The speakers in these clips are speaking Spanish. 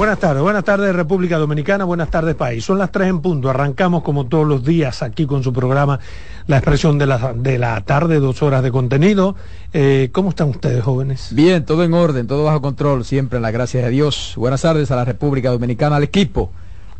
Buenas tardes. Buenas tardes República Dominicana, buenas tardes país. Son las tres en punto. Arrancamos como todos los días aquí con su programa La expresión de la, de la tarde, dos horas de contenido. Eh, ¿Cómo están ustedes, jóvenes? Bien, todo en orden, todo bajo control, siempre en la gracia de Dios. Buenas tardes a la República Dominicana, al equipo,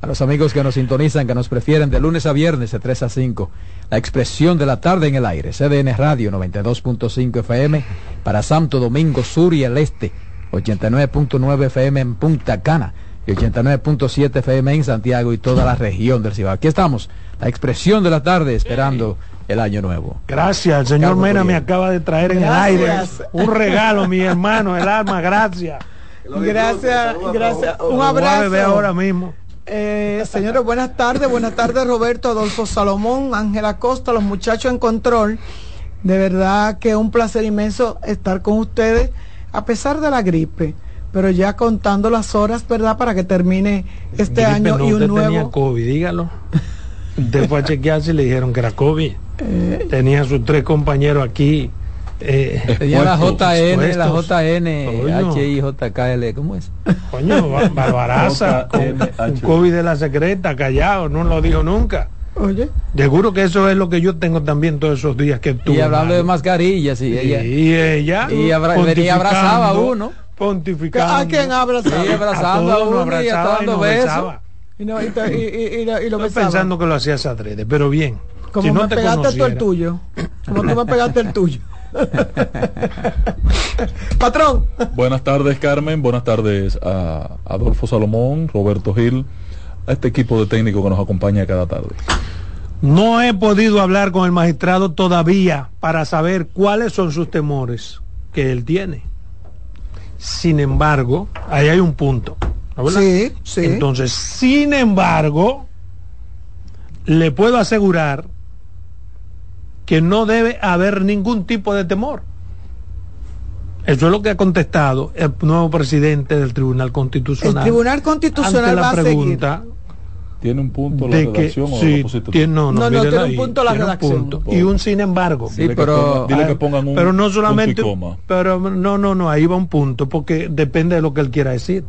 a los amigos que nos sintonizan, que nos prefieren de lunes a viernes de 3 a 5. La expresión de la tarde en el aire, CDN Radio 92.5 FM para Santo Domingo Sur y el Este 89.9 FM en Punta Cana y 89.7 FM en Santiago y toda la región del Cibao. Aquí estamos, la expresión de la tarde esperando el año nuevo. Gracias, el señor Mena me acaba de traer en el aire un regalo, mi hermano, el alma, gracias. Gracias, gracias. Un abrazo. ahora mismo. Eh, señores, buenas tardes, buenas tardes Roberto, Adolfo Salomón, Ángela Costa, los muchachos en control. De verdad que un placer inmenso estar con ustedes a pesar de la gripe, pero ya contando las horas, ¿verdad? Para que termine este año y un nuevo. Tenía COVID, dígalo. Después chequearse y le dijeron que era COVID. Eh, tenía sus tres compañeros aquí. Eh, tenía la JN, la JN, HI, JKL, ¿cómo es? Coño, Barbaraza, un COVID de la secreta, callado, no lo dijo nunca. Oye. Seguro que eso es lo que yo tengo también todos esos días que tú. Y hablando de mascarillas, y ella. Y ella. Y venía abrazaba a uno. Pontificando. ¿A quién abrazaba? Sí, abrazando a, uno y dando besos. Y, no, y, y, y, lo Estoy pensando que lo hacías adrede, pero bien. Como si no me te pegaste tú el tuyo. Como tú me pegaste el tuyo. Patrón. Buenas tardes, Carmen. Buenas tardes a Adolfo Salomón, Roberto Gil a este equipo de técnicos que nos acompaña cada tarde. No he podido hablar con el magistrado todavía para saber cuáles son sus temores que él tiene. Sin embargo, ahí hay un punto. Sí, sí. Entonces, sin embargo, le puedo asegurar que no debe haber ningún tipo de temor. Eso es lo que ha contestado el nuevo presidente del Tribunal Constitucional. El Tribunal Constitucional la pregunta tiene un punto la redacción o sí, tiene, no, no, no, tiene un punto la redacción. y un sin embargo. Sí, pero, dile que pongan un pero no solamente, pero no, no, no, ahí va un punto, porque depende de lo que él quiera decir.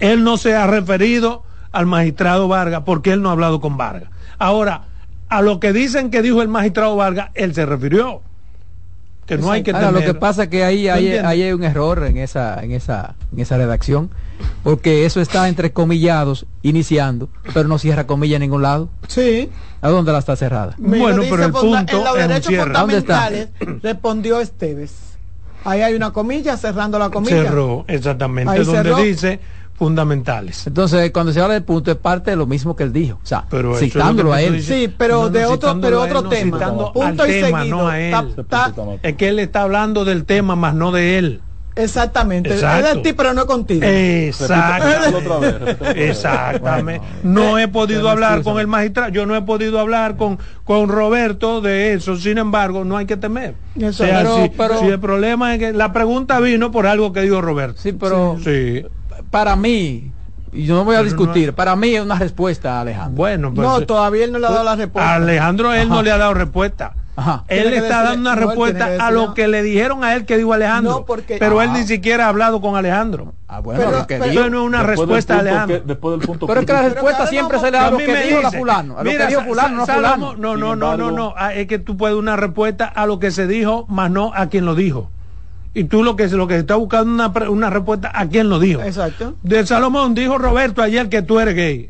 Él no se ha referido al magistrado Vargas porque él no ha hablado con Vargas. Ahora, a lo que dicen que dijo el magistrado Vargas, él se refirió que no hay que Ahora, lo que pasa es que ahí hay, hay, un error en esa en esa en esa redacción porque eso está entre comillados iniciando pero no cierra comilla en ningún lado. Sí. A dónde la está cerrada bueno pero el punto en los derechos fundamentales respondió Esteves. Ahí hay una comilla cerrando la comilla. Cerró exactamente donde dice fundamentales. Entonces, cuando se habla del punto, es parte de lo mismo que él dijo. O sea, citándolo a él. sí, pero de otro, pero otro tema. punto y tema, no a él. es que él está hablando del tema, más no de él. Exactamente. Es de ti, pero no contigo. Exactamente. Exactamente. No he podido hablar con el magistrado. Yo no he podido hablar con, con Roberto de eso. Sin embargo, no hay que temer. pero, si, el problema es que la pregunta vino por algo que dijo Roberto. Sí, pero. sí para mí, y yo no voy a discutir, para mí es una respuesta, Alejandro. Bueno, no, todavía él no le ha dado la respuesta. Alejandro él no le ha dado respuesta. Ajá. Él le está decirle- dando una respuesta a lo que le dijeron a él que dijo Alejandro. No, porque- pero él ni siquiera ha hablado con Alejandro. Ah, bueno, Pero- lo que pero- dijo. Eso no es una respuesta a Alejandro. que- después del punto Pero es que la respuesta siempre se le da a A lo que dijo dice, fulano. A lo mira, que dijo fulano, no fulano. No, no, no, no, no. Es que tú puedes dar una respuesta a lo que se dijo, más no a quien lo dijo. Y tú lo que lo que está buscando una, una respuesta a quien lo dijo. Exacto. De Salomón dijo Roberto ayer que tú eres gay.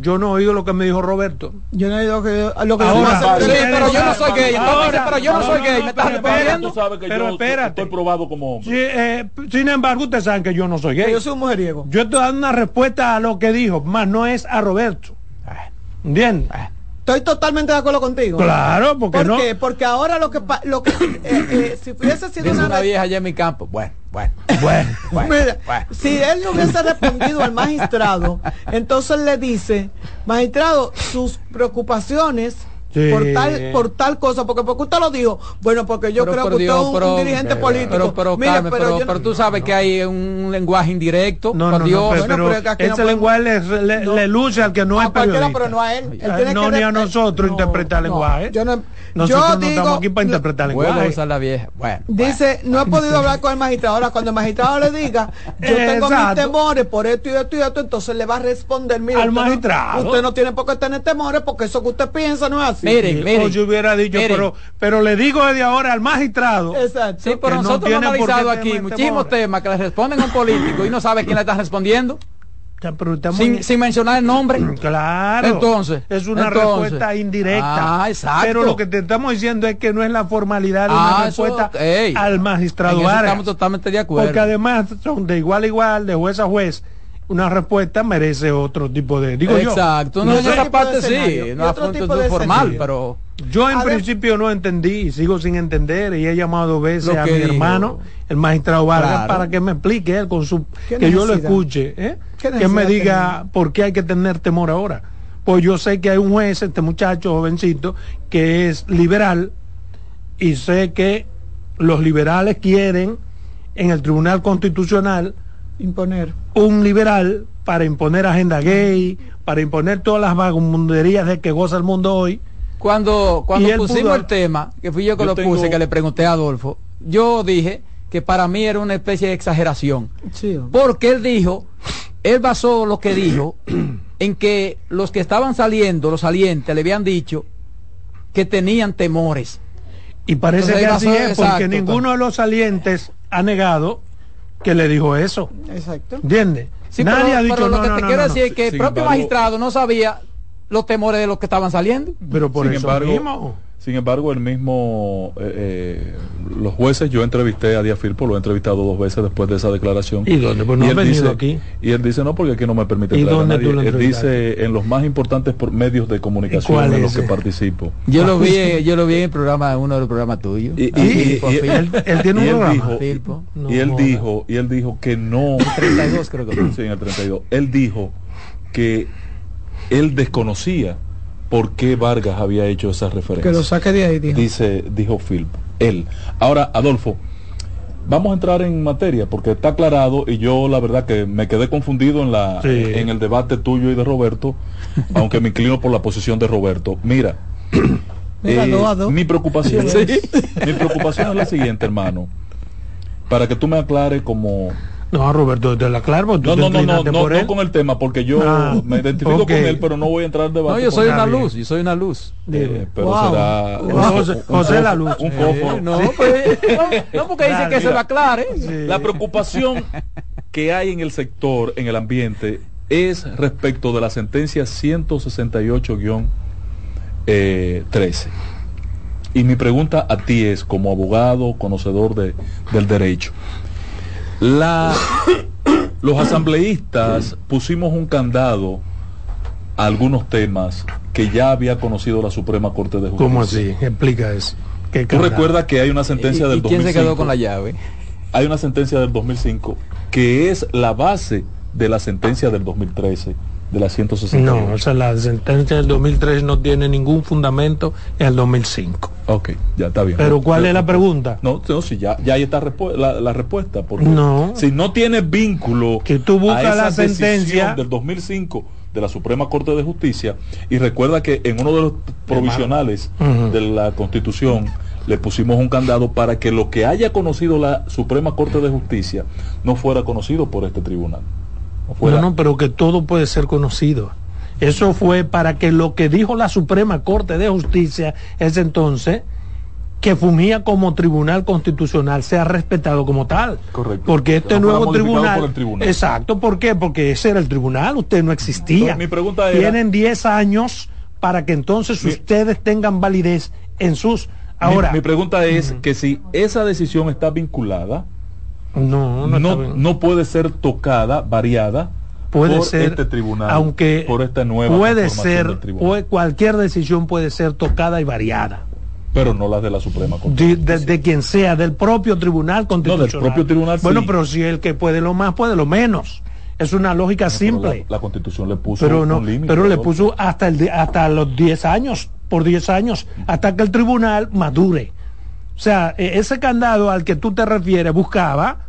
Yo no he oído lo que me dijo Roberto. Yo no he ido que lo que Ahora, yo Sí, Pero- pero yo no soy gay. Entonces Ahora- pero yo no no, soy gay. no, ¿Me estás pero respondiendo? Pero espérate. estoy probado como hombre. Sí, eh, sin embargo, ustedes saben que yo no soy gay. yo soy un mujeriego. Yo estoy dando una respuesta a lo que dijo, más no es a Roberto. ¿Entiendes? Estoy totalmente de acuerdo contigo. Claro, porque ¿Por no. qué? Porque ahora lo que pa- lo que eh, eh, si hubiese sido Dice una, vieja allá en mi campo. Bueno, bueno. Bueno, bueno, Mira, bueno. si él no hubiese respondido al magistrado, entonces le dice, magistrado, sus preocupaciones Sí. por tal por tal cosa, porque porque usted lo dijo, bueno, porque yo Pero, creo que usted Dios, es un, pero- un dirigente pero- político. Pero, Mira, Carmen, pero, yo no- pero tú sabes que hay un lenguaje indirecto. no, por no, Dios. no, pero, Bueno, no ese podemos- lenguaje le, le- No. le luce al que no es periodista. pero no a él. Él Ah, tiene no, que ni a nosotros No, interpretar no, lenguaje. yo no- Nosotros yo no digo- estamos aquí para interpretar lenguaje. usar la vieja. Bueno. Dice, no he podido hablar con el magistrado. Ahora, cuando el magistrado le diga, yo tengo mis temores por esto y esto y esto, entonces le va a responder, mire, Al no- magistrado. usted no tiene por qué tener temores porque eso que usted piensa no es así. Miren, Sí, miren. o yo hubiera dicho, miren. pero, pero le digo desde ahora al magistrado. Exacto. Sí, pero no nosotros tiene hemos analizado aquí tener muchísimos temas que le responden a un político y no sabe quién le está respondiendo, sin, en- sin mencionar el nombre. Claro. Entonces, es una entonces. respuesta indirecta. Ah, exacto. Pero lo que te estamos diciendo es que no es la formalidad de Ah, una respuesta al magistrado Vargas. estamos totalmente de acuerdo. Porque además son de igual a igual, de juez a juez. Una respuesta merece otro tipo de. Digo yo. Exacto, no, Y en esa parte sí, no otro es tipo de formal, escenario. pero Yo en principio no entendí y sigo sin entender y he llamado veces a mi dijo. hermano, el magistrado Vargas, Claro. para que me explique él con su ¿Qué que yo lo escuche, ¿eh? ¿Qué que me diga por qué hay que tener temor ahora. Pues yo sé que hay un juez, este muchacho jovencito, que es liberal y sé que los liberales quieren en el Tribunal Constitucional Imponer. un liberal para imponer agenda gay, para imponer todas las vagabunderías de que goza el mundo hoy. cuando, cuando pusimos pudo- el tema, que fui yo que Yo lo tengo- puse, que le pregunté a Adolfo, yo dije que para mí era una especie de exageración. Sí. Porque él dijo, él basó lo que dijo en que los que estaban saliendo, los salientes, le habían dicho que tenían temores. Y parece Entonces, que así es, porque exacto, ninguno de los salientes ha negado que le dijo eso. Exacto. ¿Entiendes? Sí, Nadie pero, ha dicho pero lo no, que te no, quiero no, no". decir es que el propio embargo- magistrado no sabía los temores de los que estaban saliendo. Pero por sin eso embargo, mismo. sin embargo, el mismo, eh, eh, los jueces, yo entrevisté a Díaz Firpo, lo he entrevistado dos veces después de esa declaración. ¿Y dónde? Pues no Y él venido dice- aquí. Y él dice, no, porque aquí no me permite ¿Y traer a dónde nadie". tú lo Él dice, en los más importantes por- medios de comunicación en los que participo. Yo lo vi, yo lo vi en el programa, uno de los programas tuyos. Y, y- Ah, y-. Él, él tiene un y él programa. dijo- Firpo. No y él dijo, y él dijo que no, 32 creo que sí, en el 32, él dijo que él desconocía por qué Vargas había hecho esa referencia. Que lo saque de ahí, dijo. dice dijo Phil él ahora Adolfo vamos a entrar en materia porque está aclarado y yo la verdad que me quedé confundido en la Sí. en el debate tuyo y de Roberto aunque me inclino por la posición de Roberto mira Mira, eh, a mi preocupación Sí. es, mi preocupación es la siguiente hermano para que tú me aclares como No, Roberto, te la aclaro. tú no te no no no no, no con el tema porque yo Ah, me identifico con él pero no voy a entrar en debate No, yo soy una luz, yo soy una luz. Eh, pero Wow. será Wow. un- José- un José la luz. un fósforo. No, pues, no, no, porque dice que se lo aclare. Sí. La preocupación que hay en el sector, en el ambiente, es respecto de la sentencia 168-13. Y mi pregunta a ti es, como abogado, conocedor de- del derecho, la, los asambleístas pusimos un candado a algunos temas que ya había conocido la Suprema Corte de Justicia. ¿Cómo así? Explica eso. ¿Qué Tú recuerdas que hay una sentencia ¿Y, del y quién 2005 se quedó con la llave? hay una sentencia del 2005 que es la base de la sentencia del 2013, de la 168. No, o sea, la sentencia del 2003 no tiene ningún fundamento en el 2005. Ok, ya está bien. Pero ¿cuál Yo- es la pregunta? No, no, si ya, ya ahí está la, la respuesta. Porque No. Si no tiene vínculo Que tú buscas a esa la sentencia- del 2005 de la Suprema Corte de Justicia y recuerda que en uno de los provisionales de la Constitución le pusimos un candado para que lo que haya conocido la Suprema Corte de Justicia no fuera conocido por este tribunal. No fuera- No, no, pero que todo puede ser conocido. Eso fue para que lo que dijo la Suprema Corte de Justicia ese entonces, que fungía como tribunal constitucional, sea respetado como tal. Correcto. Porque este no nuevo tribunal, por el tribunal. Exacto, ¿por qué? Porque ese era el tribunal, usted no existía. Entonces, mi pregunta era- Tienen 10 años para que entonces Mi- ustedes tengan validez en sus... Ahora, mi, pregunta es que si esa decisión está vinculada, no, no, no, no, puede ser tocada, variada puede por ser este tribunal, aunque por esta nueva puede ser del puede- cualquier decisión puede ser tocada y variada pero no las de la Suprema Corte. de, de- de quien sea del propio tribunal constitucional propio tribunal, bueno sí. pero si el que puede lo más puede lo menos es una lógica simple La, la Constitución le puso pero no un límite. pero le ¿no? puso hasta el hasta los 10 años por 10 años hasta que el tribunal madure o sea e- ese candado al que tú te refieres buscaba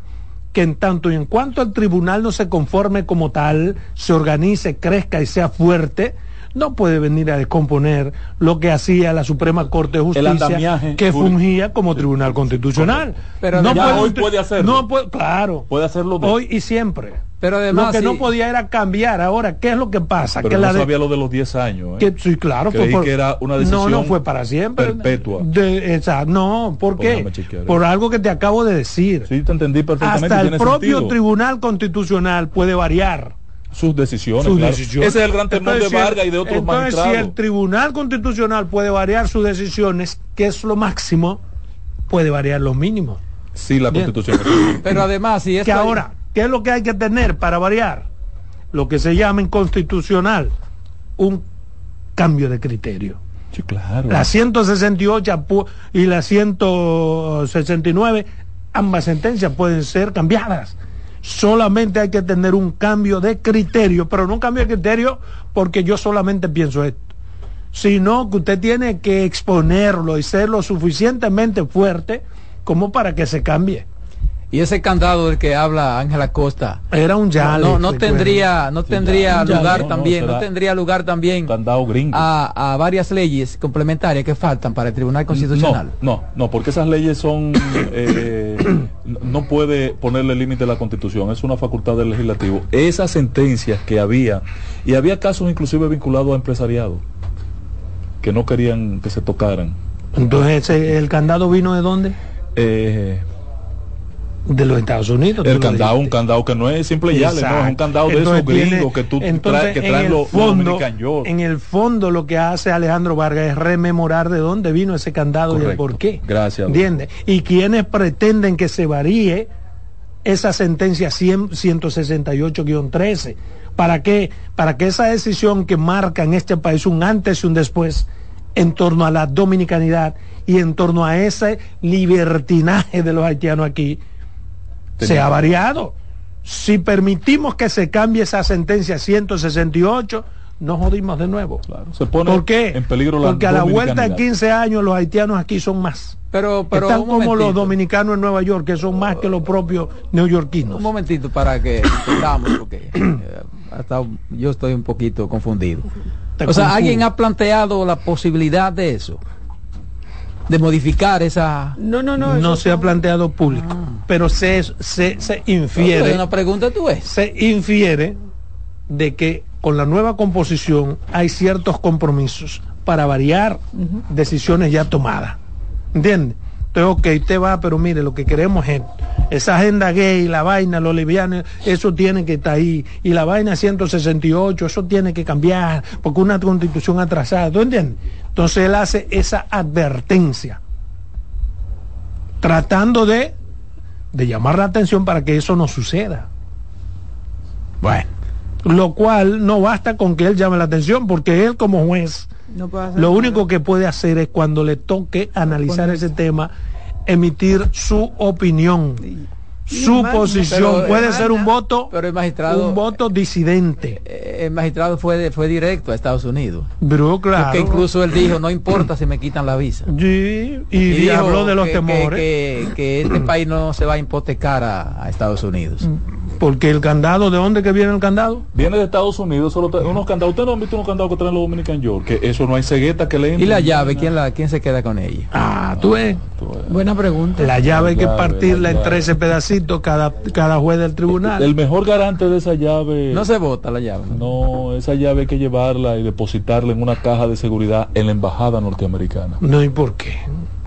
que en tanto y en cuanto el tribunal no se conforme como tal, se organice, crezca y sea fuerte, no puede venir a descomponer lo que hacía la Suprema Corte de Justicia, que fungía como tribunal constitucional. Pero no ya hoy puede hacerlo. No puede, claro. Puede hacerlo de- hoy y siempre. Pero además, lo que no podía era cambiar. Ahora, ¿qué es lo que pasa? Pero que no la de- sabía lo de los 10 años. ¿eh? que, sí, claro, Creí por- que era una No, decisión no fue para siempre. perpetua. De, esa- no, ¿por Pues qué? déjame chequear Por algo que te acabo de decir. Sí, te entendí perfectamente. Hasta el propio sentido. Tribunal Constitucional puede variar sus decisiones. sus claro. decisiones. Ese es el gran temor Entonces, de Vargas y de otros entonces, magistrados. si el Tribunal Constitucional puede variar sus decisiones, que es lo máximo, puede variar los mínimos. Sí, la Bien. Constitución. Pero además, si Que esta- ahora, ¿qué es lo que hay que tener para variar? Lo que se llama en constitucional un cambio de criterio. sí, claro. La 168 pu- y la 169, ambas sentencias pueden ser cambiadas. Solamente hay que tener un cambio de criterio, pero no un cambio de criterio porque yo solamente pienso esto, sino que usted tiene que exponerlo y ser lo suficientemente fuerte como para que se cambie. Y ese candado del que habla Ángela Costa Era un ya. no, no tendría no tendría lugar también no, tendría lugar también Candado gringo. a, a varias leyes complementarias que faltan para el Tribunal Constitucional. No, no, no, porque esas leyes son. eh, no- no puede ponerle límite a la Constitución, es una facultad del legislativo. Esas sentencias que había, y había casos inclusive vinculados a empresariado, que no querían que se tocaran. Entonces, ese- ¿el candado vino de dónde? Eh, De los Estados Unidos. el candado, un candado que no es simple y llale, no, es un candado de Entonces esos gringos tiene- que tú entonces, traes, que traen los, los fondo, Dominican York. En el fondo lo que hace Alejandro Vargas es rememorar de dónde vino ese candado y el por qué. Gracias. ¿Entiendes? Y quienes pretenden que se varíe esa sentencia 100 168-13. ¿Para qué? Para que esa decisión que marca en este país un antes y un después en torno a la dominicanidad y en torno a ese libertinaje de los haitianos aquí se ha variado. Si permitimos que se cambie esa sentencia 168, nos jodimos de nuevo. Claro, se pone ¿Por qué? en peligro la Porque a la vuelta de dominicanidad. 15 años los haitianos aquí son más. Pero, pero Están como los dominicanos en Nueva York, que son más que los propios neoyorquinos. Un momentito para que entendamos, porque eh, hasta yo estoy un poquito confundido. Te o sea. ¿alguien ha planteado la posibilidad de eso? De modificar esa... No, no, no. No se ha planteado público, pero se, se, se infiere, una pregunta tú es. se infiere de que con la nueva composición hay ciertos compromisos para variar decisiones ya tomadas. ¿Entiendes? Entonces, ok, usted va, pero mire, lo que queremos es esa agenda gay, la vaina, los lesbianos, eso tiene que estar ahí. Y la vaina 168, eso tiene que cambiar, porque una constitución atrasada, ¿tú entiendes? Entonces él hace esa advertencia, tratando de, de llamar la atención para que eso no suceda. Bueno. Lo cual no basta con que él llame la atención, porque él como juez no puede hacer lo nada. único que puede hacer es cuando le toque analizar ese tema, emitir su opinión, su posición. pero, puede eh, ser un voto, Pero el magistrado... un voto disidente. eh, el magistrado fue, de- fue directo a Estados Unidos. Pero claro. Porque incluso él dijo, no importa si me quitan la visa. Sí, y, dijo habló de los que- temores. Que, que- que este país no se va a hipotecar a, a Estados Unidos. Porque el candado, ¿de dónde que viene el candado? Viene de Estados Unidos, solo unos candados. ¿Ustedes no han visto unos candados que traen los Dominican York? Que eso no hay cegueta que le ¿Y la llave? ¿Quién, la, ¿Quién se queda con ella? Ah, tú ves. Buena pregunta. La llave hay que llave, partirla la en llave. 13 pedacitos cada, cada juez del tribunal. El mejor garante de esa llave. No se vota la llave. No, esa llave hay que llevarla y depositarla en una caja de seguridad en la embajada norteamericana. No, ¿y por qué?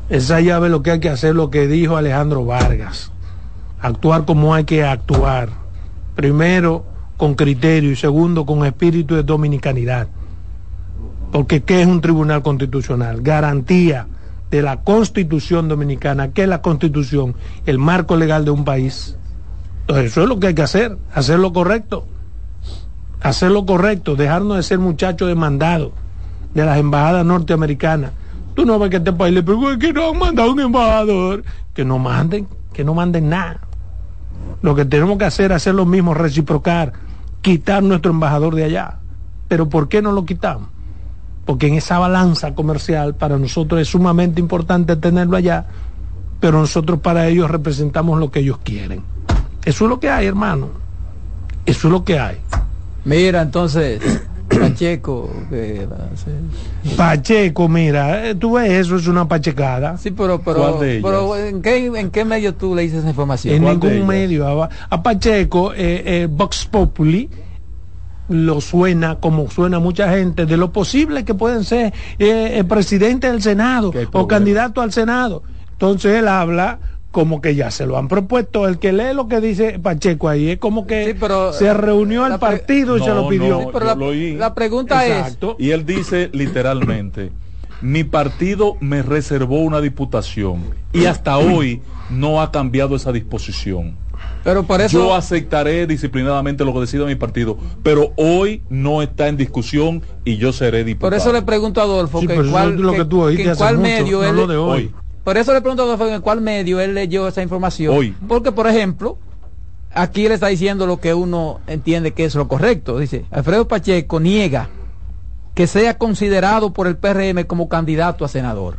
Esa llave lo que hay que hacer, lo que dijo Alejandro Vargas. Actuar como hay que actuar. Primero, con criterio y segundo, con espíritu de dominicanidad. Porque ¿qué es un tribunal constitucional? Garantía de la constitución dominicana. ¿Qué es la constitución? El marco legal de un país. Eso es lo que hay que hacer, hacer lo correcto. Hacer lo correcto, dejarnos de ser muchachos demandados de las embajadas norteamericanas. Tú no ves que este país le pregunta que no han mandado un embajador. Que no manden, que no manden nada. Lo que tenemos que hacer es hacer lo mismo, reciprocar, quitar nuestro embajador de allá. Pero ¿por qué no lo quitamos? Porque en esa balanza comercial para nosotros es sumamente importante tenerlo allá, pero nosotros para ellos representamos lo que ellos quieren. Eso es lo que hay, hermano. Eso es lo que hay. Mira, entonces, Pacheco, que, Pacheco, mira, eh, tú ves eso, es una pachecada. sí, pero, pero, pero ¿en, qué, ¿en qué medio tú le dices esa información? en ¿Cuál de ningún medio. A, a Pacheco, eh, eh, Vox Populi, lo suena como suena mucha gente, de lo posible que pueden ser eh, el presidente del Senado o candidato al Senado. Entonces él habla como que ya se lo han propuesto. El que lee lo que dice Pacheco ahí es como que Sí, pero, se reunió el partido y se No, lo pidió. no, Sí, pero yo la, lo oí. la pregunta Exacto. Y él dice literalmente, mi partido me reservó una diputación y hasta hoy no ha cambiado esa disposición. Pero por eso, Yo aceptaré disciplinadamente lo que decida mi partido, pero hoy no está en discusión y yo seré diputado. por eso le pregunto a Adolfo Sí, que en cuál, lo que tú oíste que en hace cuál mucho, medio no él, lo de hoy. Hoy. por eso le pregunto a Adolfo en cuál medio él leyó esa información. Hoy. Porque, por ejemplo, aquí él está diciendo lo que uno entiende que es lo correcto. Dice, Alfredo Pacheco niega que sea considerado por el PRM como candidato a senador.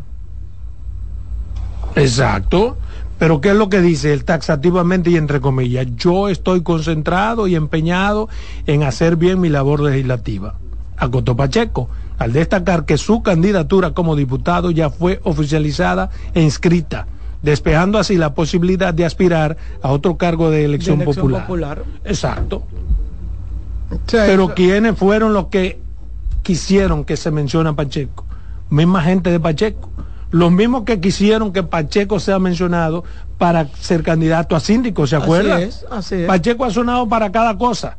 Exacto. Pero ¿qué es lo que dice él taxativamente y entre comillas? Yo estoy concentrado y empeñado en hacer bien mi labor legislativa. Acotó Pacheco, al destacar que su candidatura como diputado ya fue oficializada e inscrita, despejando así la posibilidad de aspirar a otro cargo de elección, De elección popular. popular. Exacto. Sí, Pero eso- ¿quiénes fueron los que quisieron que se mencione a Pacheco? Misma gente de Pacheco. Los mismos que quisieron que Pacheco sea mencionado para ser candidato a síndico, ¿se Así acuerdan? es, así es. Pacheco ha sonado para cada cosa.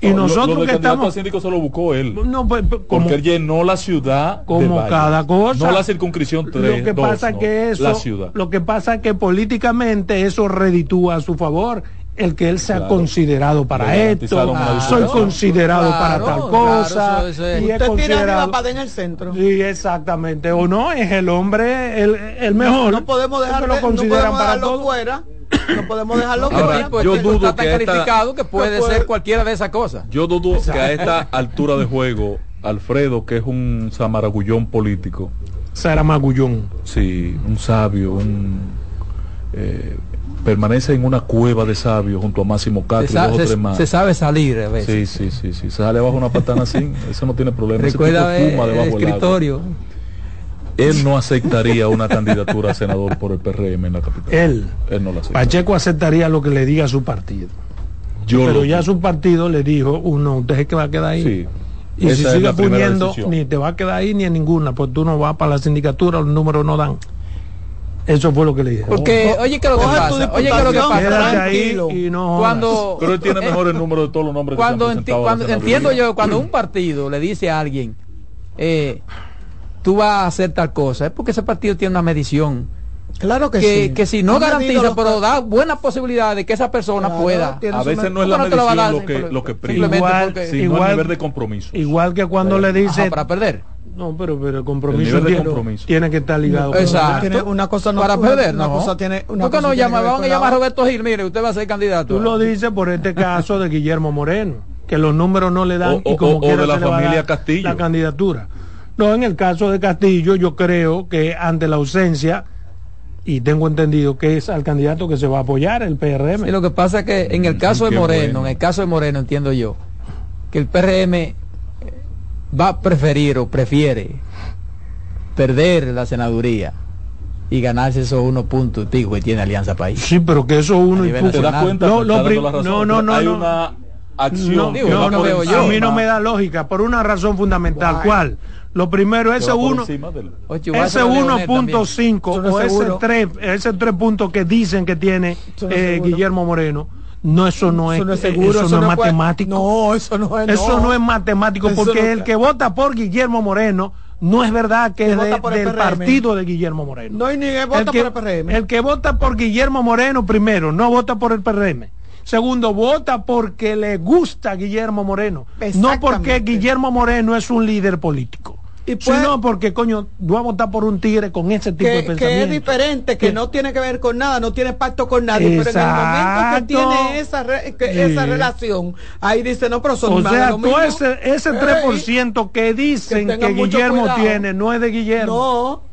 Y No, nosotros lo que candidato estamos... a síndico se lo buscó él. No, pues, pues, como, Porque él llenó la ciudad como cada cosa. No la circunscripción 3, lo que pasa que eso, la ciudad. lo que pasa es que políticamente eso reditúa a su favor el que él sea Claro. considerado para esto, soy considerado Claro, para tal cosa, eso- eso es. y Usted considerado- para en el centro. Sí, exactamente. O no, es el hombre el, el mejor. No podemos dejarlo, lo no consideran podemos para todo. fuera. No podemos dejarlo Ahora, fuera. Pues yo dudo está tan que esta- calificado que puede ser cualquiera de esas cosas. Yo dudo que a esta altura de juego, Alfredo, que es un samaragullón político, Sara Magullón. sí, un sabio, un eh, permanece en una cueva de sabios junto a Máximo Se, Castro y sa- dos o se- tres más. se sabe salir a veces. Sí, sí, sí, sí. Se sale abajo una patana así, eso no tiene problema. Ese Recuerda tipo fuma el debajo del agua. escritorio. Él no aceptaría una candidatura a senador por el PRM en la capital. Él. Él no la acepta. Pacheco aceptaría lo que le diga a su partido. Yo pero ya su partido le dijo, uno, usted es que va a quedar ahí. Sí. Y si Esa sigue poniendo, ni te va a quedar ahí ni en ninguna, pues tú no vas para la sindicatura, los números no dan. Eso fue lo que le dije. Porque, oye, ¿qué es lo que pasa? Oye, ¿qué es lo que pasa? Tranquilo. y no. Cuando, Pero él tiene mejor el número de todos los nombres cuando, que se han enti- entiendo yo, cuando un partido le dice a alguien, eh, tú vas a hacer tal cosa, es porque ese partido tiene una medición Claro que, que, sí. que si no Han garantiza, pero da buena posibilidad de que esa persona Claro, pueda. A veces no es ¿Cómo la no lo medición lo que, lo que prima, Igual- porque- sino igual- el nivel de compromiso. Igual que cuando le dice... Ajá, para perder. No, pero, pero el El compromiso, tiene, compromiso. tiene que estar ligado. con- Exacto. Tiene una cosa no para una- perder, una no. cosa tiene- una ¿Por qué no llama? Van a llamar a. Roberto Gil, mire, usted va a ser candidato. Tú lo dices por este caso de Guillermo Moreno, que los números no le dan O- y o- como o quiera de la familia Castillo. la candidatura. No, en el caso de Castillo yo creo que ante la ausencia y tengo entendido que es al candidato que se va a apoyar, el PRM. Y lo que pasa es que en el Mm, caso de Moreno, bueno. en el caso de Moreno entiendo yo, que el PRM va a preferir o prefiere perder la senaduría y ganarse esos unos puntos y pico que tiene Alianza País. Sí, pero que eso uno y nivel ¿Te das cuenta? Razón, no, no, pero no, Hay no. una acción No, digo, no, no veo yo. a mí no me da lógica, por una razón fundamental. Guay. ¿Cuál? Lo primero, ese va por uno, encima del- ese ser Leonel 1.5 Eso no o es ese seguro. 3, ese 3 puntos que dicen que tiene no eh. Guillermo Moreno, no, eso no es, Eso no es seguro, eso no es puede- matemático. No, eso no es. Eso no es matemático, porque no- el que vota por Guillermo Moreno no es verdad que Que es de- del PRM. partido de Guillermo Moreno. No, ni que vota el que, por el PRM. el que vota por Guillermo Moreno, primero, no vota por el PRM. Segundo, vota porque le gusta Guillermo Moreno. No porque. Guillermo Moreno es un líder político. Y sino porque, coño, voy a votar por un tigre con ese tipo de que, que pensamiento. es diferente, que Que- no tiene que ver con nada, no tiene pacto con nadie, pero en el momento Exacto. que tiene esa, re- que- Sí. esa relación, ahí dice, no, pero son O más de sea, lo mismo. ese, ese Ey, 3% que dicen que que, Guillermo cuidado. tiene no es de Guillermo. No.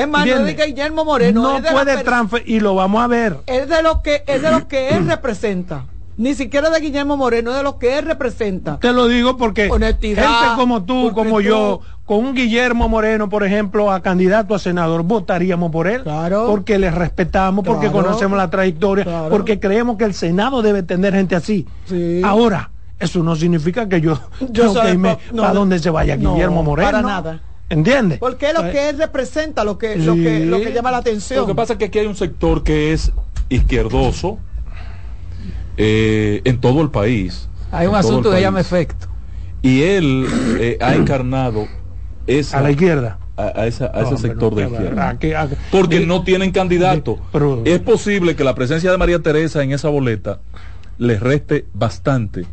Es más, no es de. Guillermo Moreno, no es de puede transferir, y lo vamos a ver. es de lo que es de lo que él representa. Ni siquiera de Guillermo Moreno, de lo que él representa. Te lo digo porque Honestidad, gente como tú, como yo, con un Guillermo Moreno, por ejemplo, a candidato a senador, votaríamos por él. Claro. Porque le respetamos, porque Claro. conocemos la trayectoria, Claro. porque creemos que el Senado debe tener gente así. Sí. Ahora, eso no significa que yo, Yo que irme po- no, para donde se vaya no, Guillermo Moreno. para nada. ¿Entiendes? Porque es lo Eh, que él representa, lo que, lo que, lo que Sí. llama la atención. Lo que pasa es que aquí hay un sector que es izquierdoso eh, en todo el país. Hay un asunto que llama efecto. Y él eh, ha encarnado esa, a la izquierda. a, a esa- a ese sector de izquierda. a que- a que- Porque de- no tienen candidato. Pero- es posible que la presencia de María Teresa en esa boleta le reste bastante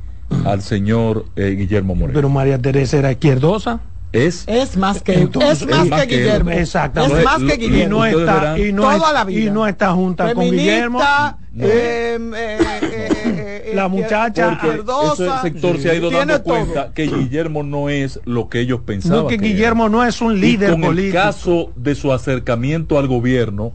al señor eh, Guillermo Moreno. Pero María Teresa era izquierdosa. Es Es más que, Entonces, es más es que que- Guillermo. Exactamente. Es más que lo- y Guillermo. no está y no Toda es- la vida. y no está junta con Guillermo Feminista, No. eh, eh, eh, eh, La eh, muchacha- porque ese sector se ha ido dando todo. cuenta que Guillermo no es lo que ellos pensaban. no que que Guillermo era. no es un Y líder con político el caso de su acercamiento al gobierno,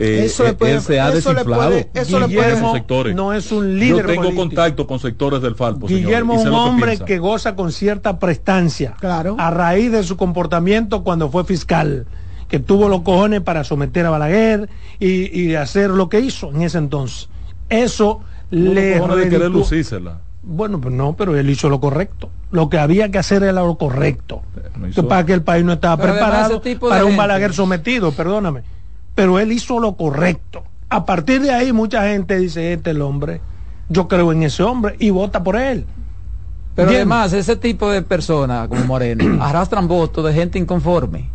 eh, Eso le eh, puede- él se ha eso le desinflado. puede- eso le puede- en esos Guillermo no es un líder Yo tengo político. contacto con sectores del Falpo. Guillermo es un que hombre que goza con cierta prestancia Claro. a raíz de su comportamiento cuando fue fiscal, que tuvo los cojones para someter a Balaguer y, y hacer lo que hizo en ese entonces. Eso le de querer reditú- lucírsela. Bueno, pues no, pero él hizo lo correcto. Lo que había que hacer era lo correcto. Que hizo- para que el país no estaba Pero preparado para un gente- Balaguer sometido, perdóname. Pero él hizo lo correcto. A partir de ahí mucha gente dice, este es el hombre, yo creo en ese hombre y vota por él. Pero además, ese tipo de personas como Moreno arrastran votos de gente inconforme.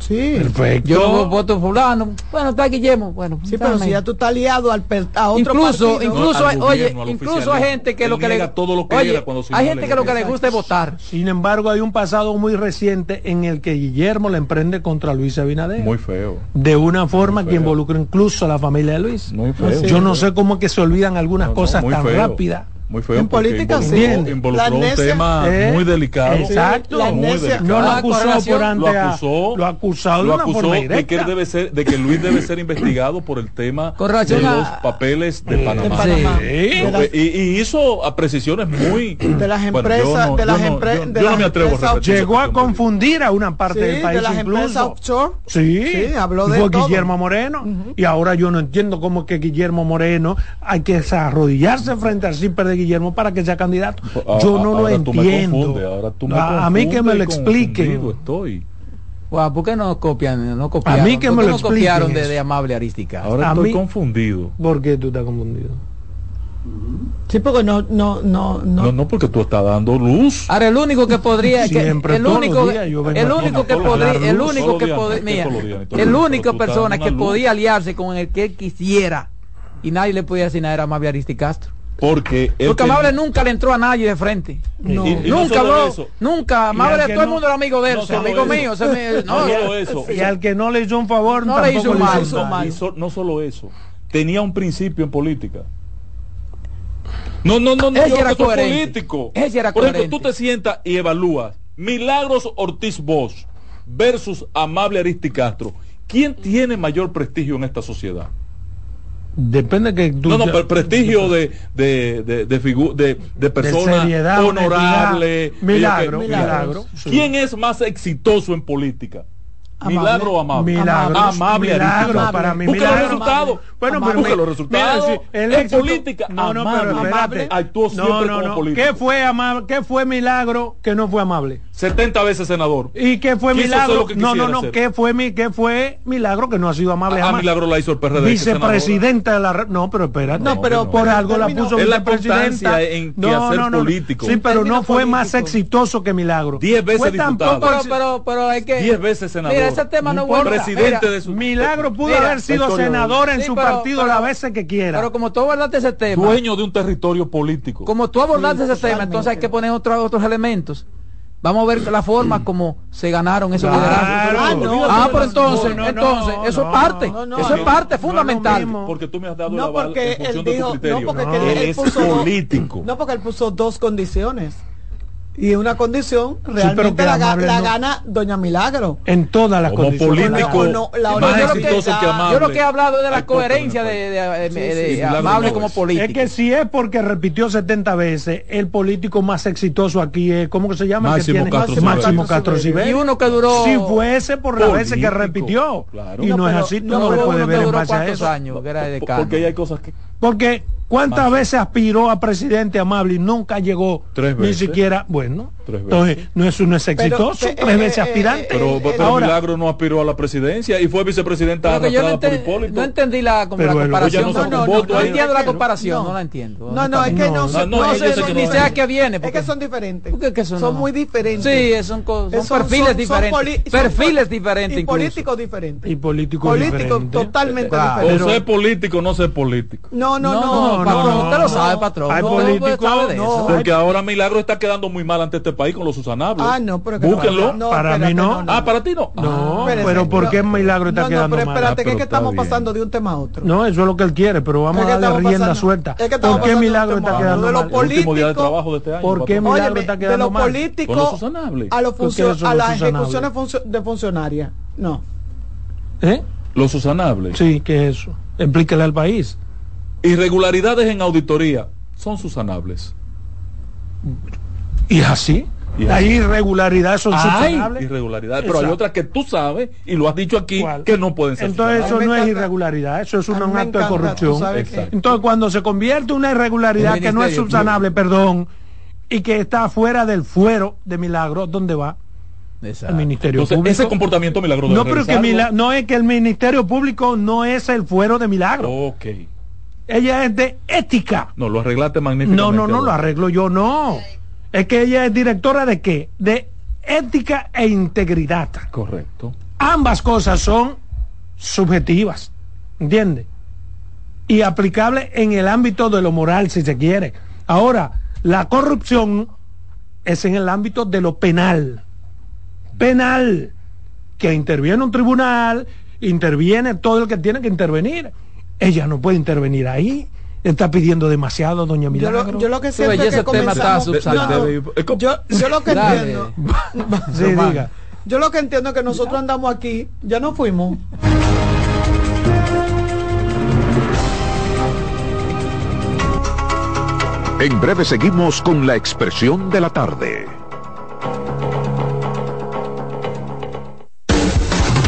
Sí. Perfecto. Yo no voto fulano. Bueno, está Guillermo. Bueno, Sí, pero si ya tú estás liado al per- a otro incluso, partido. incluso, al oye, gobierno, incluso hay gente que lo que le todo lo que oye, cuando hay gente que lo que le gusta. es votar. Sin embargo, hay un pasado muy reciente en el que Guillermo le emprende contra Luis Abinader. Muy feo. de una forma que involucra incluso a la familia de Luis. Muy feo. Yo no sé cómo es que se olvidan algunas No, cosas tan rápidas. Muy feo. En política, involucró, sí. involucró La un tema eh, muy delicado. exacto. La muy amnesia. delicado. No lo acusó por lo ante a- acusó, lo acusado de lo una acusó forma de que, él debe ser, de que Luis debe ser investigado por el tema de los papeles de de Panamá. de Panamá. Sí. De las- Y, y hizo a precisiones muy De las Bueno, empresas- no- de las yo no- empre- yo- no me atrevo a empresas Llegó a confundir a una parte Sí, del país de las empresas incluso. offshore. Sí, Sí, habló de fue todo. Guillermo Moreno. Y ahora yo no entiendo cómo que Guillermo Moreno hay que arrodillarse frente al CIPER de Guillermo para que sea candidato. Yo no lo ahora tú me entiendo. confundes, ahora tú me a, a mí que me lo expliquen. confundido estoy. ¿Por qué no copian? No copiaron? A mí que ¿Por me qué lo no copiaron de, de amable arística. Ahora A estoy mí- confundido. ¿Por qué tú estás confundido? Sí, porque no, no, no, no. No, no, porque tú estás dando luz. Ahora el único que podría, que- Siempre, el único, días el único que podría, el único que podría, el único persona que podía aliarse con el que él quisiera y nadie le podía asignar era Amable Aristi Castro. Porque Porque Amable nunca le entró a nadie de frente. No. y- y no nunca habló, eso. nunca. Amable, todo el no- mundo era amigo de él, no solo amigo eso. mío. se me- No no, solo eso. Y al que no le hizo un favor, No le hizo le mal, hizo hizo mal. Y so- no solo eso, tenía un principio en política. No, no, no, no, Ella era coherente. político. Ella era Por ejemplo, coherente. tú te sientas y evalúas. Milagros Ortiz Bosch versus Amable Aristicastro, ¿quién tiene mayor prestigio en esta sociedad? Depende que tú... No, no, pero prestigio de, de, de, de, figu- de, de persona seriedad, honorable. Milagro, milagro, sí. ¿Quién es más exitoso en política? Amable. ¿Milagro o amable? Milagro, Amable. milagro para mí, Busca los resultados. Bueno, Amable. pero Busca los resultados. mira, sí, el en éxito- política, No, no, amable. pero espérate. Actuó siempre No, no, como no. político. ¿Qué fue amable? ¿Qué fue milagro que no fue amable? 70 veces senador. ¿Y qué fue milagro? que No, no, no. ¿Qué fue mi qué fue milagro que no ha sido amable Ah, jamás? Milagro la hizo el PRD. Vicepresidenta de la no, pero espérate. No, pero- por algo la puso Es la vicepresidenta. constancia en que hacer político. Sí, pero no fue más exitoso que milagro. Diez veces Fue diputado. tampoco Pero, pero, pero hay que. Diez veces senador. Ese tema no No importa. vuelve. Presidente de su. Milagro pudo Mira, haber sido senador en Sí, su pero- partido pero- las veces que quiera. Pero como tú abordaste ese tema, Dueño de un territorio político. como tú abordaste ese tema, entonces hay que poner otros otros elementos. Vamos a ver la forma como se ganaron esos Claro. liderazgos. Ah, no, ah, no, pero entonces, no, no, entonces, no, eso es parte, no, no, eso es parte fundamental. Porque tú me has dado No, la porque él de dijo, tu criterio. no, porque No. él, él él es puso dos- político. no, porque él puso dos condiciones. Y una condición realmente que la, amable la no. gana Doña Milagro. en todas las Como condiciones. político, no, la más yo lo que- exitoso que amable. Yo lo que he hablado es de la coherencia de, de- de- Sí, de- sí, amable no como es. político. Es que si es porque repitió 70 veces, el político más exitoso aquí es, ¿cómo que se llama? Máximo que tiene Castro Máximo. Castro Cibeles. Y uno que duró- Si fuese por las veces que repitió. claro. Y no, No, es pero- así, tú no, no, le pero puedes ver en base a eso. años, que era de. Porque hay cosas que. Porque ¿cuántas Más. veces aspiró a presidente amable y nunca llegó Tres ni veces. siquiera, bueno, Tres entonces veces. no es uno es exitoso, tres eh, veces eh, aspirante. eh, Pero, eh, pero ahora- Milagro no aspiró a la presidencia y fue vicepresidenta yo no, arrastrada por Hipólito. no entendí la, como comparación. No No, no, no, entiendo la no, comparación, no. no, la entiendo. No, no, es que no, No, no, no sé son no ni sea que viene. Es que son diferentes. ¿Por qué que son no? muy diferentes. Sí, son, son Son- perfiles son- son diferentes. son perfiles diferentes y políticos diferentes. y político Político diferente. totalmente Claro. O ser político, no ser político. No, no, No, no, no, patrón, no, usted lo no. sabe, patrón. Hay políticos, sabe de eso. Porque ahora Milagro está quedando muy mal ante este país con los susanables. Ah, no, pero que Búsquenlo. no, Para mí no. Ah, para ti no. No, Espérese, pero ¿por no, qué Milagro está no, quedando no, pero mal? espérate, que Ah, es que pero estamos pasando de un tema a otro. No, eso es lo que él quiere, pero vamos a darle rienda suelta. es que estamos ¿Por qué de Milagro está quedando De lo mal? El último día de trabajo de este año. ¿Por qué. Milagro está de quedando lo mal? Con los político susanables. a, los ¿Por qué funcio- son a las ejecuciones de funcionarias. No. ¿Eh? Los susanables. Sí, ¿qué es eso? Explíquele al país. Irregularidades en auditoría son susanables. ¿Y es así? Y Hay así. irregularidades, son Hay subsanables. irregularidades, pero hay otras que tú sabes y lo has dicho aquí ¿Cuál? que no pueden ser Entonces subsanables. eso no es irregularidad, eso es un, acto de encanta, corrupción. Entonces cuando se convierte en una irregularidad que no es subsanable, perdón, y que está fuera del fuero de milagro, ¿dónde va? Exacto. El Ministerio Entonces, Público. ese comportamiento milagro debe no, pero que. Mila- no es que el Ministerio Público no es el fuero de milagro. Ok. Ella es de ética. No, lo arreglaste magníficamente. No, no, no, lo arreglo yo, no. Es que ella es directora de qué? De ética e integridad. Correcto. Ambas cosas son subjetivas, ¿entiendes? Y aplicables en el ámbito de lo moral, si se quiere. Ahora, la corrupción es en el ámbito de lo penal. Penal. Que interviene un tribunal, interviene todo el que tiene que intervenir. Ella no puede intervenir ahí. Está pidiendo demasiado, doña Yo Milagro. lo, yo lo que siento es que comenzamos... yo, yo lo que Dale. entiendo... Sí, diga. Yo lo que entiendo es que nosotros andamos aquí, ya no fuimos. En breve seguimos con la expresión de la tarde.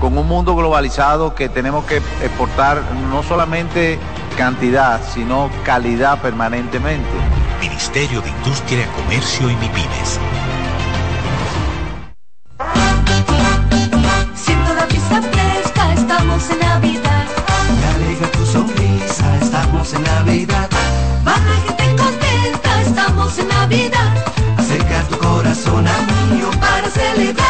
con un mundo globalizado que tenemos que exportar no solamente cantidad, sino calidad permanentemente. Ministerio de Industria, Comercio y MIPINES. Siento la brisa fresca, estamos en Navidad. Me alegra tu sonrisa, estamos en Navidad. Baja gente contenta, estamos en Navidad. Acerca tu corazón a mío para celebrar.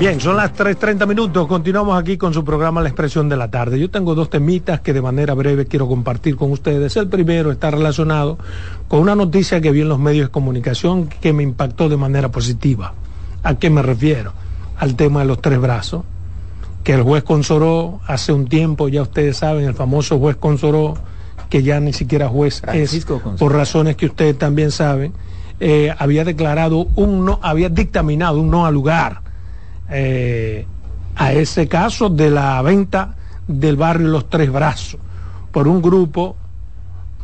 Bien, son las 3.30 minutos. Continuamos aquí con su programa La Expresión de la Tarde. Yo tengo dos temitas que de manera breve quiero compartir con ustedes. El primero está relacionado con una noticia que vi en los medios de comunicación que me impactó de manera positiva. ¿A qué me refiero? Al tema de los tres brazos. Que el juez Consoró hace un tiempo, ya ustedes saben, el famoso juez Consoró, que ya ni siquiera juez Francisco es, Consoró. por razones que ustedes también saben, eh, había declarado un no, había dictaminado un no al lugar eh, a ese caso de la venta del barrio Los Tres Brazos por un grupo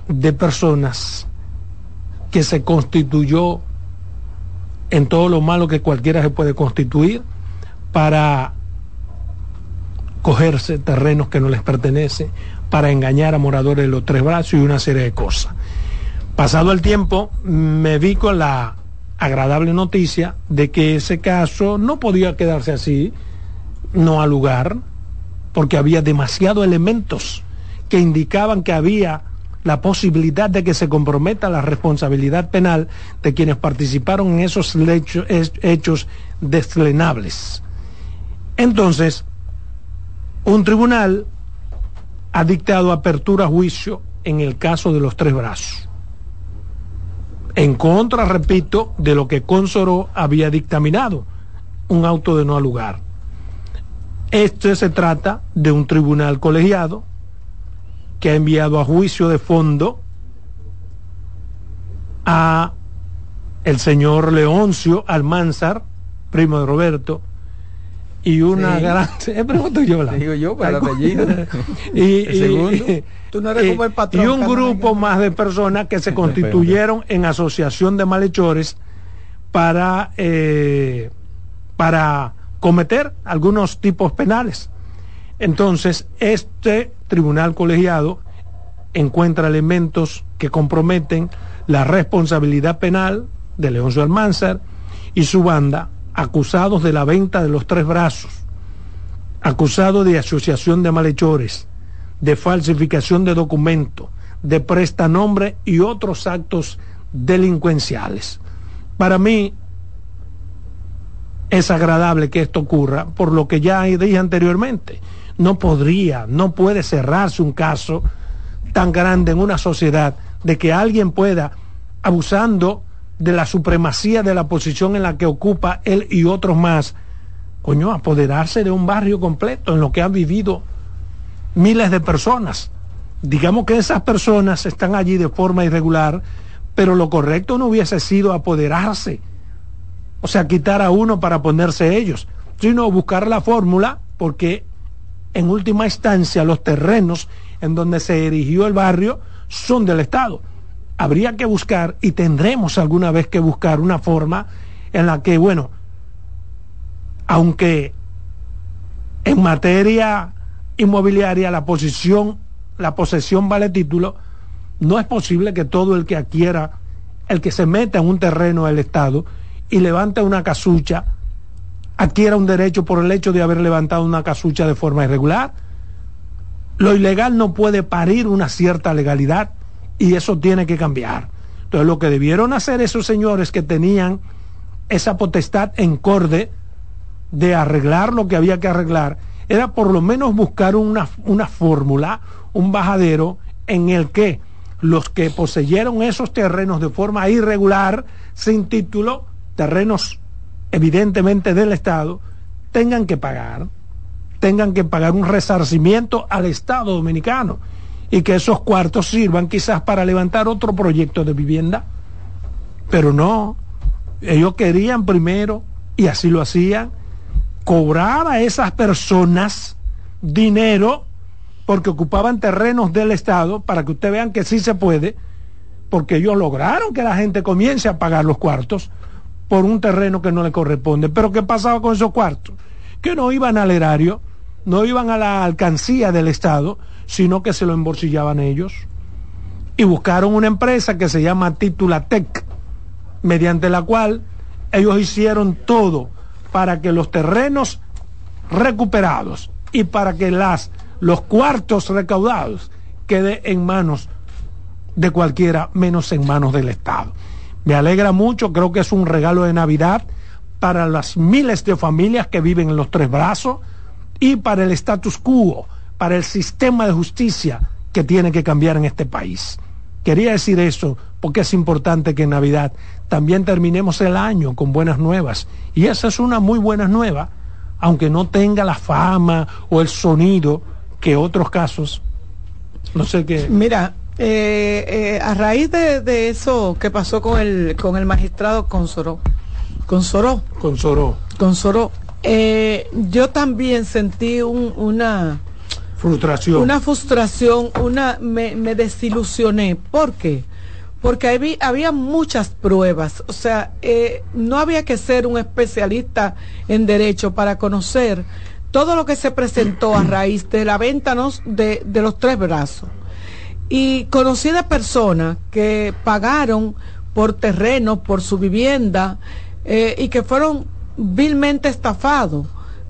de personas que se constituyó en todo lo malo que cualquiera se puede constituir para cogerse terrenos que no les pertenecen, para engañar a moradores de los tres brazos y una serie de cosas. Pasado el tiempo, me vi con la agradable noticia de que ese caso no podía quedarse así, no al lugar, porque había demasiados elementos que indicaban que había la posibilidad de que se comprometa la responsabilidad penal de quienes participaron en esos hechos deslenables. Entonces, un tribunal ha dictado apertura a juicio en el caso de los tres brazos. En contra, repito, de lo que Consoró había dictaminado, un auto de no lugar. Este se trata de un tribunal colegiado que ha enviado a juicio de fondo a el señor Leoncio Almanzar, primo de Roberto, y una Sí. gran... Pregunto yo, Blanco. Digo yo, para el apellido. y, El y- segundo. Tú no eres como el patrón, y un grupo más de personas que se constituyeron en asociación de malhechores para, eh, para cometer algunos tipos penales. Entonces, este tribunal colegiado encuentra elementos que comprometen la responsabilidad penal de Leoncio Almanzar y su banda, acusados de la venta de los tres brazos, acusados de asociación de malhechores, de falsificación de documentos, de prestanombre y otros actos delincuenciales. Para mí es agradable que esto ocurra, por lo que ya dije anteriormente. No podría, no puede cerrarse un caso tan grande en una sociedad de que alguien pueda, abusando de la supremacía de la posición en la que ocupa él y otros más, coño, apoderarse de un barrio completo en lo que han vivido miles de personas. Digamos que esas personas están allí de forma irregular, pero lo correcto no hubiese sido apoderarse, o sea, quitar a uno para ponerse ellos, sino buscar la fórmula, porque en última instancia los terrenos en donde se erigió el barrio son del Estado. Habría que buscar y tendremos alguna vez que buscar una forma en la que, bueno, aunque en materia inmobiliaria la posición, la posesión vale título, no es posible que todo el que adquiera, el que se meta en un terreno del Estado y levanta una casucha, adquiera un derecho por el hecho de haber levantado una casucha de forma irregular. Lo ilegal no puede parir una cierta legalidad y eso tiene que cambiar. Entonces lo que debieron hacer esos señores que tenían esa potestad en corde de arreglar lo que había que arreglar era por lo menos buscar una, una fórmula, un bajadero en el que los que poseyeron esos terrenos de forma irregular, sin título, terrenos evidentemente del Estado, tengan que pagar, tengan que pagar un resarcimiento al Estado dominicano y que esos cuartos sirvan quizás para levantar otro proyecto de vivienda. Pero no, ellos querían primero, y así lo hacían, cobrar a esas personas dinero porque ocupaban terrenos del Estado, para que ustedes vean que sí se puede, porque ellos lograron que la gente comience a pagar los cuartos por un terreno que no le corresponde. Pero ¿qué pasaba con esos cuartos? Que no iban al erario, no iban a la alcancía del Estado, sino que se lo embolsillaban ellos. Y buscaron una empresa que se llama Titulatec, mediante la cual ellos hicieron todo para que los terrenos recuperados y para que las, los cuartos recaudados queden en manos de cualquiera, menos en manos del Estado. Me alegra mucho, creo que es un regalo de Navidad para las miles de familias que viven en los tres brazos y para el status quo, para el sistema de justicia que tiene que cambiar en este país. Quería decir eso porque es importante que en Navidad también terminemos el año con buenas nuevas. Y esa es una muy buena nueva, aunque no tenga la fama o el sonido que otros casos. No sé qué. Mira, eh, eh, a raíz de, eso que pasó con el, con el magistrado Consoró, Consoró, Consoró, Consoró, eh, yo también sentí una Una frustración, una me, desilusioné. ¿Por qué? Porque había, había muchas pruebas. O sea, eh, no había que ser un especialista en derecho para conocer todo lo que se presentó a raíz de la venta de, de los tres brazos. Y conocí de personas que pagaron por terreno, por su vivienda, eh, y que fueron vilmente estafados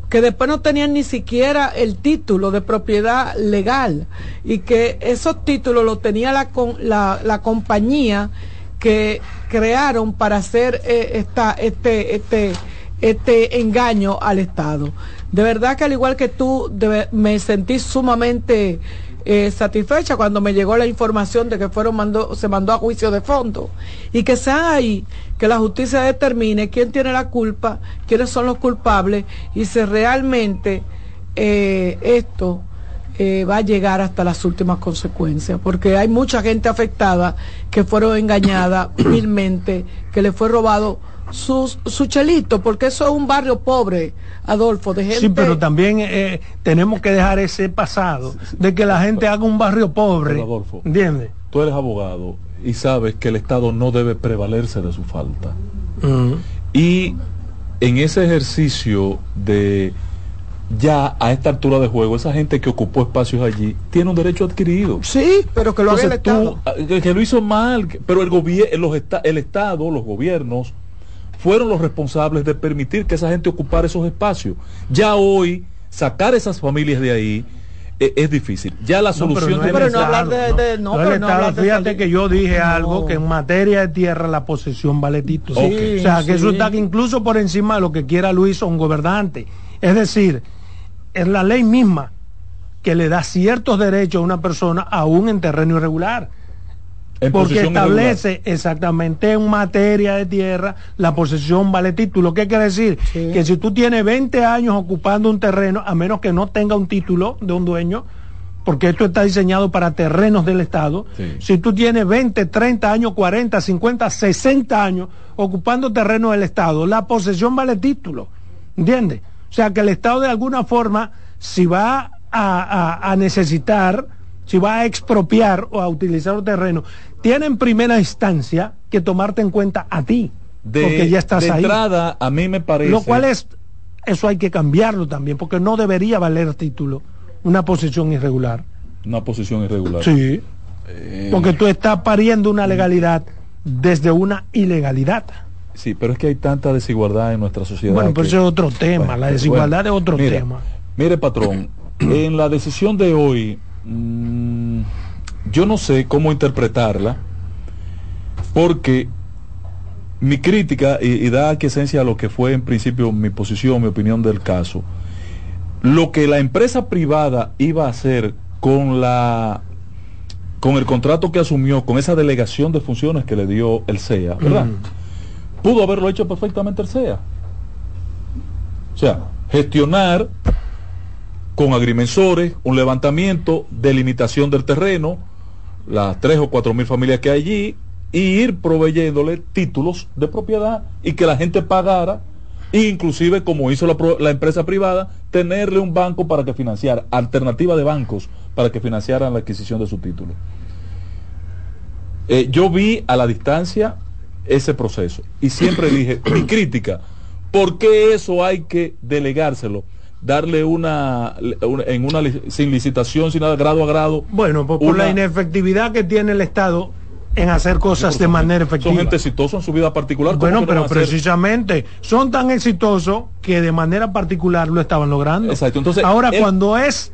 que después no tenían ni siquiera el título de propiedad legal y que esos títulos los tenía la, la, la compañía que crearon para hacer eh, esta, este, este, este engaño al Estado. De verdad que al igual que tú, me sentí sumamente eh, satisfecha cuando me llegó la información de que fueron mandó, se mandó a juicio de fondo. Y que sea ahí que la justicia determine quién tiene la culpa, quiénes son los culpables y si realmente eh, esto eh, va a llegar hasta las últimas consecuencias, porque hay mucha gente afectada que fueron engañadas vilmente, que le fue robado su chelito, porque eso es un barrio pobre, Adolfo, de gente. Sí, pero también eh, tenemos que dejar ese pasado de que la gente haga un barrio pobre. Adolfo, ¿Entiendes? Tú eres abogado y sabes que el Estado no debe prevalerse de su falta. Mm. Y en ese ejercicio de ya a esta altura de juego, esa gente que ocupó espacios allí tiene un derecho adquirido. Sí, pero que lo haga el Estado. Ah, que, lo hizo mal, pero el, gobierno el Estado, los gobiernos, fueron los responsables de permitir que esa gente ocupara esos espacios. Ya hoy, sacar esas familias de ahí eh, es difícil. Ya la solución... pero no hablar de... no, pero fíjate que yo dije algo, que en materia de tierra la posesión vale título. o sea, que eso está incluso por encima de lo que quiera Luis o un gobernante. Es decir, es la ley misma que le da ciertos derechos a una persona aún en terreno irregular porque establece exactamente en materia de tierra la posesión vale título. ¿Qué quiere decir? Que si tú tienes 20 años ocupando un terreno, a menos que no tenga un título de un dueño, porque esto está diseñado para terrenos del Estado, si tú tienes 20, 30 años, 40, 50, 60 años ocupando terreno del Estado, la posesión vale título. ¿Entiendes? O sea que el Estado de alguna forma, si va a necesitar si vas a expropiar o a utilizar un terreno, tiene en primera instancia que tomarte en cuenta a ti, De, porque ya estás de ahí. entrada, a mí me parece. Lo cual es, eso hay que cambiarlo también, porque no debería valer título una posición irregular. Una posición irregular. Sí, Eh, porque tú estás pariendo una legalidad desde una ilegalidad. Sí, pero es que hay tanta desigualdad en nuestra sociedad. Bueno, pero eso es otro tema, Bueno, la desigualdad bueno, es otro mira, tema. Mire, patrón, en la decisión de hoy, mm, yo no sé cómo interpretarla, porque mi crítica, y, y da esencia a lo que fue en principio mi posición, mi opinión del caso, lo que la empresa privada iba a hacer con la con el contrato que asumió, con esa delegación de funciones que le dio el CEA, ¿verdad? Mm. Pudo haberlo hecho perfectamente el CEA. O sea, gestionar con agrimensores, un levantamiento, delimitación del terreno, las tres o cuatro mil familias que hay allí, y ir proveyéndole títulos de propiedad y que la gente pagara, e inclusive como hizo la, empresa privada, tenerle un banco para que financiara, alternativa de bancos para que financiaran la adquisición de su título. Eh, yo vi a la distancia ese proceso y siempre dije, mi crítica, ¿por qué eso hay que delegárselo? Darle una, en una sin licitación, sin nada, grado a grado. Bueno, pues por una- la inefectividad que tiene el Estado en hacer cosas de manera efectiva. Son gente exitosa en su vida particular. ¿cómo Bueno, no pero precisamente son tan exitosos que de manera particular lo estaban logrando. Exacto, entonces, Ahora, cuando es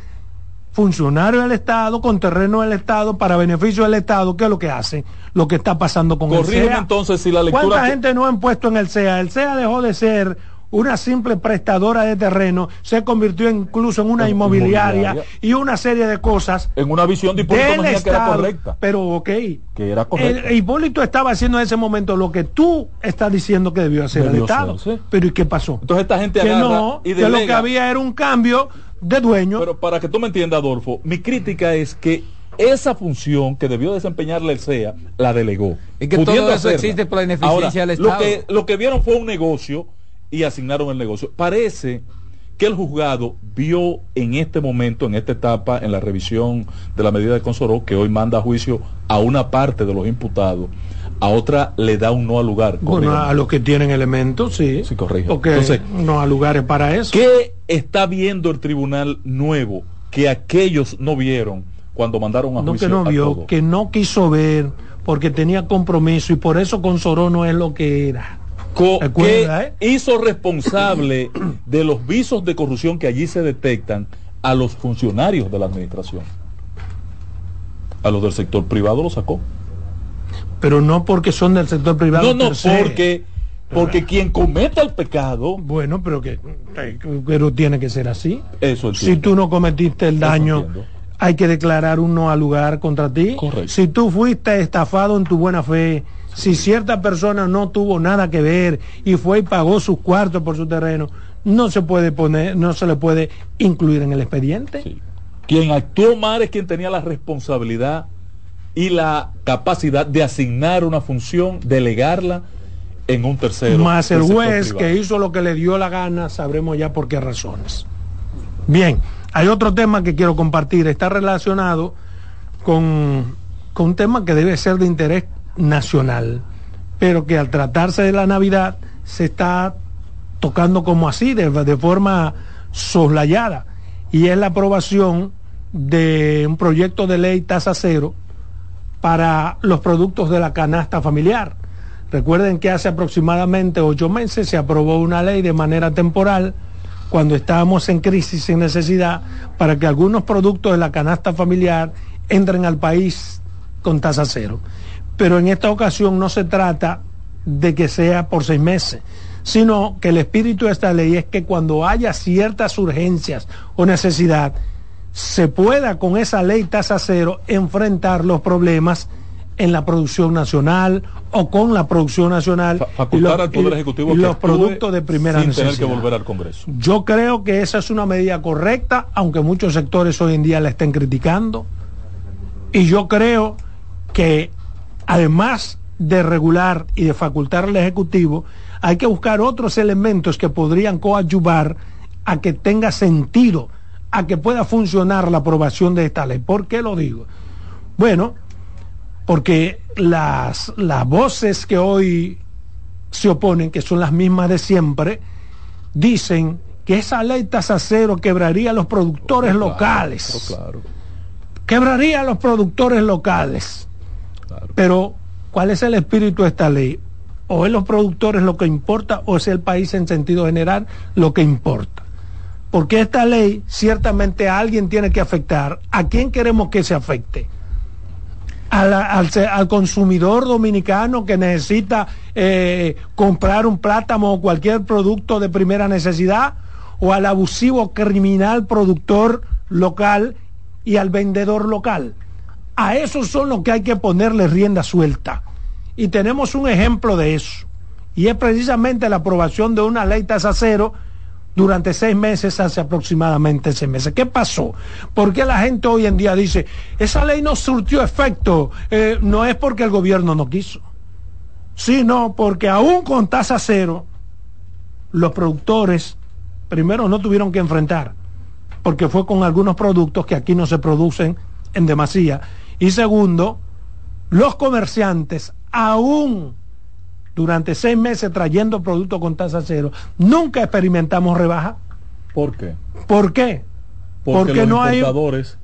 funcionario del Estado, con terreno del Estado, para beneficio del Estado, ¿qué es lo que hace? Lo que está pasando con Corrígeme el CEA. entonces si la lectura ¿Cuánta que- gente no han puesto en el CEA? El CEA dejó de ser una simple prestadora de terreno, se convirtió incluso en una inmobiliaria, inmobiliaria. y una serie de cosas en una visión de Hipólito Mejía que era correcta. pero ok. Que era correcta. El- Hipólito estaba haciendo en ese momento lo que tú estás diciendo que debió hacer el Estado. ser, sí. Pero ¿y qué pasó? Entonces esta gente que no, y que lo que había era un cambio de dueño. Pero para que tú me entiendas, Adolfo, mi crítica es que esa función que debió desempeñarle el CEA la delegó. Y que pudiendo todo eso hacerla. existe por la ineficiencia Ahora, del lo Estado. que, lo que vieron fue un negocio y asignaron el negocio. Parece que el juzgado vio en este momento, en esta etapa, en la revisión de la medida de Consoró, que hoy manda a juicio a una parte de los imputados, a otra le da un no al lugar. bueno, a los que tienen elementos, sí. Sí, corrige. Porque Entonces, no a lugares para eso. ¿Qué está viendo el tribunal nuevo que aquellos no vieron cuando mandaron a No juicio que no a vio, que no quiso ver, porque tenía compromiso y por eso Consoró no es lo que era. Recuerda, ¿eh? que hizo responsable de los visos de corrupción que allí se detectan a los funcionarios de la administración. A los del sector privado lo sacó. Pero no porque son del sector privado. No, no, porque, porque quien cometa el pecado, Bueno, pero que pero tiene que ser así. eso Si entiendo. tú no cometiste el daño, hay que declarar un no al lugar contra ti. Correcto. Si tú fuiste estafado en tu buena fe, si cierta persona no tuvo nada que ver y fue y pagó sus cuartos por su terreno, no se puede poner, no se le puede incluir en el expediente. Sí. Quien actuó mal es quien tenía la responsabilidad y la capacidad de asignar una función, delegarla en un tercero. Más el juez que hizo lo que le dio la gana, sabremos ya por qué razones. Bien, hay otro tema que quiero compartir, está relacionado con, con un tema que debe ser de interés nacional, pero que al tratarse de la Navidad se está tocando como así, de, de forma soslayada, y es la aprobación de un proyecto de ley tasa cero para los productos de la canasta familiar. Recuerden que hace aproximadamente ocho meses se aprobó una ley de manera temporal cuando estábamos en crisis sin necesidad para que algunos productos de la canasta familiar entren al país con tasa cero. Pero en esta ocasión no se trata de que sea por seis meses, sino que el espíritu de esta ley es que cuando haya ciertas urgencias o necesidad, se pueda con esa ley tasa cero enfrentar los problemas en la producción nacional o con la producción nacional facultar los, al Poder Ejecutivo y los productos de primera sin necesidad. tener que volver al Congreso. Yo creo que esa es una medida correcta, aunque muchos sectores hoy en día la estén criticando. Y yo creo que además de regular y de facultar al Ejecutivo, hay que buscar otros elementos que podrían coadyuvar a que tenga sentido a que pueda funcionar la aprobación de esta ley. ¿Por qué lo digo? Bueno, porque las, las voces que hoy se oponen, que son las mismas de siempre, dicen que esa ley tasa cero quebraría a los productores locales. Quebraría a los productores locales. Pero, ¿cuál es el espíritu de esta ley? O es los productores lo que importa o es el país en sentido general lo que importa. Porque esta ley ciertamente a alguien tiene que afectar. ¿A quién queremos que se afecte? al, consumidor dominicano que necesita eh, comprar un plátano o cualquier producto de primera necesidad, o al abusivo criminal productor local y al vendedor local. A esos son los que hay que ponerle rienda suelta. Y tenemos un ejemplo de eso. Y es precisamente la aprobación de una ley tasa cero durante seis meses, hace aproximadamente seis meses. ¿Qué pasó? Porque la gente hoy en día dice, esa ley no surtió efecto? Eh, no es porque el gobierno no quiso, sino porque aún con tasa cero, los productores primero no tuvieron que enfrentar, porque fue con algunos productos que aquí no se producen en demasía. Y segundo, los comerciantes aún durante seis meses trayendo productos con tasa cero. Nunca experimentamos rebaja. ¿Por qué? ¿Por qué? Porque, los no importadores...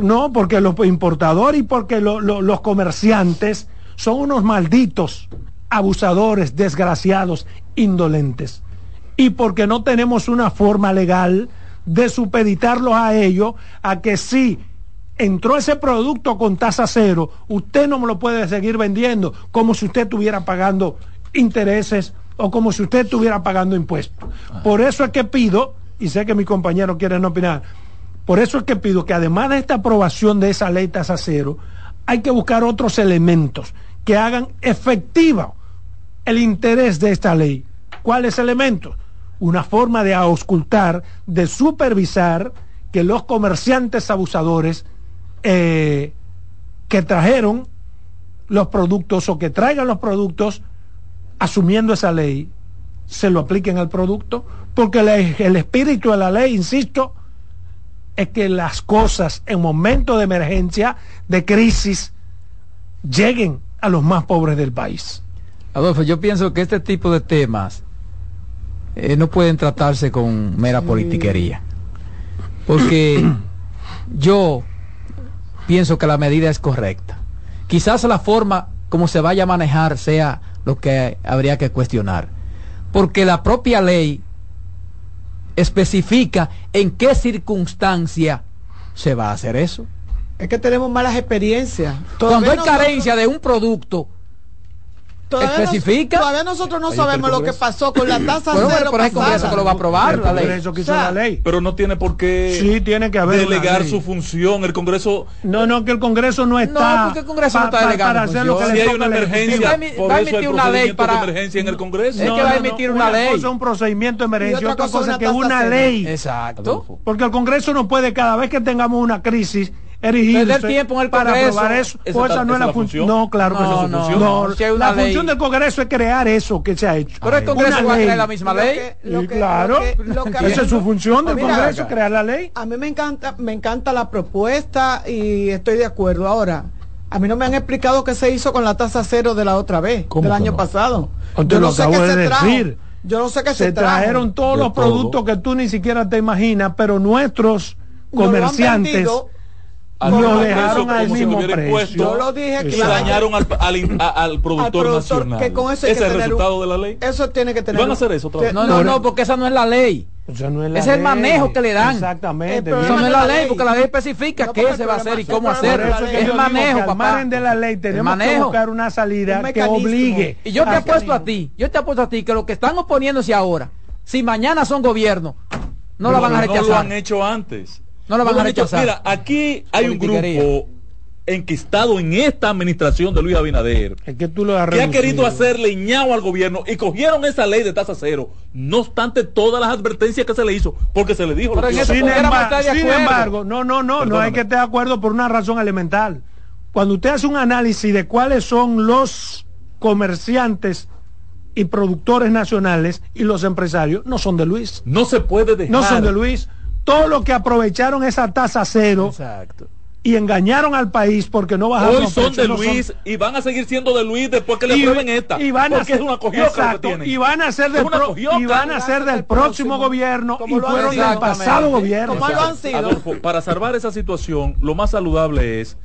no, porque los importadores y porque los comerciantes son unos malditos abusadores, desgraciados, indolentes. Y porque no tenemos una forma legal de supeditarlos a ellos a que sí entró ese producto con tasa cero, usted no me lo puede seguir vendiendo como si usted estuviera pagando intereses o como si usted estuviera pagando impuestos. Por eso es que pido, y sé que mis compañeros quieren opinar, por eso es que pido que además de esta aprobación de esa ley tasa cero, hay que buscar otros elementos que hagan efectivo el interés de esta ley. ¿Cuáles elementos? Una forma de auscultar, de supervisar que los comerciantes abusadores eh, que trajeron los productos o que traigan los productos asumiendo esa ley, se lo apliquen al producto, porque el espíritu de la ley, insisto, es que las cosas en momentos de emergencia, de crisis, lleguen a los más pobres del país. Adolfo, yo pienso que este tipo de temas eh, no pueden tratarse con mera politiquería. Porque yo pienso que la medida es correcta. Quizás la forma como se vaya a manejar sea lo que habría que cuestionar. Porque la propia ley especifica en qué circunstancia se va a hacer eso. Es que tenemos malas experiencias. Cuando hay carencia de un producto, Todavía especifica. todavía nosotros no sabemos lo que pasó con la tasa bueno, cero. Pero el Congreso que lo va a aprobar la ley. Pero no tiene por qué sí, tiene que haber delegar su función. El Congreso. No, no, que el Congreso no está. No, porque el Congreso no está delegando. Para hacer lo que si hay una emergencia, va a emitir una ley para. emergencia en el Congreso. Es que va a emitir una ley. Una cosa es un procedimiento de emergencia, otra cosa es que una ley. Exacto. Porque el Congreso no puede, cada vez que tengamos una crisis, perder tiempo en el para aprobar eso. Esa, no es la función. No, claro que no, no, no, La función del Congreso es crear eso que se ha hecho. Pero el Congreso va a crear la misma ley. claro. Esa es su función del Congreso, crear la ley. A mí me encanta, me encanta la propuesta y estoy de acuerdo. Ahora, a mí no me han explicado qué se hizo con la tasa cero de la otra vez, del año pasado. Yo no sé qué se decir. Yo no sé qué se, se trajeron todos los productos que tú ni siquiera te imaginas, pero nuestros comerciantes lo dejaron al mismo precio. Yo lo dije que dañaron al, al, productor, nacional. Que con ese, es el resultado de la ley. Eso tiene que tener. ¿Van a hacer eso otra vez? No, no, no, porque esa no es la ley. Ese es el manejo que le dan. Exactamente. Eso no es la ley, porque la ley especifica qué se va a hacer y cómo hacerlo. Es el manejo, papá. de la ley tenemos que buscar una salida que obligue. Y yo te apuesto a ti, yo te apuesto a ti que lo que están oponiéndose ahora, si mañana son gobierno, no la van a rechazar. No lo han hecho antes. No lo van a rechazar. Mira, aquí hay un grupo enquistado en esta administración de Luis Abinader es que, tú lo has que ha querido hacer leñado al gobierno y cogieron esa ley de tasa cero. No obstante todas las advertencias que se le hizo porque se le dijo Pero lo sin, sin embargo no no no no hay que estar de acuerdo por una razón elemental. Cuando usted hace un análisis de cuáles son los comerciantes y productores nacionales y los empresarios no son de Luis. No se puede dejar no son de Luis todos los que aprovecharon esa tasa cero Exacto. y engañaron al país porque no bajaron Hoy los son precios, de no Luis y van a seguir siendo de Luis después que le y, aprueben esta. y van a porque ser, es una que exacto, tienen. y van a ser del, una pro- cogioca. y van a ser del próximo gobierno y fueron del pasado gobierno Como lo han sido. Adolfo, para salvar esa situación, lo más saludable es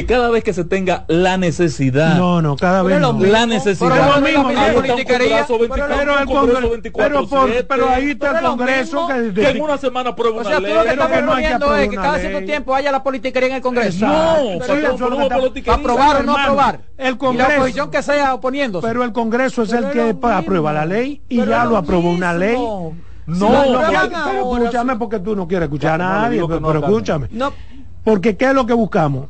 que cada vez que se tenga la necesidad, no no cada vez no. la necesidad, Pero lo mismo, Ahí ya. está un politiquería, Congreso 24, pero el un Congreso Congreso 24, pero, por- 7, pero ahí está el Congreso que, que en una semana aprueba O una sea, tú ley. lo que estás proponiendo es que cada cierto tiempo haya la politiquería en el Congreso. No, aprobar o no aprobar. el Y la Congreso- oposición que sea oponiéndose. pero el Congreso es el que aprueba la ley y ya lo aprobó una ley. No, pero escúchame porque tú no quieres escuchar a nadie, pero, no, pero Carmen. escúchame. No, Porque ¿qué es lo que buscamos?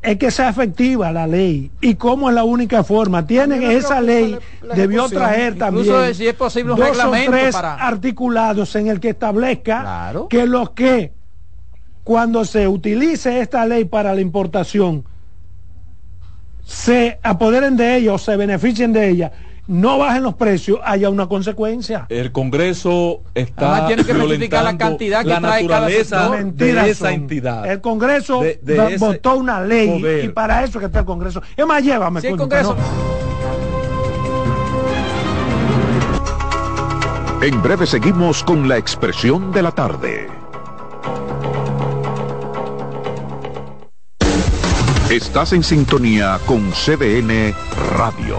Es que sea efectiva la ley. ¿Y cómo es la única forma? Tienen no esa ley, sea la- la debió traer también de si es posible un dos o tres para- articulados en el que establezca Claro. que los que cuando se utilice esta ley para la importación se apoderen de ella o se beneficien de ella, no bajen los precios, haya una consecuencia. El Congreso está Además, tiene que especificar la cantidad que la trae cada naturaleza sector. Mentiras de esa son. entidad. El Congreso De- de votó una ley poder. y para eso que está el Congreso. Es más, llévame. Sí, el Congreso. no- En breve seguimos con la expresión de la tarde. Estás en sintonía con CDN Radio.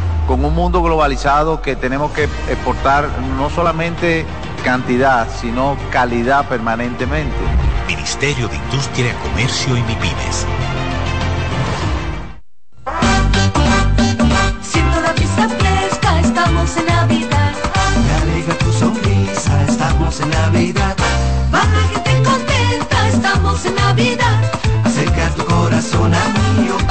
con un mundo globalizado que tenemos que exportar no solamente cantidad, sino calidad permanentemente. Ministerio de Industria, Comercio y MIPIMES. Siento la brisa fresca, estamos en Navidad. Me alegra tu sonrisa, estamos en Navidad. Va la gente contenta, estamos en Navidad. Acerca tu corazón a Para En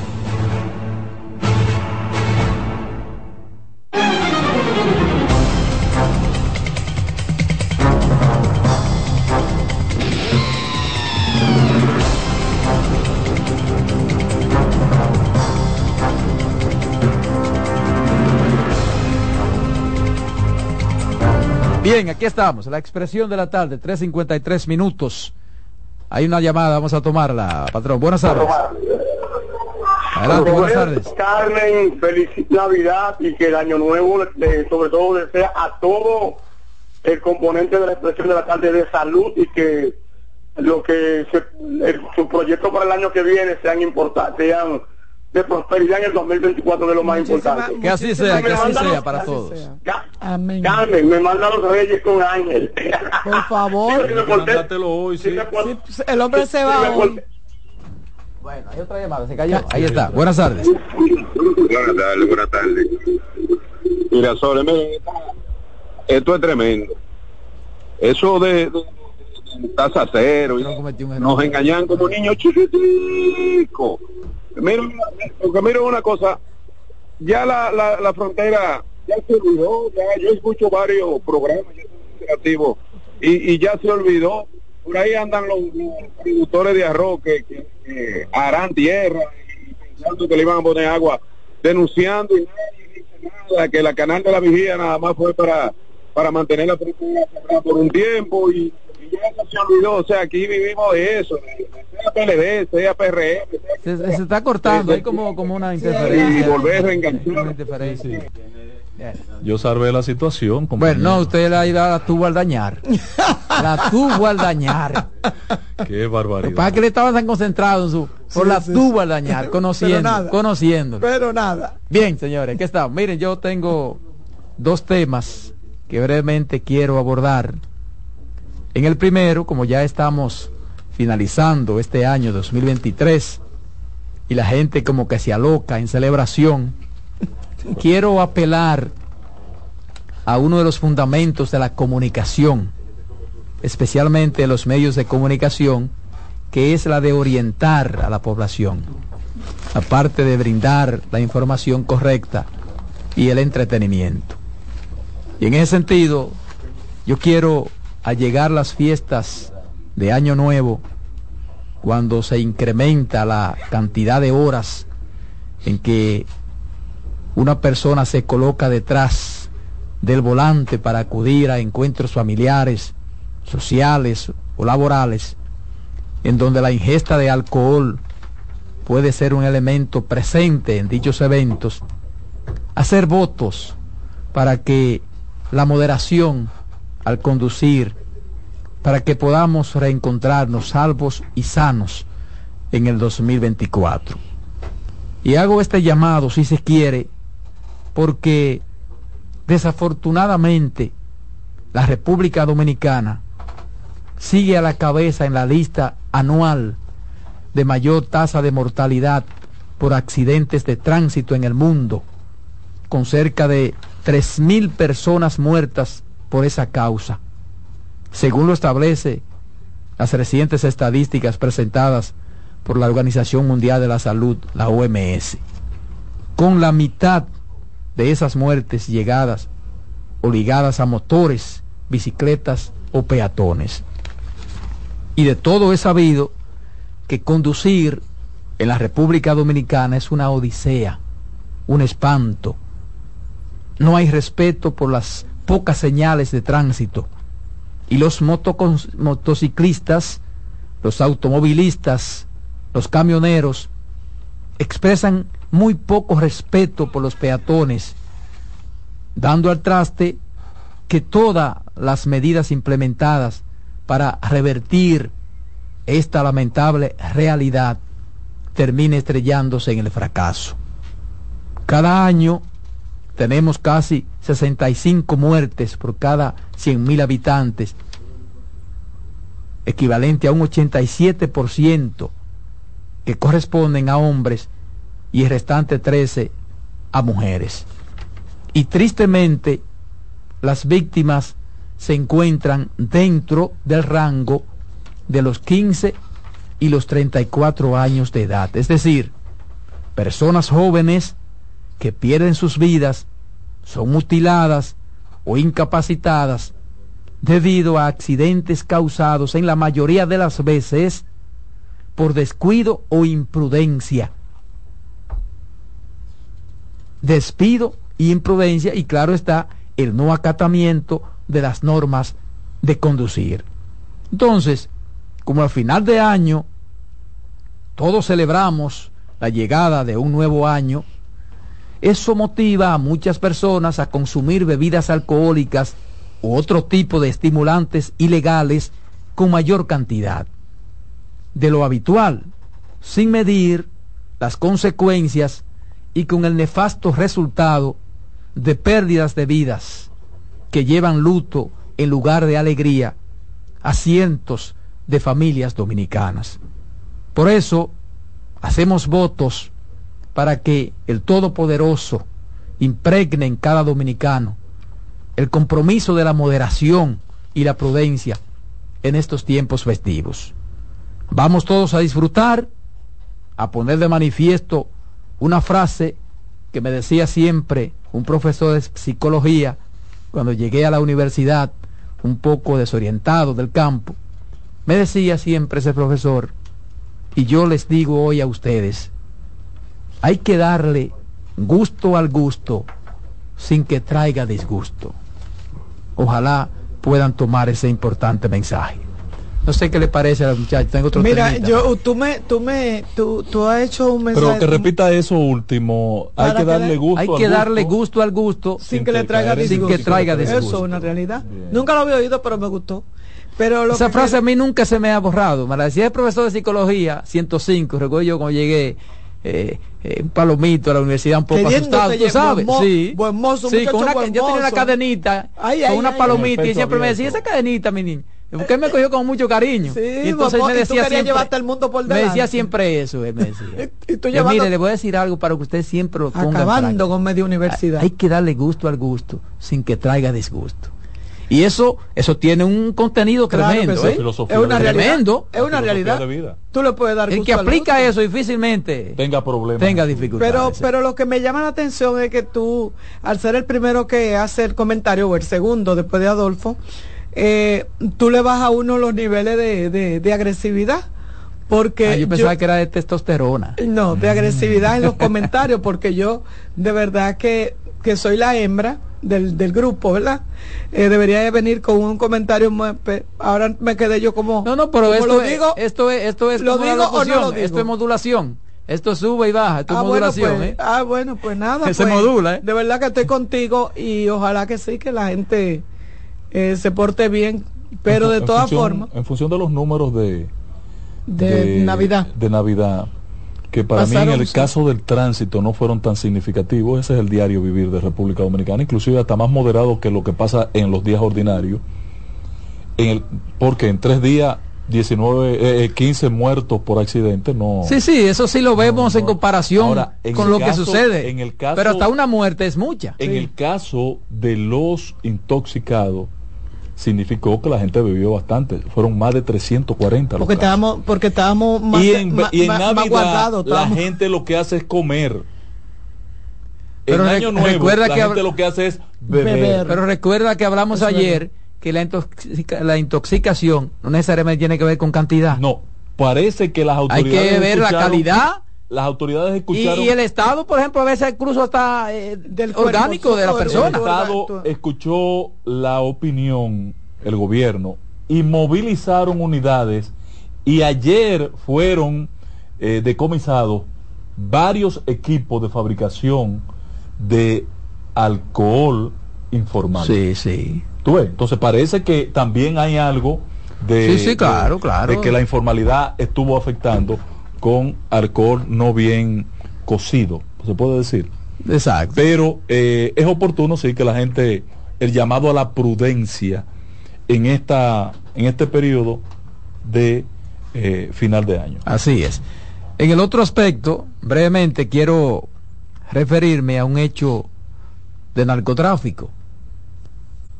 Bien, aquí estamos, la expresión de la tarde, 3.53 minutos. Hay una llamada, vamos a tomarla, patrón. Buenas tardes. Adelante, buenas tardes. Carmen, feliz Navidad y que el año nuevo, sobre todo, desea a todo el componente de la expresión de la tarde de salud y que lo que se, el- su proyecto para el año que viene sean importantes, sean de prosperidad en el 2024 que es lo más importante. Que así sea, que así sea para Así todos. Ca- Amén. Carmen, me manda los reyes con Ángel. Por favor. Sí, porté- hoy, sí. sí Sí, el hombre se va hoy. Bueno, hay otra llamada, se cayó. Ahí está, buenas tardes. Buenas tardes, buenas tardes. Mira, Sole, miren, esto es tremendo. Eso de, de- de tasa cero, y No nos engañan como niños chiquiticos. Mira, porque mira una cosa, ya la, la, la frontera ya se olvidó, ya yo escucho varios programas interactivos, y, y ya se olvidó. Por ahí andan los, productores de arroz que, que- que harán tierra y pensando que le iban a poner agua, denunciando y nadie nada, que la canal de la vigía nada más fue para, para mantener la frontera por un tiempo y ya eso se olvidó. O sea, aquí vivimos de eso, sea PLD, sea PRM, Se, se está cortando, hay como, como una interferencia. y volver a. Bien. Yo salvé la situación. Bueno, no, usted la, la tuvo al dañar. La tuvo al dañar. Qué barbaridad. pasa es que le estaba tan concentrado en su. Por Sí, la sí. tuvo al dañar, Pero conociendo. nada. Conociendo. Pero nada. Bien, señores, ¿qué estamos? Miren, yo tengo dos temas que brevemente quiero abordar. En el primero, como ya estamos finalizando este año 2023 y la gente como que se aloca en celebración, quiero apelar a uno de los fundamentos de la comunicación, especialmente los medios de comunicación, que es la de orientar a la población aparte de brindar la información correcta y el entretenimiento. Y en ese sentido, yo quiero allegar las fiestas de Año Nuevo, cuando se incrementa la cantidad de horas en que una persona se coloca detrás del volante para acudir a encuentros familiares, sociales o laborales, en donde la ingesta de alcohol puede ser un elemento presente en dichos eventos, hacer votos para que la moderación al conducir, para que podamos reencontrarnos salvos y sanos en el 2024. Y hago este llamado, si se quiere, porque desafortunadamente la República Dominicana sigue a la cabeza en la lista anual de mayor tasa de mortalidad por accidentes de tránsito en el mundo, con cerca de 3.000 personas muertas por esa causa, según lo establece las recientes estadísticas presentadas por la Organización Mundial de la Salud, la OMS. Con la mitad de esas muertes llegadas o ligadas a motores, bicicletas o peatones. Y de todo es sabido que conducir en la República Dominicana es una odisea, un espanto. No hay respeto por las pocas señales de tránsito. Y los motociclistas, los automovilistas, los camioneros, expresan muy poco respeto por los peatones, dando al traste que todas las medidas implementadas para revertir esta lamentable realidad termine estrellándose en el fracaso. Cada año tenemos casi 65 muertes por cada 100.000 habitantes, equivalente a un 87% que corresponden a hombres y el restante 13 a mujeres. Y tristemente, las víctimas se encuentran dentro del rango de los 15 y los 34 años de edad. Es decir, personas jóvenes que pierden sus vidas, son mutiladas o incapacitadas debido a accidentes causados en la mayoría de las veces por descuido o imprudencia. Despido y imprudencia y claro está el no acatamiento de las normas de conducir. Entonces, como al final de año todos celebramos la llegada de un nuevo año, eso motiva a muchas personas a consumir bebidas alcohólicas u otro tipo de estimulantes ilegales con mayor cantidad de lo habitual, sin medir las consecuencias y con el nefasto resultado de pérdidas de vidas que llevan luto en lugar de alegría a cientos de familias dominicanas. Por eso hacemos votos para que el Todopoderoso impregne en cada dominicano el compromiso de la moderación y la prudencia en estos tiempos festivos. Vamos todos a disfrutar, a poner de manifiesto una frase que me decía siempre un profesor de psicología cuando llegué a la universidad un poco desorientado del campo. Me decía siempre ese profesor, y yo les digo hoy a ustedes, hay que darle gusto al gusto sin que traiga disgusto. Ojalá puedan tomar ese importante mensaje. No sé qué le parece a los muchachos. Tengo otro Mira, temita. yo, tú me, tú me, tú, tú has hecho un mensaje. Pero que repita eso último. Hay que darle le- gusto. Hay al que darle gusto. gusto al gusto sin que le traiga sin disgusto. que traiga Eso es una realidad. Nunca lo había oído, pero me gustó. Pero lo Esa que frase a mí nunca se me ha borrado. Me la decía el profesor de psicología, 105, recuerdo yo cuando llegué, eh, eh, un palomito a la universidad un poco asustado, tú sabes. buen mo- sí, buen mozo, sí muchacho con una, buen yo tenía una cadenita Ay, con ay, una ay. palomita y siempre me decía, esa cadenita, mi niño. Porque él me cogió con mucho cariño. Sí, y entonces me mo- y tú decía siempre, llevarte el mundo por me decía siempre eso, él me decía. Y tú Yo, llevando- mire, le voy a decir algo para que usted siempre lo ponga acabando con media universidad. Hay que darle gusto al gusto sin que traiga disgusto. Y eso, eso tiene un contenido Claro tremendo, sí. ¿eh? filosofía Es una realidad. Tremendo. Es una realidad. de vida. Tú le puedes dar El gusto que aplica eso difícilmente Tenga problemas. tenga dificultades. Pero, pero lo que me llama la atención es que tú, al ser el primero que hace el comentario, o el segundo después de Adolfo, eh, tú le bajas a uno los niveles de, de- de agresividad. Porque Ah, yo pensaba que era de testosterona. No, de agresividad en los comentarios, porque yo de verdad que, que soy la hembra del, del grupo, ¿verdad? Eh, debería de venir con un comentario ahora me quedé yo como No, no, pero esto, lo es, digo esto es, esto es ¿lo como digo o no lo locución, digo? esto es modulación. Esto sube y baja, esto ah, es bueno, modulación, pues, ¿eh? ah, bueno, pues nada. Se pues, modula, ¿eh? De verdad que estoy contigo y ojalá que sí, que la gente eh, se porte bien, pero En de todas formas, En función de los números de, de, Navidad. de Navidad, que para mí en el caso del tránsito no fueron tan significativos, ese es el diario vivir de República Dominicana, inclusive hasta más moderado que lo que pasa en los días ordinarios, en el, porque en tres días 19, eh, eh, 15 muertos por accidente, no. Sí, sí, eso sí lo vemos en comparación Ahora, en con lo que sucede. en el caso- pero hasta una muerte es mucha. En el caso de los intoxicados, significó que la gente bebió bastante, fueron más de 340 los Porque estábamos, porque estábamos más, y en, ma- y en ma- más Navidad guardados. la gente lo que hace es comer. Pero en re- Año Nuevo recuerda la que gente lo que hace es beber. Beber. Pero recuerda que hablamos es ayer que la, intoxica- la intoxicación no necesariamente tiene que ver con cantidad. No, parece que las Hay autoridades que ver la calidad Las autoridades y, escucharon y el Estado, por ejemplo, a veces incluso hasta eh, Del cuerpo, orgánico de la todo el- el persona. Estado escuchó la opinión, el gobierno, y movilizaron unidades y ayer fueron eh, decomisados varios equipos de fabricación de alcohol informal. Sí, sí. ¿Tú ves? Entonces parece que también hay algo de, Sí, sí, claro, de- claro. de que la informalidad estuvo afectando con alcohol no bien cocido, se puede decir. Exacto. Pero eh, es oportuno, sí, que la gente, el llamado a la prudencia en, esta, en este periodo de eh, final de año. Así es. En el otro aspecto, brevemente quiero referirme a un hecho de narcotráfico.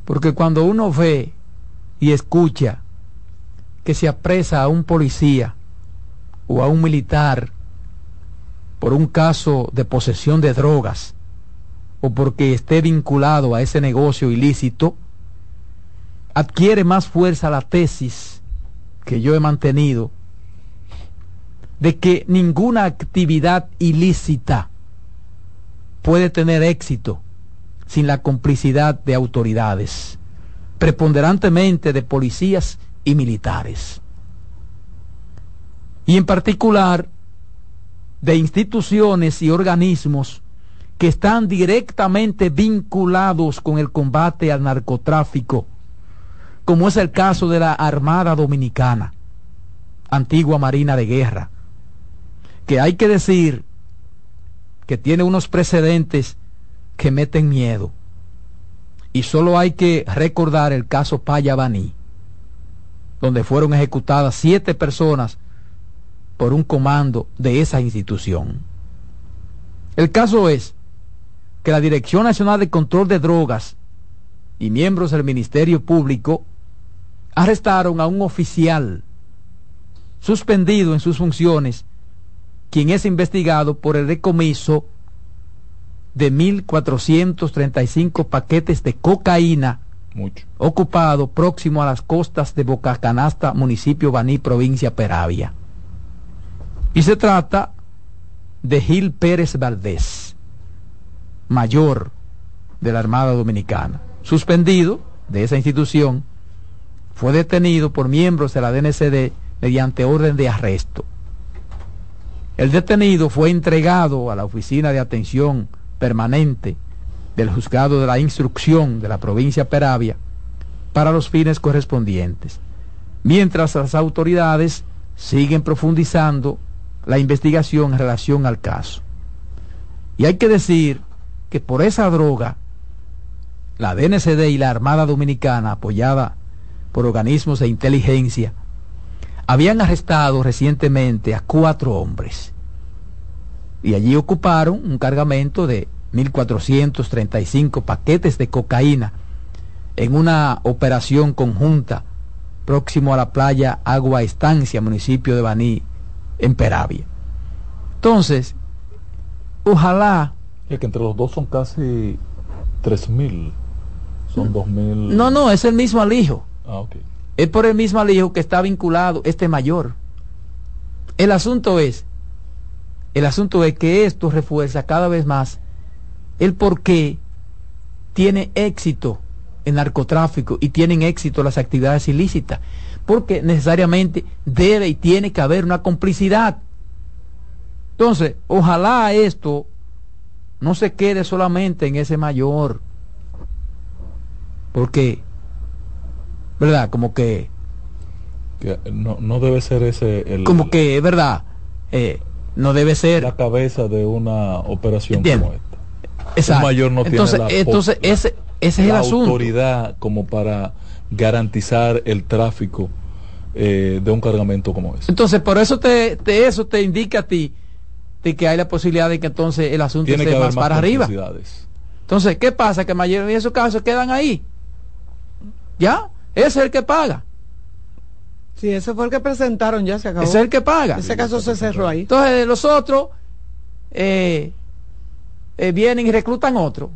Porque cuando uno ve y escucha que se apresa a un policía o a un militar por un caso de posesión de drogas o porque esté vinculado a ese negocio ilícito, adquiere más fuerza la tesis que yo he mantenido de que ninguna actividad ilícita puede tener éxito sin la complicidad de autoridades, preponderantemente de policías y militares. Y en particular de instituciones y organismos que están directamente vinculados con el combate al narcotráfico, como es el caso de la Armada Dominicana, antigua Marina de Guerra, que hay que decir que tiene unos precedentes que meten miedo. Y solo hay que recordar el caso Payabaní, donde fueron ejecutadas siete personas por un comando de esa institución. El caso es que la Dirección Nacional de Control de Drogas y miembros del Ministerio Público arrestaron a un oficial suspendido en sus funciones, quien es investigado por el decomiso de 1.435 paquetes de cocaína Mucho. ocupado próximo a las costas de Boca Canasta, municipio Baní, provincia Peravia. Y se trata de Gil Pérez Valdés, mayor, de la Armada Dominicana. Suspendido de esa institución, fue detenido por miembros de la DNCD mediante orden de arresto. El detenido fue entregado a la Oficina de Atención Permanente del Juzgado de la Instrucción de la provincia Peravia para los fines correspondientes, mientras las autoridades siguen profundizando la investigación en relación al caso. Y hay que decir que por esa droga, la DNCD y la Armada Dominicana, apoyada por organismos de inteligencia, habían arrestado recientemente a cuatro hombres. Y allí ocuparon un cargamento de 1.435 paquetes de cocaína en una operación conjunta próximo a la playa Agua Estancia, municipio de Baní, en Peravia. Entonces, ojalá... Es que entre los dos son casi 3.000, son 2.000... No, no, es el mismo alijo. Ah, ok. Es por el mismo alijo que está vinculado este mayor. El asunto es, el asunto es que esto refuerza cada vez más el por qué tiene éxito el narcotráfico y tienen éxito las actividades ilícitas, porque necesariamente debe y tiene que haber una complicidad. Entonces, ojalá esto no se quede solamente en ese mayor, porque, ¿verdad? Como que... no, no, debe ser ese el... Como que, ¿verdad? Eh, no debe ser... La cabeza de una operación como esta. Exacto. mayor no entonces, tiene la, entonces ese, ese es el asunto. autoridad como para garantizar el tráfico eh, de un cargamento como ese. Entonces, por eso te, te, eso te indica a ti de que hay la posibilidad de que entonces el asunto Tiene esté que más, más para arriba. Entonces, ¿qué pasa? Que mayoría de esos casos quedan ahí. ¿Ya? Ese es el que paga. Sí, ese fue el que presentaron, ya se acabó. Ese es el que paga. Ese caso se cerró ahí. Entonces, los otros eh, eh, vienen y reclutan otro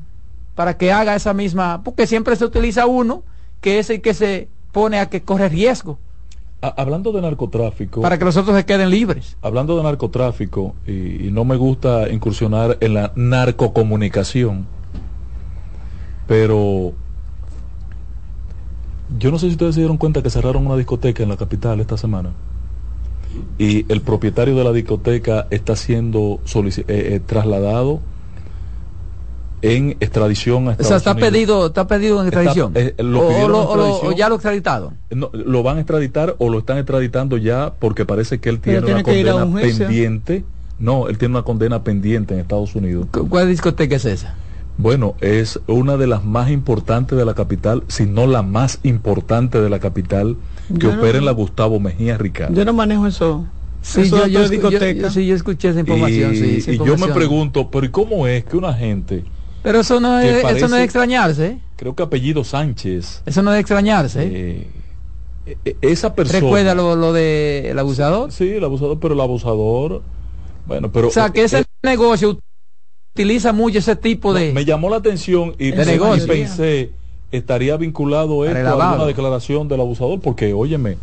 para que haga esa misma, porque siempre se utiliza uno que es el que se pone a que corre riesgo. Hablando de narcotráfico. Para que los otros se queden libres. Hablando de narcotráfico, y, y no me gusta incursionar en la narcocomunicación, pero yo no sé si ustedes se dieron cuenta que cerraron una discoteca en la capital esta semana. Y el propietario de la discoteca está siendo eh, eh, trasladado en extradición a Estados o sea, está Unidos. pedido, está pedido en extradición. Está, eh, lo o, pidieron lo, en extradición. o, ya lo extraditaron. No, lo van a extraditar o lo están extraditando ya porque parece que él tiene, tiene una condena un pendiente. No, él tiene una condena pendiente en Estados Unidos. ¿Cuál discoteca es esa? Bueno, es una de las más importantes de la capital, si no la más importante de la capital, que Yo opera no- en la Gustavo Mejía Ricardo. Yo no manejo eso. Sí, eso yo, yo, yo- sí, yo escuché esa información. y sí, esa y yo me pregunto, pero ¿y cómo es que una gente, Pero eso no es, eso no es extrañarse. ¿eh? creo que apellido Sánchez, Eso no es extrañarse. ¿eh? eh, eh, esa persona... ¿Recuerda lo, lo de el abusador? Sí, el abusador, pero el abusador, bueno, pero... o sea, que ese eh, negocio utiliza mucho ese tipo de... me llamó la atención y, De y pensé, estaría vinculado esto a alguna declaración del abusador, porque, óyeme,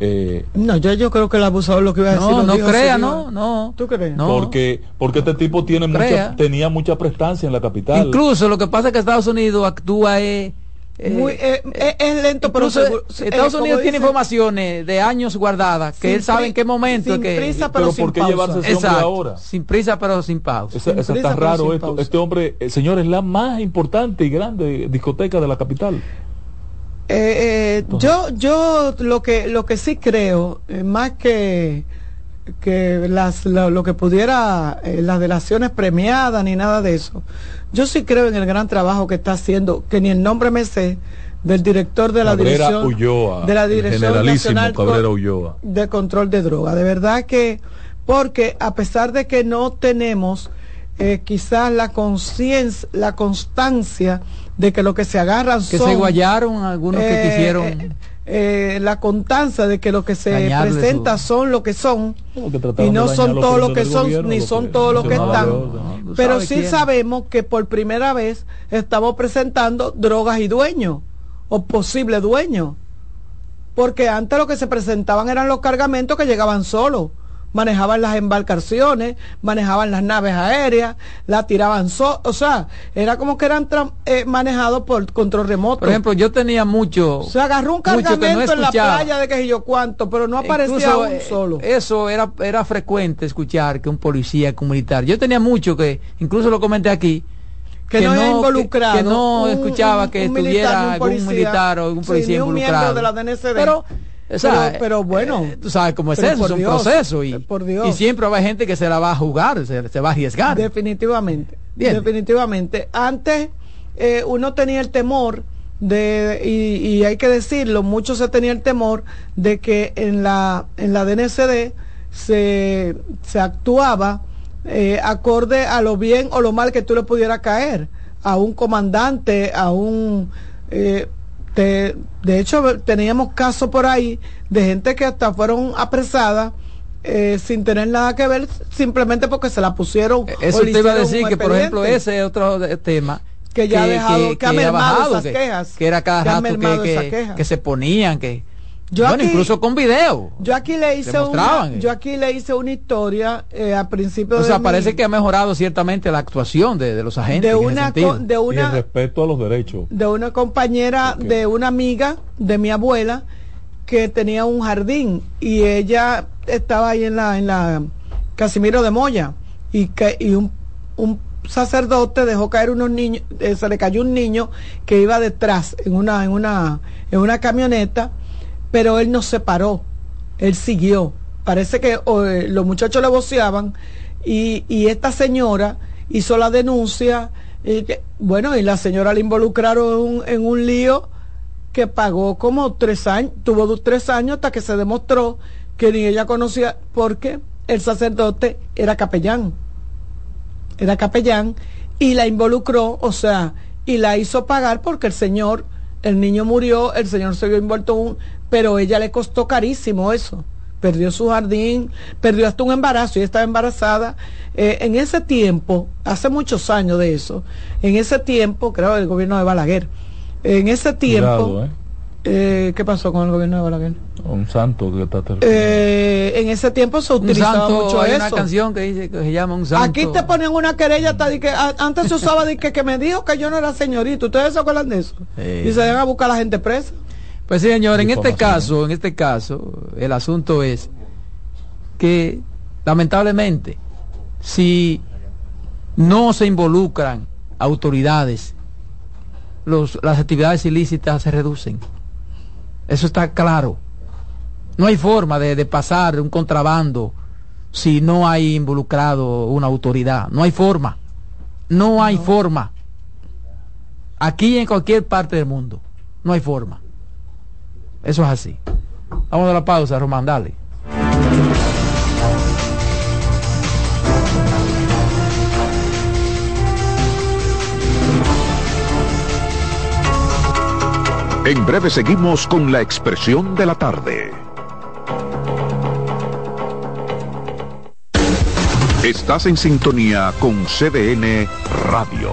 eh, No, yo, yo creo que el abusador lo que iba a decir. no, no crea, no, no. ¿Tú crees? No. porque porque este tipo tiene mucha, tenía mucha prestancia en la capital. Incluso lo que pasa es que Estados Unidos actúa eh, eh, Muy, eh, eh, es lento, pero seguro. Estados Unidos tiene dice, informaciones de años guardadas que él sabe en qué momento sin que prisa, pero pero sin ¿por qué pausa. llevarse ese hombre Exacto, ahora? sin prisa pero sin pausa. Esa- sin esa prisa, está raro esto. pausa. Este hombre, eh, señor, es la más importante y grande discoteca de la capital. Eh, eh, yo, yo lo que, lo que sí creo, eh, más que que las, lo, lo que pudiera, eh, las delaciones premiadas ni nada de eso, yo sí creo en el gran trabajo que está haciendo, que ni el nombre me sé, del director de la Cabrera dirección Ulloa, de la dirección nacional Ulloa. de control de droga. De verdad que, porque a pesar de que no tenemos eh, quizás la conciencia, la constancia de que lo que se agarran Que son se guayaron algunos que eh, quisieron eh, eh, la constancia de que lo que se presenta su- son lo que son que y no son todo los lo que son gobierno, ni son todo lo que están. pero ¿Sabe sí quién? sabemos que por primera vez estamos presentando drogas y dueños o posible dueños porque antes lo que se presentaban eran los cargamentos que llegaban solos manejaban las embarcaciones, manejaban las naves aéreas, la tiraban, so o sea, era como que eran eh, manejados por control remoto. Por ejemplo, yo tenía mucho... Se agarró un cargamento en la playa de que yo cuánto, pero no aparecía un eh, solo. Eso era, era frecuente escuchar que un policía, que un militar. Yo tenía mucho que, incluso lo comenté aquí, que, no, no involucrado. Que, no escuchaba que estuviera algún militar o algún policía involucrado. de la DNCD. Pero, pero, bueno, eh, tú sabes cómo es eso, es un proceso y, y, siempre va gente que se la va a jugar, se, va a arriesgar. Definitivamente, definitivamente. Antes eh, uno tenía el temor de, y, y, hay que decirlo, muchos se tenía el temor de que en la, en la DNCD se, se actuaba eh, acorde a lo bien o lo mal que tú le pudieras caer a un comandante, a un... Eh, de hecho, teníamos casos por ahí de gente que hasta fueron apresadas eh, sin tener nada que ver, simplemente porque se la pusieron. Eso te iba a decir que, por ejemplo, ese es otro tema. Que ya ha dejado, que, ha mermado esas quejas. Que era cada rato que, que, se ponían, que yo bueno, incluso con video. Yo aquí le hice una, yo aquí le hice una historia eh, a principio o sea, parece que ha mejorado ciertamente la actuación de, los agentes. De una, de una, respeto a los derechos. De una compañera, de una amiga de mi abuela que tenía un jardín y ella estaba ahí en la, en la Casimiro de Moya y que y un, un sacerdote dejó caer unos niños, eh, se le cayó un niño que iba detrás en una, en una, en una camioneta pero él no se paró, él siguió. Parece que eh, los muchachos le voceaban y, esta señora hizo la denuncia. Y bueno, y la señora le involucraron en un, lío que pagó como tres años, tuvo tres años hasta que se demostró que ni ella conocía, porque el sacerdote era capellán. Era capellán y la involucró, o sea, y la hizo pagar porque el señor, el niño murió, el señor se vio envuelto un, pero ella le costó carísimo eso. Perdió su jardín, perdió hasta un embarazo y estaba embarazada. Eh, en ese tiempo, hace muchos años de eso, en ese tiempo, creo el gobierno de Balaguer, en ese tiempo, ¿eh? Eh, ¿qué pasó con el gobierno de Balaguer? Un santo que está En ese tiempo se utilizaba mucho hay una canción que dice que se llama un santo. Aquí te ponen una querella hasta de que antes se usaba de que, que me dijo que yo no era señorito. ¿Ustedes se acuerdan de eso? Y se van a buscar a la gente presa. Pues sí, señor, en este caso, en este caso, el asunto es que lamentablemente, si no se involucran autoridades, los, las actividades ilícitas se reducen. Eso está claro. No hay forma de, de pasar un contrabando si no hay involucrado una autoridad. No hay forma. No hay forma. Aquí en cualquier parte del mundo. No hay forma. Eso es así. Vamos a la pausa, Román, dale. En breve seguimos con la expresión de la tarde. Estás en sintonía con CDN Radio.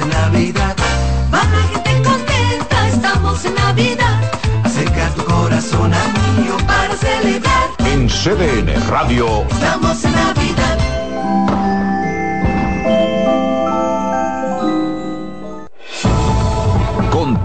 en Navidad. Para gente contenta, estamos en Navidad. Acerca tu corazón a mío para celebrar. En CDN Radio. Estamos en Navidad.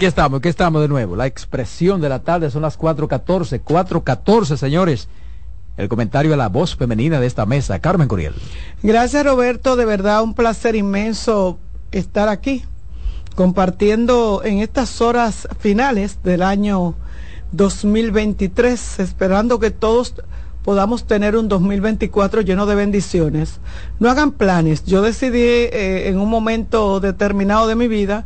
Aquí estamos, aquí estamos de nuevo. La expresión de la tarde son las 4.14, 4.14 señores. El comentario a la voz femenina de esta mesa, Carmen Curiel. Gracias Roberto, de verdad un placer inmenso estar aquí compartiendo en estas horas finales del año 2023, esperando que todos podamos tener un 2024 lleno de bendiciones. No hagan planes. Yo decidí eh, en un momento determinado de mi vida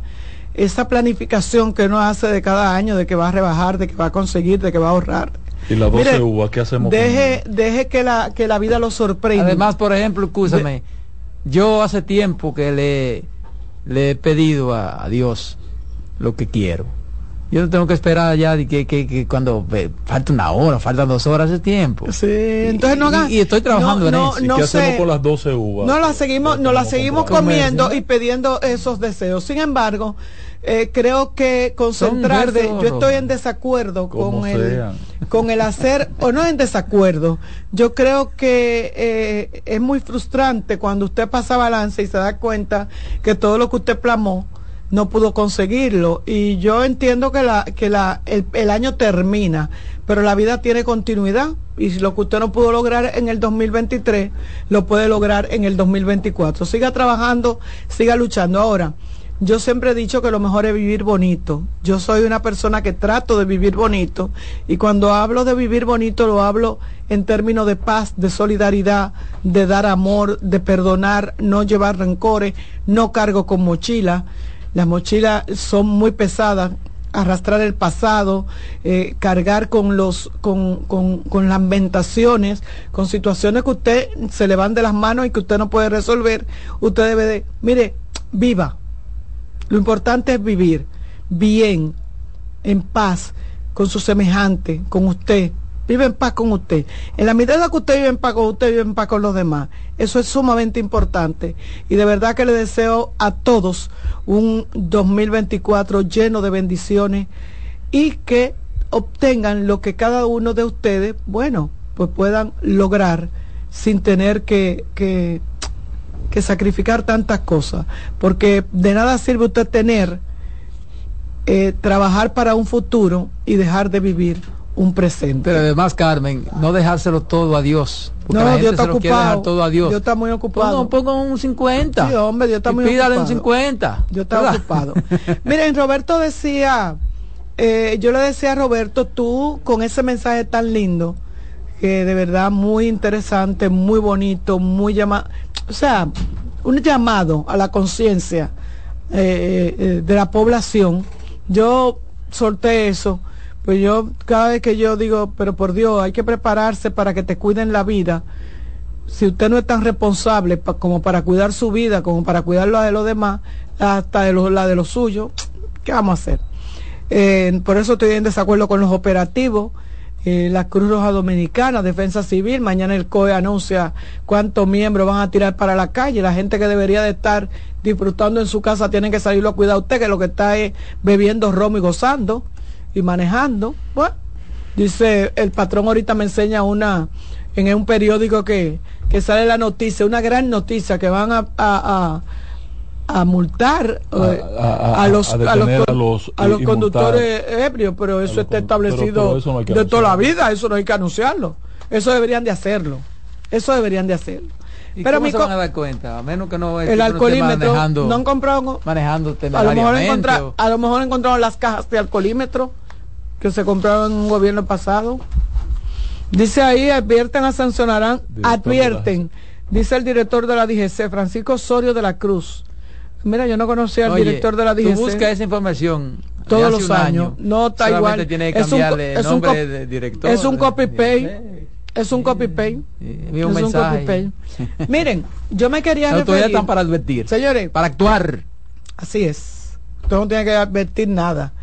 esa planificación que uno hace de cada año, de que va a rebajar, de que va a conseguir, de que va a ahorrar. ¿Y la 12 uvas qué hacemos deje, Deje que la, que la vida lo sorprenda. Además, por ejemplo, escúchame, yo hace tiempo que le, le he pedido a, Dios lo que quiero. Yo no tengo que esperar ya de que, que, cuando falta una hora, faltan dos horas de tiempo. Sí, entonces no hagan. Y, estoy trabajando en eso. ¿Y ¿Qué hacemos con las 12 uvas? No las seguimos, no las seguimos comiendo y pidiendo esos deseos. Sin embargo, eh, creo que concentrarse, yo estoy en desacuerdo con el, con el hacer, o no en desacuerdo, yo creo que eh, es muy frustrante cuando usted pasa balance y se da cuenta que todo lo que usted plamó no pudo conseguirlo. Y yo entiendo que, la, que la, el, el año termina, pero la vida tiene continuidad y lo que usted no pudo lograr en el 2023 lo puede lograr en el 2024. Siga trabajando, siga luchando. Ahora, yo siempre he dicho que lo mejor es vivir bonito. Yo soy una persona que trato de vivir bonito y cuando hablo de vivir bonito lo hablo en términos de paz, de solidaridad, de dar amor, de perdonar, no llevar rencores, no cargo con mochila. Las mochilas son muy pesadas, arrastrar el pasado, eh, cargar con los con, con, con lamentaciones, con situaciones que usted se le van de las manos y que usted no puede resolver, usted debe de, mire, viva, lo importante es vivir bien, en paz, con su semejante, con usted. Vive en paz con usted. En la medida que usted vive en paz con usted, vive en paz con los demás. Eso es sumamente importante. Y de verdad que le deseo a todos un 2024 lleno de bendiciones y que obtengan lo que cada uno de ustedes, bueno, pues puedan lograr sin tener que, que que sacrificar tantas cosas, porque de nada sirve usted tener, eh, trabajar para un futuro y dejar de vivir un presente. Pero además, Carmen, no dejárselo todo a Dios. Porque no, Dios está ocupado. todo a Dios. Dios está muy ocupado. No, pongo un 50. Sí, hombre, Dios está muy pídale ocupado. un 50. Dios está ocupado. Miren, Roberto decía, eh, yo le decía a Roberto, tú con ese mensaje tan lindo, que de verdad muy interesante, muy bonito, muy llamado o sea, un llamado a la conciencia eh, eh, de la población. Yo solté eso, pues yo cada vez que yo digo, pero por Dios, hay que prepararse para que te cuiden la vida. Si usted no es tan responsable como para cuidar su vida, como para cuidar la de los demás, hasta de la de los suyos, ¿qué vamos a hacer? Eh, por eso estoy en desacuerdo con los operativos eh, la Cruz Roja Dominicana, Defensa Civil, mañana el COE anuncia cuántos miembros van a tirar para la calle, la gente que debería de estar disfrutando en su casa tiene que salirlo a cuidar a usted, que lo que está es bebiendo romo y gozando y manejando. Bueno, dice el patrón ahorita me enseña una en un periódico que, que sale la noticia, una gran noticia que van a a multar eh, a, los, a, los, a los, conductores ebrios, pero eso está establecido de toda la vida, eso no hay que anunciarlo. Eso deberían de hacerlo. Eso deberían de hacerlo. pero cómo se van a dar cuenta? A menos que no el alcoholímetro no han comprado manejando a lo mejor a lo mejor encontraron las cajas de alcoholímetro que se compraron en un gobierno pasado. Dice ahí, advierten a sancionarán, advierten, dice el director de la DGC, Francisco Osorio de la Cruz Mira, yo no conocía al director de la DGC. Tú busca esa información todos los años. No está igual. Tiene que es un, es un, de director, es un copy paste. Es un copy paste. Es un mensaje. Miren, yo me quería referir. están para advertir. Señores. Para actuar. Así es. Usted no tiene que advertir nada.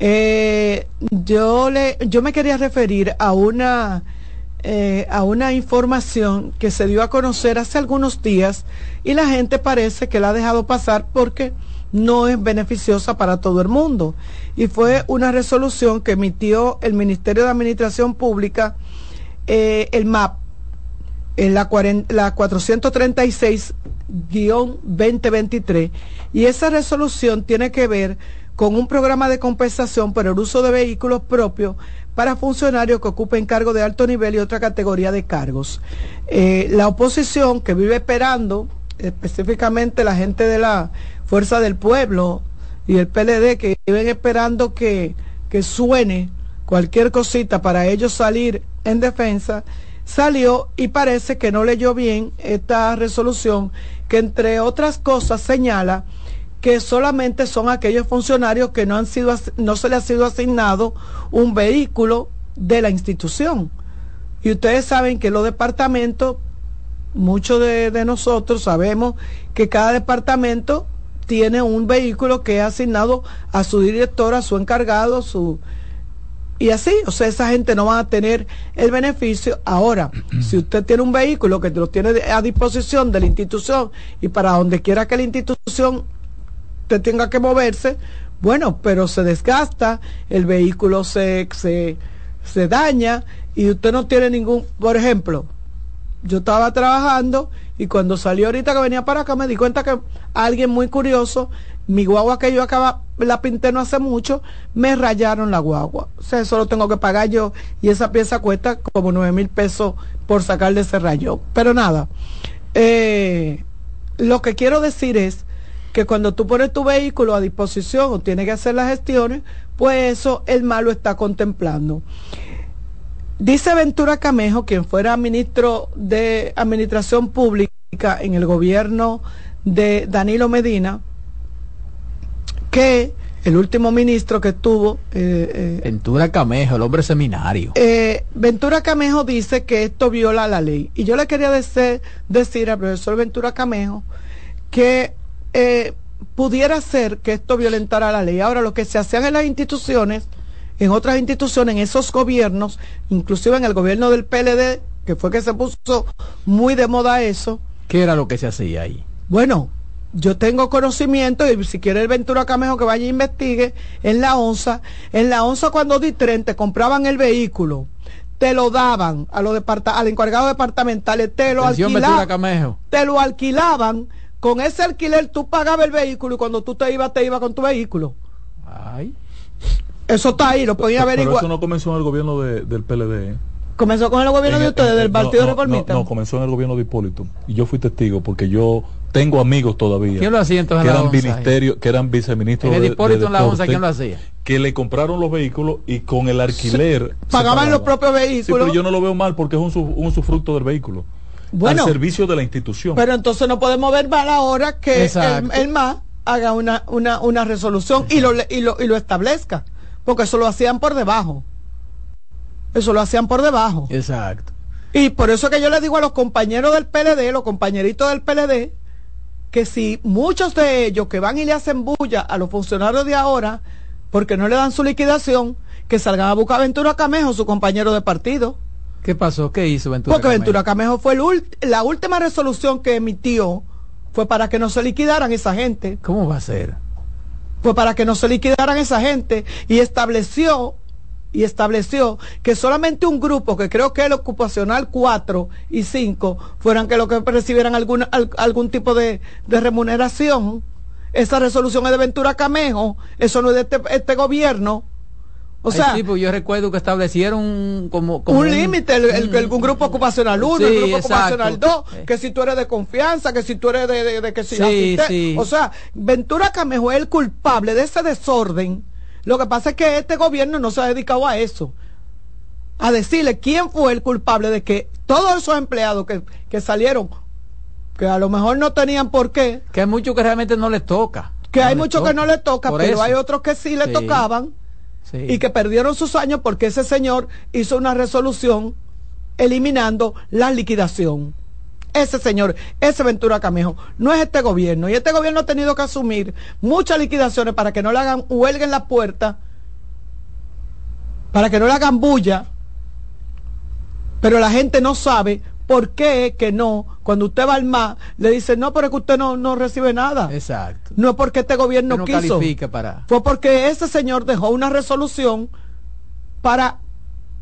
Eh, yo le, yo me quería referir a una eh, a una información que se dio a conocer hace algunos días y la gente parece que la ha dejado pasar porque no es beneficiosa para todo el mundo. Y fue una resolución que emitió el Ministerio de Administración Pública, eh, el MAP, en la, la 436-2023. Y esa resolución tiene que ver con un programa de compensación por el uso de vehículos propios para funcionarios que ocupen cargos de alto nivel y otra categoría de cargos. Eh, la oposición que vive esperando, específicamente la gente de la Fuerza del Pueblo y el PLD, que viven esperando que, que suene cualquier cosita para ellos salir en defensa, salió y parece que no leyó bien esta resolución que entre otras cosas señala que solamente son aquellos funcionarios que no han sido no se les ha sido asignado un vehículo de la institución. Y ustedes saben que los departamentos, muchos de, nosotros sabemos que cada departamento tiene un vehículo que es asignado a su director, a su encargado, su y así, o sea, esa gente no va a tener el beneficio. Ahora, si usted tiene un vehículo que lo tiene a disposición de la institución y para donde quiera que la institución usted tenga que moverse, bueno, pero se desgasta, el vehículo se, se, se daña y usted no tiene ningún, por ejemplo, yo estaba trabajando y cuando salió ahorita que venía para acá me di cuenta que alguien muy curioso, mi guagua que yo acaba, la pinté no hace mucho, me rayaron la guagua. O sea, eso lo tengo que pagar yo y esa pieza cuesta como nueve mil pesos por sacarle ese rayo. Pero nada, eh, lo que quiero decir es que cuando tú pones tu vehículo a disposición o tienes que hacer las gestiones, pues eso el malo está contemplando. Dice Ventura Camejo, quien fuera ministro de Administración Pública en el gobierno de Danilo Medina, que el último ministro que estuvo... Eh, eh, Ventura Camejo, el hombre seminario. Eh, Ventura Camejo dice que esto viola la ley. Y yo le quería decir, decir al profesor Ventura Camejo que eh, pudiera ser que esto violentara la ley. Ahora, lo que se hacían en las instituciones, en otras instituciones, en esos gobiernos, inclusive en el gobierno del PLD, que fue que se puso muy de moda eso. ¿Qué era lo que se hacía ahí? Bueno, yo tengo conocimiento, y si quiere el Ventura Camejo que vaya e investigue, en la ONSA, en la ONSA cuando Ditren te compraban el vehículo, te lo daban a los al encargado departamentales, te lo alquilaban. Te lo alquilaban con ese alquiler tú pagabas el vehículo y cuando tú te ibas, te ibas con tu vehículo. Ay. Eso está ahí, lo podía averiguar. Pero eso no comenzó en el gobierno del PLD. ¿eh? Comenzó con el gobierno de ustedes, del Partido Reformista. No, comenzó en el gobierno de Hipólito. Y yo fui testigo porque yo tengo amigos todavía. ¿Quién lo hacía entonces que eran ministerio, que eran viceministros en el Hipólito en la onza, ¿quién lo hacía? Que le compraron los vehículos y con el alquiler. pagaban los propios vehículos. pero yo no lo veo mal porque es un, un sufructo del vehículo bueno, al servicio de la institución. Pero entonces no podemos ver mal ahora que el, el, MAS haga una, una, una resolución y lo, y, lo, y lo establezca, porque eso lo hacían por debajo. Eso lo hacían por debajo. Exacto. Y por eso que yo le digo a los compañeros del PLD, los compañeritos del PLD, que si muchos de ellos que van y le hacen bulla a los funcionarios de ahora, porque no le dan su liquidación, que salgan a buscar a Ventura Camejo, su compañero de partido. ¿Qué pasó? ¿Qué hizo Ventura Porque Ventura Camejo fue la última resolución que emitió fue para que no se liquidaran esa gente. ¿Cómo va a ser? Fue para que no se liquidaran esa gente y estableció y estableció que solamente un grupo, que creo que el ocupacional 4 y 5, fueran que los que recibieran algún, algún tipo de, de, remuneración. Esa resolución es de Ventura Camejo, eso no es de este, este gobierno. O sea, yo recuerdo que establecieron como, un límite, el, un grupo ocupacional 1, el grupo ocupacional 2, que si tú eres de confianza, que si tú eres de, que si sí, O sea, Ventura Camejo es el culpable de ese desorden. Lo que pasa es que este gobierno no se ha dedicado a eso. A decirle quién fue el culpable de que todos esos empleados que, que salieron, que a lo mejor no tenían por qué. Que hay muchos que realmente no les toca. Que hay muchos que no les toca, pero hay otros que sí le tocaban y que perdieron sus años porque ese señor hizo una resolución eliminando la liquidación. ese señor, ese Ventura Camejo, no es este gobierno. Y este gobierno ha tenido que asumir muchas liquidaciones para que no le hagan huelga en la puerta, para que no le hagan bulla, pero la gente no sabe por qué que no, cuando usted va al MA, le dice, no, pero es que usted no, no recibe nada. Exacto. No es porque este gobierno no quiso. califica para... Fue porque ese señor dejó una resolución para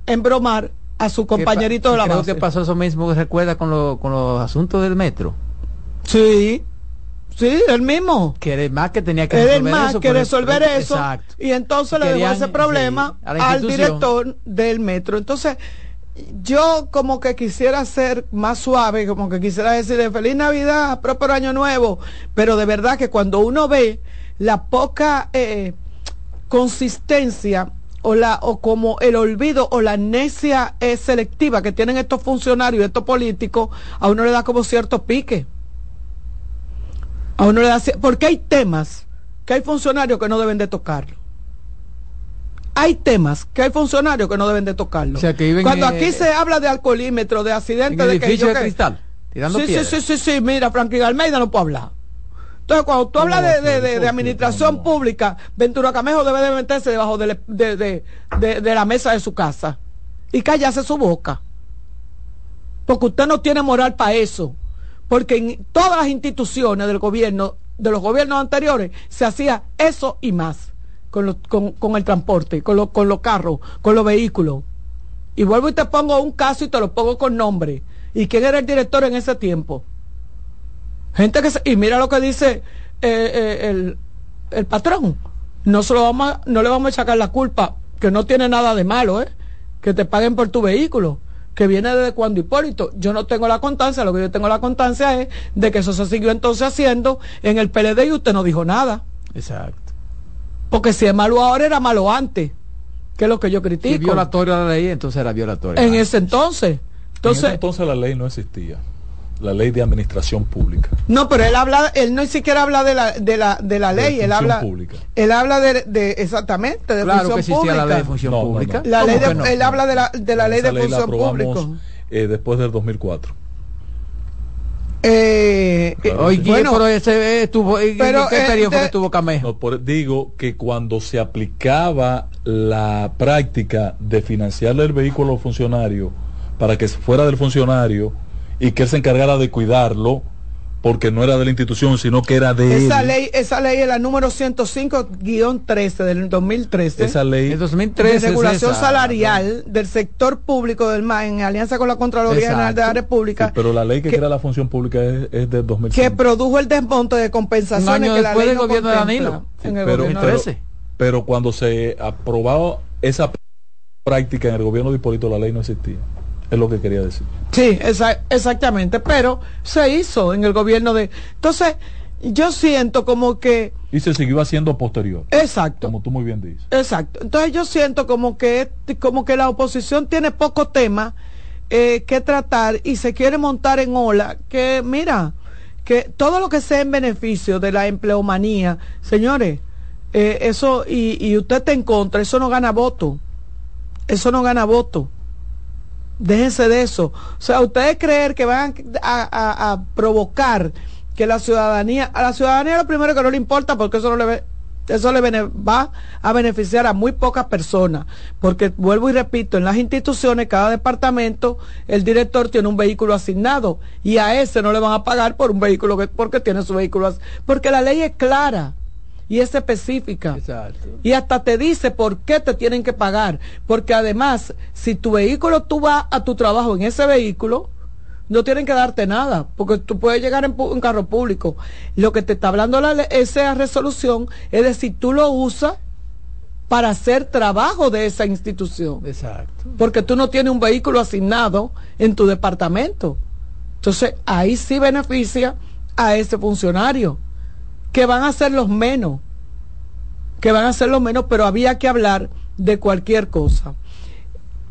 embromar a su compañerito de la Creo base. que pasó eso mismo, recuerda, con, lo- con los asuntos del metro. Sí, sí, el mismo. Que era el más que tenía que el resolver más eso. que resolver pero- eso. Exacto. Y entonces le dejó ese problema sí, al director del metro. Entonces, yo como que quisiera ser más suave, como que quisiera decir feliz Navidad, próspero año nuevo, pero de verdad que cuando uno ve la poca eh, consistencia o la o como el olvido o la necia eh, selectiva que tienen estos funcionarios, estos políticos, a uno le da como cierto pique. A uno le da porque hay temas que hay funcionarios que no deben de tocarlo. Hay temas que hay funcionarios que no deben de tocarlo. O sea, que viven, Cuando aquí se habla de alcoholímetro, de En accidentes, de que yo de que- cristal, tirando sí, sí, sí, sí, sí, mira, Franklin Almeida no puede hablar. Entonces, cuando tú hablas de, de- de- de administración pública, Ventura Camejo debe de meterse debajo de, de- de- de- de la mesa de su casa y callarse su boca. Porque usted no tiene moral para eso. Porque en todas las instituciones del gobierno, de los gobiernos anteriores, se hacía eso y más con, con, con el transporte, con, los- con los carros, con los vehículos. Y vuelvo y te pongo un caso y te lo pongo con nombre. ¿Y quién era el director en ese tiempo? Gente que se- y mira lo que dice eh, eh, el, el patrón. No, se lo vamos a- no le vamos a sacar la culpa, que no tiene nada de malo, ¿eh? que te paguen por tu vehículo, que viene desde cuando Hipólito. Yo no tengo la constancia, lo que yo tengo la constancia es de que eso se siguió entonces haciendo en el PLD y usted no dijo nada. Exacto. Porque si es malo ahora, era malo antes, que es lo que yo Si critico. violatoria a la ley, entonces era violatoria. en ese entonces. Entonces, Entonces, entonces la ley no existía. La ley de administración pública. No, pero él habla, él no siquiera habla de la, de la, de la De ley, él función habla, pública. él habla de, de exactamente, de Claro que función pública. la ley de función No, pública. no. La ¿Cómo ley de- él habla de la, de la ley de función pública. eh, después del 2004. Eh, eh, bueno, pero ese estuvo, ¿en pero, qué eh, periodo fue de- que estuvo Camejo? No, por- digo que cuando se aplicaba la práctica de financiarle el vehículo al funcionario para que fuera del funcionario y que él se encargara de cuidarlo, porque no era de la institución, sino que era de esa él. ley, esa ley es la número 105-13 del 2013. Esa ley En 2013 de regulación es esa, salarial del sector público del MA en alianza con la Contraloría General de la. República Sí, pero la ley que, que- crea la función pública es, es del 2005. que produjo el desmonte de compensaciones Un año que la ley del no gobierno de Danilo. Sí, en el pero, gobierno pero- de- 13. pero cuando se aprobó esa práctica en el gobierno de Hipólito, la ley no existía. Es lo que quería decir. Sí, exactamente, pero se hizo en el gobierno de... Entonces, yo siento como que... Y se siguió haciendo posterior, Exacto. como tú muy bien dices. Exacto. Entonces yo siento como que como que la oposición tiene poco tema eh, que tratar y se quiere montar en ola que mira que todo lo que sea en beneficio de la empleomanía, señores, eh, eso y, y usted está en contra, eso no gana voto, eso no gana voto. Déjense de eso. O sea, ustedes creer que van a, a- provocar que la ciudadanía, a la ciudadanía lo primero que no le importa porque eso no le ve- eso le va a beneficiar a muy pocas personas, porque vuelvo y repito, en las instituciones, cada departamento, el director tiene un vehículo asignado y a ese no le van a pagar por un vehículo que, porque tiene su vehículo, porque la ley es clara y es específica. Exacto. Y hasta te dice por qué te tienen que pagar. Porque además, si tu vehículo, tú vas a tu trabajo en ese vehículo, no tienen que darte nada, porque tú puedes llegar en un carro público. Lo que te está hablando la, esa resolución es decir, tú lo usas para hacer trabajo de esa institución. Exacto. Porque tú no tienes un vehículo asignado en tu departamento. Entonces, ahí sí beneficia a ese funcionario, que van a ser los menos, que van a ser los menos, pero había que hablar de cualquier cosa.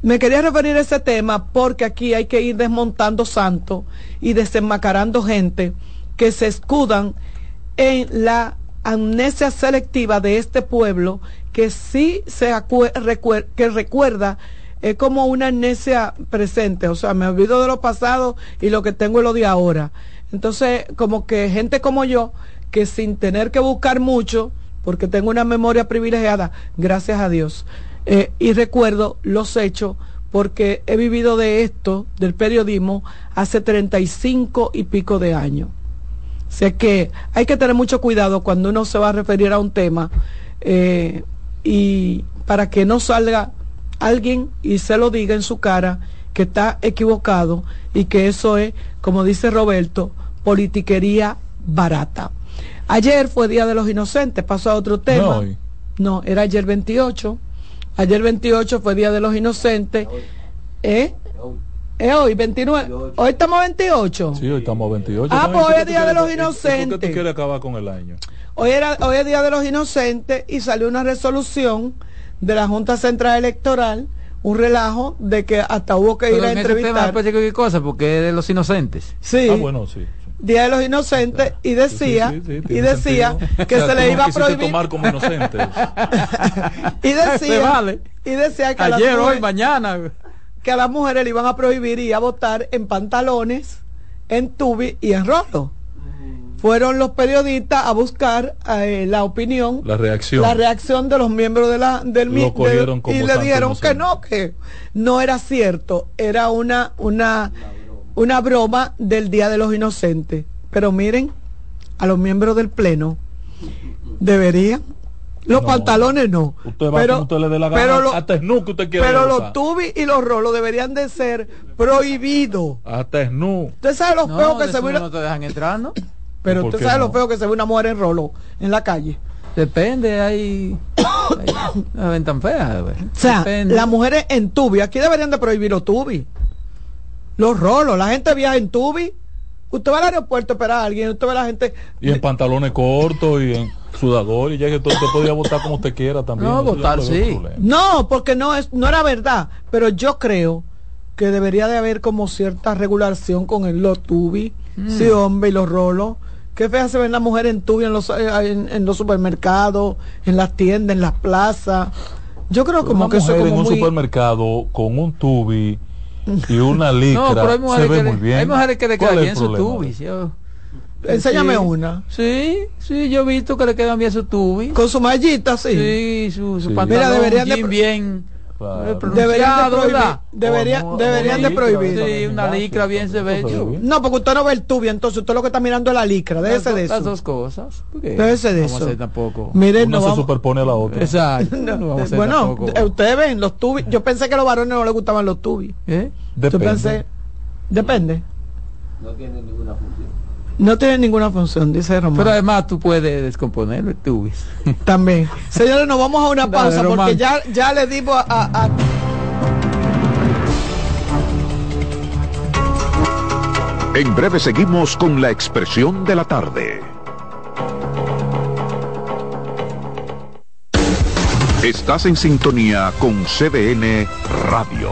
Me quería referir a ese tema porque aquí hay que ir desmontando santos y desenmascarando gente que se escudan en la amnesia selectiva de este pueblo que sí se recuer- que recuerda es como una amnesia presente, o sea, me olvido de lo pasado y lo que tengo es lo de ahora. Entonces, como que gente como yo, que sin tener que buscar mucho, porque tengo una memoria privilegiada, gracias a Dios, eh, y recuerdo los hechos, porque he vivido de esto, del periodismo, hace 35 y pico de años. Sé que hay que tener mucho cuidado cuando uno se va a referir a un tema eh, y para que no salga alguien y se lo diga en su cara que está equivocado y que eso es, como dice Roberto, politiquería barata. Ayer fue Día de los Inocentes, pasó a otro tema. No, era ayer 28. Ayer 28 fue Día de los Inocentes. ¿Eh? ¿Es hoy 29? ¿Hoy estamos 28? Sí, hoy estamos 28. Ah, pues hoy es Día de los Inocentes. ¿Por qué tú quieres acabar con el año? Hoy, era, hoy es Día de los Inocentes y salió una resolución de la Junta Central Electoral, un relajo de que hasta hubo que ir a entrevistar. qué cosa, porque es de los inocentes. Sí. Ah, bueno, sí. Día de los Inocentes y decía y decía que se le iba a prohibir. tomar como inocentes. y decía y decía que ayer hoy mañana. que a las mujeres le iban a prohibir ir a votar en pantalones, en tubi y en rolo fueron los periodistas a buscar eh, la opinión, la reacción, la reacción de los miembros de la, del ministerio y le dijeron que no, que no era cierto, era una, una, una broma del Día de los Inocentes. Pero miren, a los miembros del Pleno deberían los pantalones no. Usted va pero, usted le dé la gana, pero hasta snu que usted quiere Pero los tubis y los rolos deberían de ser prohibidos. Hasta snu. Usted sabe los no, que se no te dejan entrar, ¿no? Pero usted sabe lo feo que se ve una mujer en rolo en la calle. Depende, hay, hay ven tan feas. O sea, las mujeres en tubi, aquí deberían de prohibir los tubi. Los rolos, la gente viaja en tubi. Usted va al aeropuerto a esperar a alguien, usted ve a la gente... Y en pantalones cortos y en sudador y ya que todo usted podía votar como usted quiera también. No, votar sí. No, porque no, es, no era verdad, pero yo creo que debería de haber como cierta regulación con el los tubi, mm. sí hombre, y los rolos Qué fea se ven las mujeres en tubi en los, eh, en, los supermercados, en las tiendas, en las plazas. Yo creo como que eso como en un supermercado con un tubi y una licra se ve muy bien. Hay mujeres que le quedan bien sus tubis. Enséñame una. Sí, sí, yo he visto que le quedan bien sus tubis. Con su mallita, sí. Sí, su, su pantalón Mira, deberían de... bien Deberían de prohibir. Deberían, deberían de prohibir. Sí, una licra bien se ve. No, porque usted no ve el tubi, entonces usted lo que está mirando es la licra. Déjese de eso. Las dos cosas. Déjese de eso. tampoco. Miren, Una no se vamos... superpone a la otra. Exacto. No, bueno, ustedes ven los tubis. Yo pensé que a los varones no les gustaban los tubis. ¿Eh? Depende. Yo pensé, depende. No tiene ninguna función. No tiene ninguna función, dice Román. Pero además tú puedes descomponerlo, tú. También. Señores, nos vamos a una pausa porque ya, ya le digo a, a... En breve seguimos con la expresión de la tarde. Estás en sintonía con CDN Radio.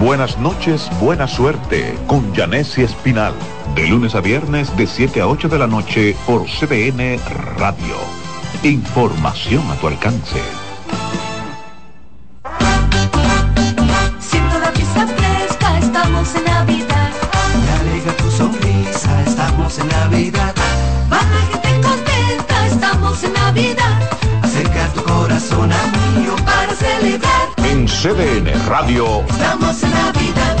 Buenas noches, buena suerte con Janessi Espinal. De lunes a viernes de 7 a 8 de la noche por CBN Radio. Información a tu alcance. Siento la pista fresca, estamos en Navidad. Me alegra tu sonrisa, estamos en Navidad. Va la gente contenta, estamos en Navidad. Acerca tu corazón a mío para celebrar en CDN Radio. Estamos en Navidad.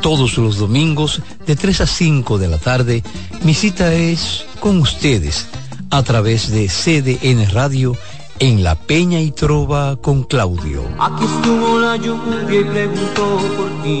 Todos los domingos de 3 a 5 de la tarde, mi cita es con ustedes a través de CDN Radio en La Peña y Trova con Claudio. Aquí estuvo la lluvia y preguntó por ti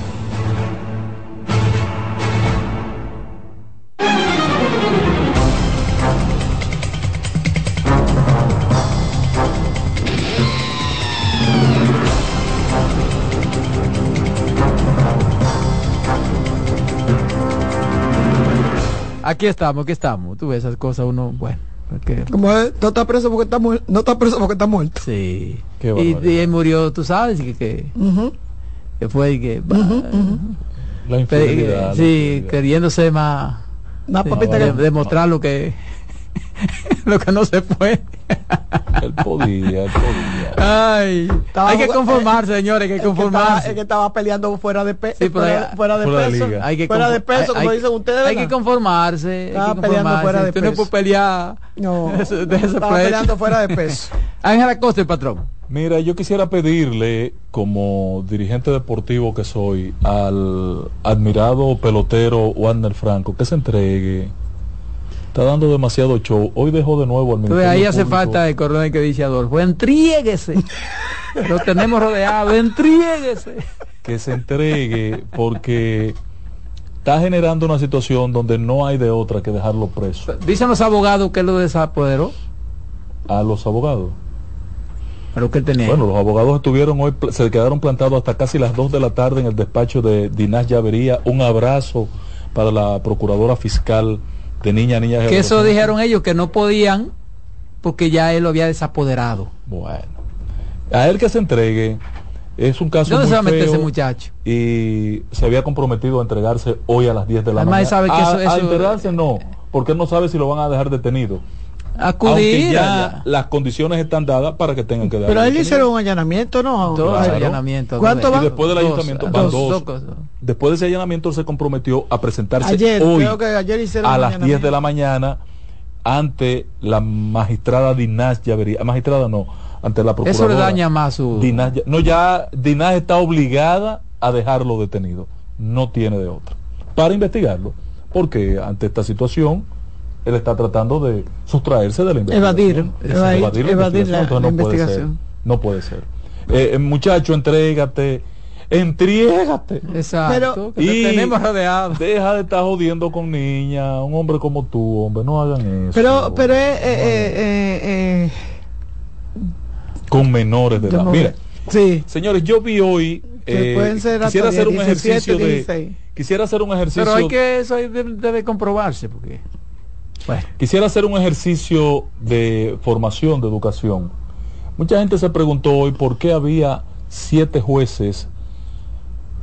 Aquí estamos, aquí estamos. Tú ves esas cosas, uno, bueno. Porque... Como es, no está preso porque está muerto. No está preso porque está muerto. Sí. y, y, él murió, tú sabes, que, que, uh -huh. que fue que... Uh -huh, uh -huh. La infidelidad. Sí, queriéndose más... Más sí, papita de, que... demostrar lo que... lo que no se puede. él podía, él podía. Ay, hay que conformarse, señores, hay que conformarse. Es que, estaba, peleando fuera de, pe sí, fuera, fuera, de fuera peso. De hay que fuera de peso, como hay, dicen ustedes. Hay que conformarse. Estaba hay que peleando fuera de Tú peso. no puedes pelear. No, de ese, de ese estaba peleando fuera de peso. Ángela Costa, el patrón. Mira, yo quisiera pedirle, como dirigente deportivo que soy, al admirado pelotero Warner Franco, que se entregue. Está dando demasiado show. Hoy dejó de nuevo al Ministerio Ahí hace Público. falta el coronel que dice Adolfo, entriéguese. Lo tenemos rodeado, entriéguese. Que se entregue porque está generando una situación donde no hay de otra que dejarlo preso. Dicen los abogados que lo desapoderó. A los abogados. Pero que tenía. Bueno, los abogados estuvieron hoy, se quedaron plantados hasta casi las 2 de la tarde en el despacho de Dinás Llavería. Un abrazo para la procuradora fiscal de niña, niña. Que eso dijeron ellos que no podían porque ya él lo había desapoderado. Bueno, a él que se entregue es un caso ¿Dónde muy se va a meter feo ese muchacho? Y se había comprometido a entregarse hoy a las 10 de la Además, mañana. sabe que eso, a, eso... a entregarse no, porque él no sabe si lo van a dejar detenido. Acudir. Aunque ya las condiciones están dadas para que tengan que dar. Pero él le hicieron un allanamiento, ¿no? Dos Claro. allanamientos. ¿Cuánto Y van? después del Dos, ayuntamiento dos, van dos dos. cosas. Después de ese allanamiento se comprometió a presentarse Ayer, hoy creo que ayer hicieron a las 10 de la mañana ante la magistrada Dinás Llavería. Magistrada no, ante la procuradora. Eso le daña más su... Ya- no, ya Dinás está obligada a dejarlo detenido. No tiene de otra. Para investigarlo. Porque ante esta situación, él está tratando de sustraerse de la investigación. Evadir, evadir, la evadir la- investigación. La no puede ser. No puede ser. Eh, muchacho, entrégate. Entriégate. Exacto. Pero- que te Y tenemos rodeado. Deja de estar jodiendo con niñas. Un hombre como tú, hombre. No hagan eso. Pero, pero eh, eh, eh, eh, con menores de edad. Mira, sí, señor, yo vi hoy. que eh, pueden ser quisiera hacer un 17, ejercicio de. 16. Quisiera hacer un ejercicio. Pero hay que eso ahí debe, debe comprobarse porque Quisiera hacer un ejercicio de formación, de educación. Mucha gente se preguntó hoy por qué había siete jueces,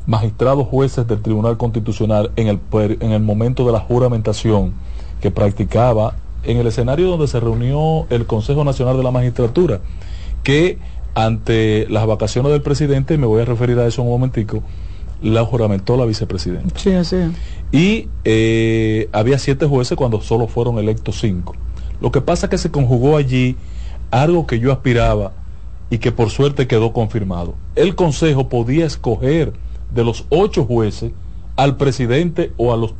magistrados jueces del Tribunal Constitucional en el, en el momento de la juramentación que practicaba en el escenario donde se reunió el Consejo Nacional de la Magistratura, que ante las vacaciones del presidente, me voy a referir a eso un momentico, la juramentó la vicepresidenta. sí, así. es. Y eh, había siete jueces cuando solo fueron electos cinco. Lo que pasa es que se conjugó allí algo que yo aspiraba y que por suerte quedó confirmado. El Consejo podía escoger de los ocho jueces al presidente o a los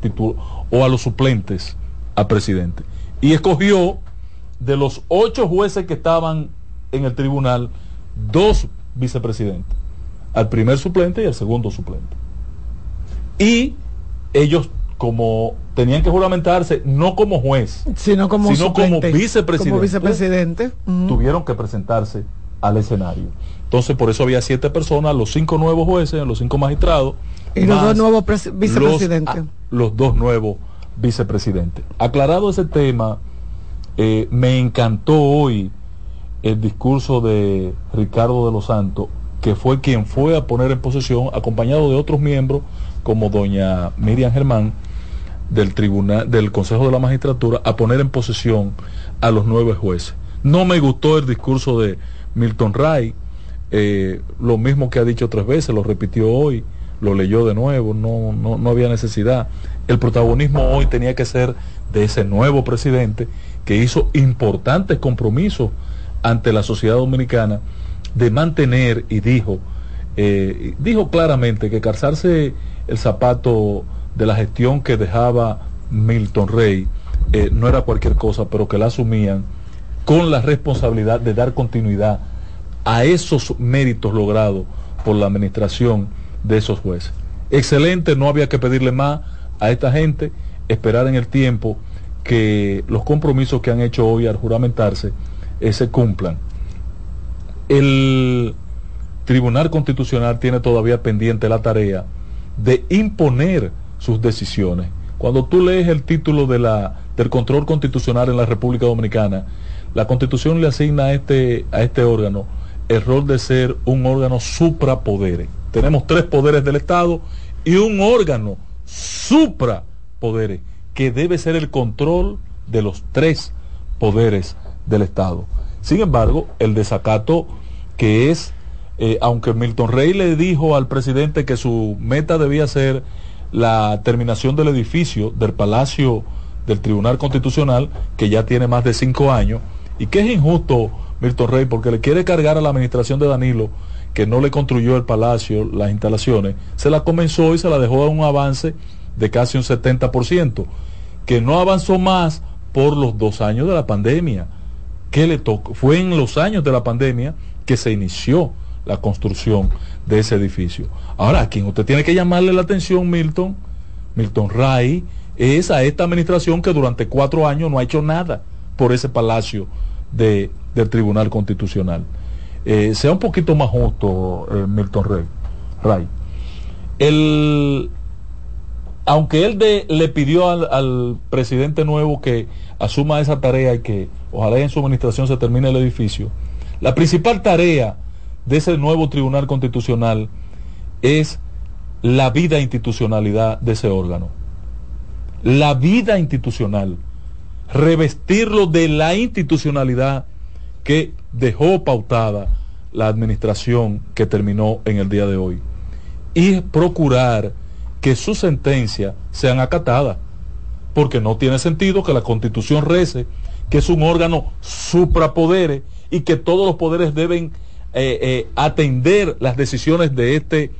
o a los suplentes al presidente. Y escogió de los ocho jueces que estaban en el tribunal dos vicepresidentes, al primer suplente y al segundo suplente. Y ellos como tenían que juramentarse no como juez, Sino como Sino como suplente, vicepresidente. Como vicepresidente. Ujú. tuvieron que presentarse al escenario. Entonces por eso había siete personas, los cinco nuevos jueces, los cinco magistrados. Y los dos nuevos presi- vicepresidentes. Los, ah, los dos nuevos vicepresidentes. Aclarado ese tema, eh, me encantó hoy el discurso de Ricardo de los Santos, que fue quien fue a poner en posesión, acompañado de otros miembros, como doña Miriam Germán, del tribunal, del Consejo de la Magistratura, a poner en posesión a los nueve jueces. No me gustó el discurso de Milton Ray, eh, lo mismo que ha dicho tres veces, lo repitió hoy, lo leyó de nuevo, no, no, no había necesidad. El protagonismo hoy tenía que ser de ese nuevo presidente que hizo importantes compromisos ante la sociedad dominicana de mantener y dijo, eh, dijo claramente que calzarse el zapato de la gestión que dejaba Milton Rey eh, no era cualquier cosa, pero que la asumían con la responsabilidad de dar continuidad a esos méritos logrados por la administración de esos jueces. Excelente, no había que pedirle más a esta gente, esperar en el tiempo que los compromisos que han hecho hoy al juramentarse eh, se cumplan. El Tribunal Constitucional tiene todavía pendiente la tarea de imponer sus decisiones. Cuando tú lees el título de la, del control constitucional en la República Dominicana, la Constitución le asigna a este, a este órgano el rol de ser un órgano suprapoderes. Tenemos tres poderes del Estado y un órgano suprapoderes que debe ser el control de los tres poderes del Estado. Sin embargo, el desacato que es, eh, aunque Milton Rey le dijo al presidente que su meta debía ser la terminación del edificio del Palacio del Tribunal Constitucional, que ya tiene más de cinco años, y que es injusto Milton Rey porque le quiere cargar a la administración de Danilo que no le construyó el palacio, las instalaciones, se la comenzó y se la dejó a un avance de casi un 70%, que no avanzó más por los dos años de la pandemia. Que le tocó? Fue en los años de la pandemia que se inició la construcción de ese edificio. Ahora, a quien usted tiene que llamarle la atención, Milton, Milton Ray, es a esta administración que durante cuatro años no ha hecho nada por ese palacio de, del Tribunal Constitucional. Eh, sea un poquito más justo, eh, Milton Ray. El, aunque él le pidió al, al, presidente nuevo que asuma esa tarea y que ojalá en su administración se termine el edificio, la principal tarea de ese nuevo Tribunal Constitucional es la vida institucionalidad de ese órgano. La vida institucional. Revestirlo de la institucionalidad que dejó pautada la administración que terminó en el día de hoy. Y procurar que sus sentencias sean acatadas. Porque no tiene sentido que la constitución rece que es un órgano suprapoderes y que todos los poderes deben eh, eh, atender las decisiones de este,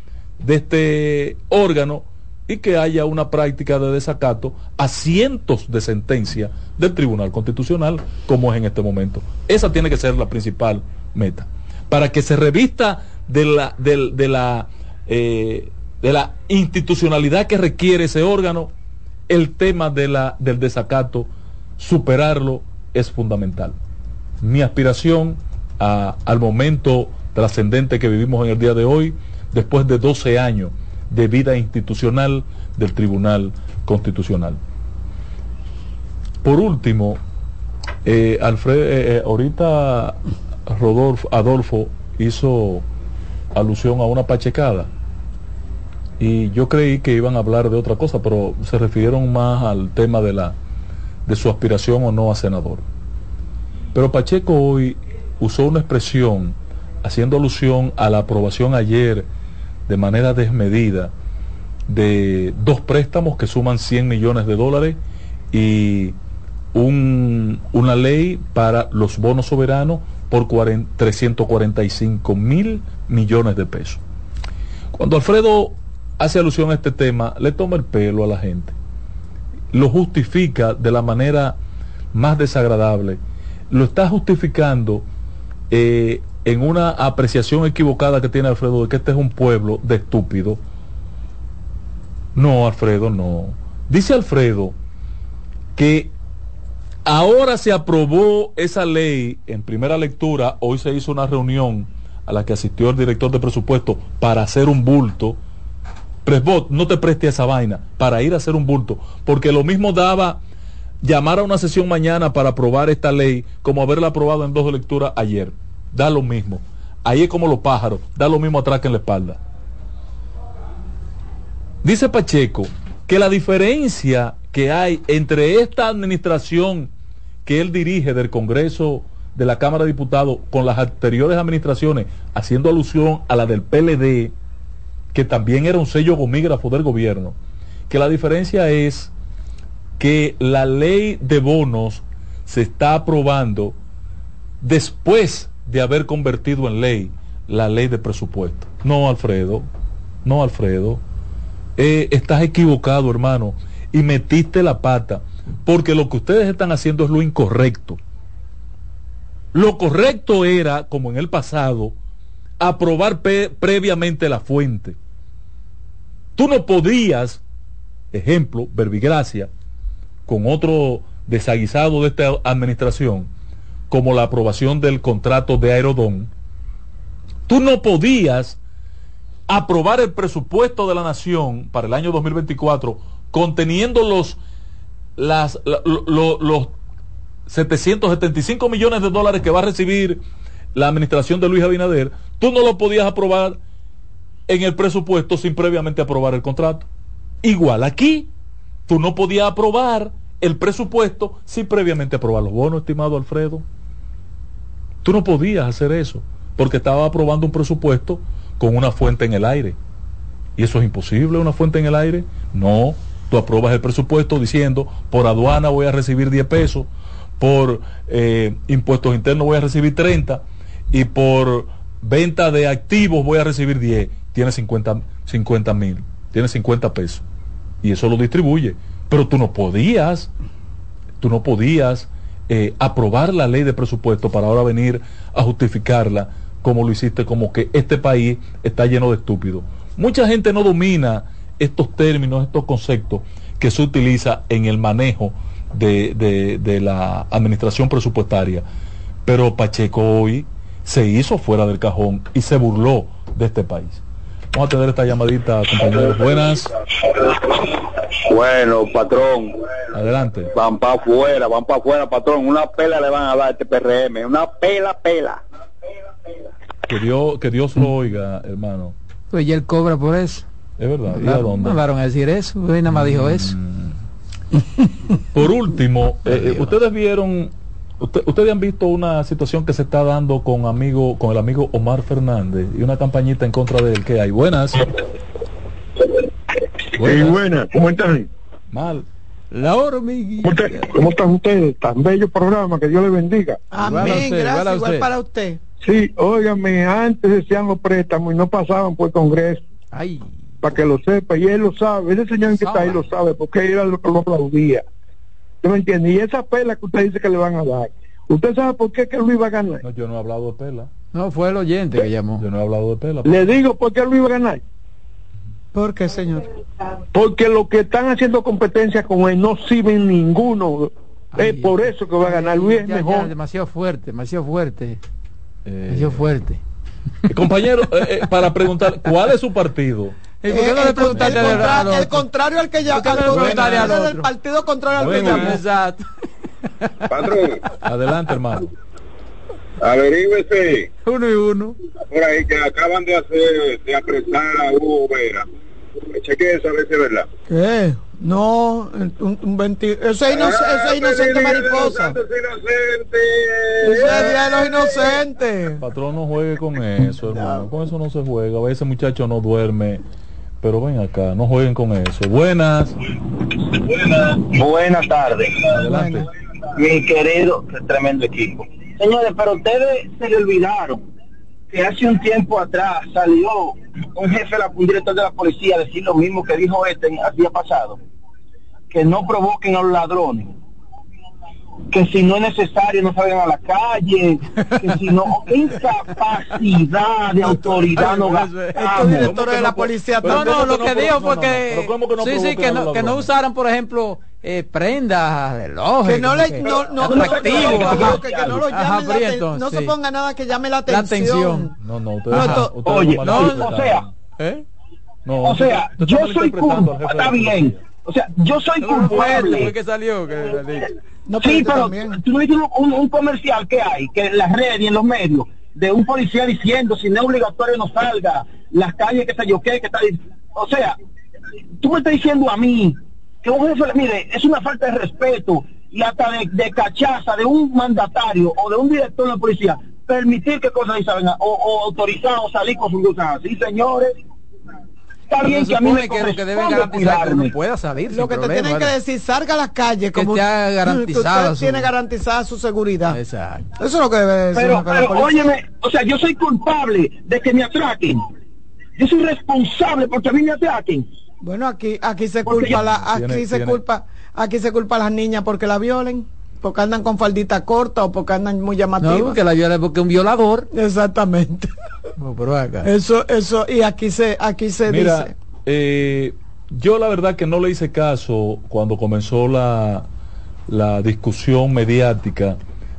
de este órgano y que haya una práctica de desacato a cientos de sentencias del Tribunal Constitucional, como es en este momento. Esa tiene que ser la principal meta. Para que se revista de la, de, la, eh, de la institucionalidad que requiere ese órgano, el tema de la, del desacato, superarlo es fundamental. Mi aspiración al momento trascendente que vivimos en el día de hoy, después de 12 años de vida institucional del Tribunal Constitucional. Por último, eh, eh, eh, ahorita Rodolfo, Adolfo hizo alusión a una pachecada y yo creí que iban a hablar de otra cosa, pero se refirieron más al tema de la de su aspiración o no a senador. Pero Pacheco hoy usó una expresión haciendo alusión a la aprobación ayer de manera desmedida de dos préstamos que suman 100 millones de dólares y un, una ley para los bonos soberanos por 40, 345 mil millones de pesos. Cuando Alfredo hace alusión a este tema, le toma el pelo a la gente, lo justifica de la manera más desagradable, lo está justificando eh, en una apreciación equivocada que tiene Alfredo de que este es un pueblo de estúpido. No, Alfredo, no. Dice Alfredo que ahora se aprobó esa ley en primera lectura, hoy se hizo una reunión a la que asistió el director de presupuesto para hacer un bulto. Presbot, no te preste esa vaina para ir a hacer un bulto, porque lo mismo daba llamar a una sesión mañana para aprobar esta ley como haberla aprobado en dos lecturas ayer da lo mismo. Ahí es como los pájaros, da lo mismo atrás que en la espalda. Dice Pacheco que la diferencia que hay entre esta administración que él dirige del Congreso de la Cámara de Diputados con las anteriores administraciones, haciendo alusión a la del PLD, que también era un sello gomígrafo del gobierno, que la diferencia es que la ley de bonos se está aprobando después de haber convertido en ley la ley de presupuesto. No, Alfredo, no, Alfredo, eh, estás equivocado, hermano, y metiste la pata, porque lo que ustedes están haciendo es lo incorrecto. Lo correcto era, como en el pasado, aprobar previamente la fuente. Tú no podías, ejemplo, Verbigracia, con otro desaguisado de esta administración, como la aprobación del contrato de Aerodón, tú no podías aprobar el presupuesto de la nación para el año 2024 conteniendo los, los 775 millones de dólares que va a recibir la administración de Luis Abinader, tú no lo podías aprobar en el presupuesto sin previamente aprobar el contrato. Igual aquí, tú no podías aprobar el presupuesto sin previamente aprobar los bonos, estimado Alfredo. Tú no podías hacer eso, porque estaba aprobando un presupuesto con una fuente en el aire. ¿Y eso es imposible, una fuente en el aire? No, tú apruebas el presupuesto diciendo, por aduana voy a recibir 10 pesos, por eh, impuestos internos voy a recibir 30 y por venta de activos voy a recibir 10. Tiene 50 mil, tiene 50 pesos. Y eso lo distribuye. Pero tú no podías, tú no podías eh, aprobar la ley de presupuesto para ahora venir a justificarla como lo hiciste, como que este país está lleno de estúpidos. Mucha gente no domina estos términos, estos conceptos que se utiliza en el manejo de, de la administración presupuestaria. Pero Pacheco hoy se hizo fuera del cajón y se burló de este país. Vamos a tener esta llamadita, compañeros. Buenas. Bueno, patrón. Adelante. Van para afuera, van para afuera, patrón. Una pela le van a dar a este PRM. Una pela, pela. Que Dios, que Dios lo oiga, hermano. Pues ya él cobra por eso. Es verdad. ¿Y a dónde? Mandaron a decir eso. Hoy nada más dijo eso. Mm. por último, eh, eh, ustedes vieron ustedes han visto una situación que se está dando con amigo, con el amigo Omar Fernández y una campañita en contra de él que hay. Buenas. Buenas. buenas. ¿Cómo están? Mal. La hormiguita. ¿Cómo, ¿Cómo, están ustedes? Tan bello programa, que Dios les bendiga. Amén, gracias, igual, para usted. Sí, óigame, antes decían los préstamos y no pasaban por el Congreso. Ay. Para que lo sepa, y él lo sabe, ese señor que está ahí lo sabe, porque él era lo que lo aplaudía. ¿Tú me entiendes? Y esa pela que usted dice que le van a dar, ¿usted sabe por qué que Luis va a ganar? No, yo no he hablado de pela. No, fue el oyente que llamó. Yo no he hablado de pela. Le digo por qué Luis va a ganar. ¿Por qué, señor? Porque los que están haciendo competencia con él no sirven ninguno. es por eso que va a ganar. Luis es mejor. demasiado fuerte, demasiado fuerte. Eh, demasiado fuerte. Compañero, eh, eh, para preguntar, ¿cuál es su partido? ¿Y por qué no le preguntaste el, contra, el contrario al que ya al el partido contrario al que llamó. Exacto. Patrón. Adelante, hermano. Averígüese. Uno y uno. Por ahí que acaban de hacer, de apresar a Hugo Vera. Cheque eso a ver si es verdad. ¿Qué? No, un, un 20... Eso es, inocente, ah, eso es inocente mariposa. Eso es día de los inocentes. Patrón, no juegue con eso, hermano. Con eso no se juega. A veces muchacho no duerme pero ven acá, no jueguen con eso. Buenas. Buenas. Buenas tardes. Adelante. Mi querido, tremendo equipo. Señores, pero ustedes se le olvidaron que hace un tiempo atrás salió un jefe, un director de la policía a decir lo mismo que dijo este el día pasado, que no provoquen a los ladrones que si no es necesario no salgan a la calle, que si no, incapacidad de autoridad no gastamos. directores de la policía, no, no, lo que dijo fue que, sí, sí, que no, que no usaran, por ejemplo, eh, prendas, relojes, que no le, no, no, no, que, que no lo llamen la no se ponga nada que llame la atención. No, no, oye, no, o sea, ¿eh? No, o sea, yo soy culpable, está bien. O sea, yo soy culpable. que salió? No, sí, pero tú no viste un, un, comercial que hay, que en las redes y en los medios, de un policía diciendo si no es obligatorio no salga, las calles que se yo qué, que está... O sea, tú me estás diciendo a mí que un jefe, mire, es una falta de respeto y hasta de, de cachaza de un mandatario o de un director de la policía permitir que cosas así salgan o, o autorizar o salir con sus cosas así, señores. Está bien que a mí me que, lo que deben garantizar que uno pueda salir Lo que te problema, tienen que ¿verdad? decir, salga a la calle como esté garantizada que usted su- tiene garantizada su seguridad. Exacto. Eso es lo que debe decir. Pero, que pero óyeme, o sea, yo soy culpable de que me atraquen. Yo soy responsable porque a mí me atraquen. Bueno, aquí aquí se Porque culpa ya- la aquí Tiene- se tiene- culpa aquí se culpa a las niñas porque la violen, porque andan con faldita corta o porque andan muy llamativas. No, porque la viola porque un violador. Exactamente. No, pero acá. Eso eso y aquí se aquí se Mira, dice. eh, yo la verdad que no le hice caso cuando comenzó la, la discusión mediática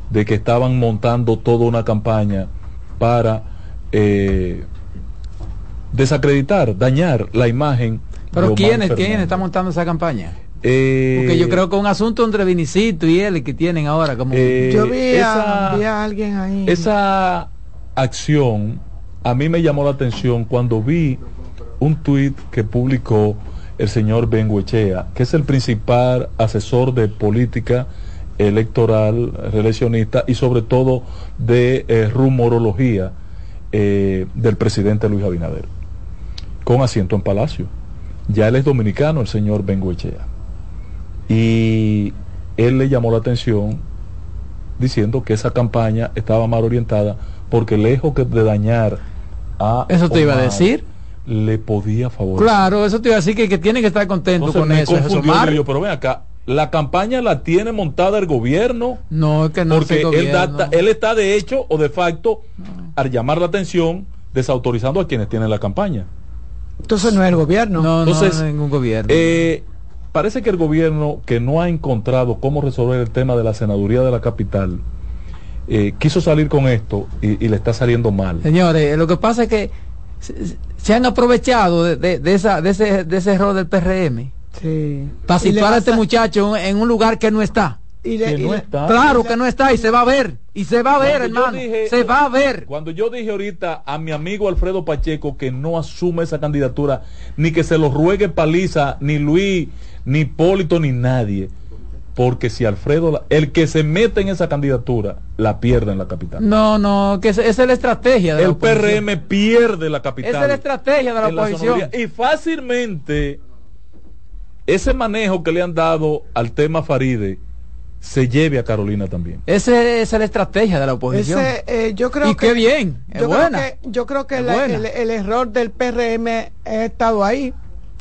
de que estaban montando toda una campaña para eh, desacreditar, dañar la imagen. Pero de ¿quién es, quién está montando esa campaña? Eh, Porque yo creo que un asunto entre Vinicito y él que tienen ahora como Eh, Yo vi, esa- a, vi a alguien ahí. Esa acción a mí me llamó la atención cuando vi un tuit que publicó el señor Benguechea, que es el principal asesor de política electoral, reeleccionista y sobre todo de eh, rumorología eh, del presidente Luis Abinader, con asiento en Palacio. Ya él es dominicano, el señor Benguechea. Y él le llamó la atención diciendo que esa campaña estaba mal orientada porque lejos de dañar a Eso te iba a decir. le podía favorecer. Claro, eso te iba a decir que, que tiene que estar contento Entonces con me eso. es confundió, yo, pero ven acá, la campaña la tiene montada el gobierno No, es que no porque es el él, da- gobierno. él está de hecho o de facto al llamar la atención desautorizando a quienes tienen la campaña. Entonces no es el gobierno. No, Entonces, no, ningún gobierno. Eh, parece que el gobierno que no ha encontrado cómo resolver el tema de la senaduría de la capital eh, quiso salir con esto y, y le está saliendo mal. Señores, lo que pasa es que se, se han aprovechado de, de- de esa, de, ese, de ese error del PRM Sí. para situar a este muchacho en un lugar que no está. y le- Que y no le- está. Claro que no está y se va a ver. Y se va a ver, Cuando hermano. dije- se va a ver. Cuando yo dije ahorita a mi amigo Alfredo Pacheco que no asume esa candidatura, ni que se lo ruegue Paliza, ni Luis, ni Hipólito, ni nadie. Porque si Alfredo, el que se mete en esa candidatura, la pierde en la capital. No, no, que esa es la estrategia de la el. PRM pierde la capital. Esa es la estrategia de la oposición. y fácilmente ese manejo que le han dado al tema Faride se lleve a Carolina también. Ese- esa es la estrategia de la oposición. Ese, eh, yo creo y que qué bien, es yo buena. Creo que, yo creo que Es la- buena. el, el error del PRM ha estado ahí,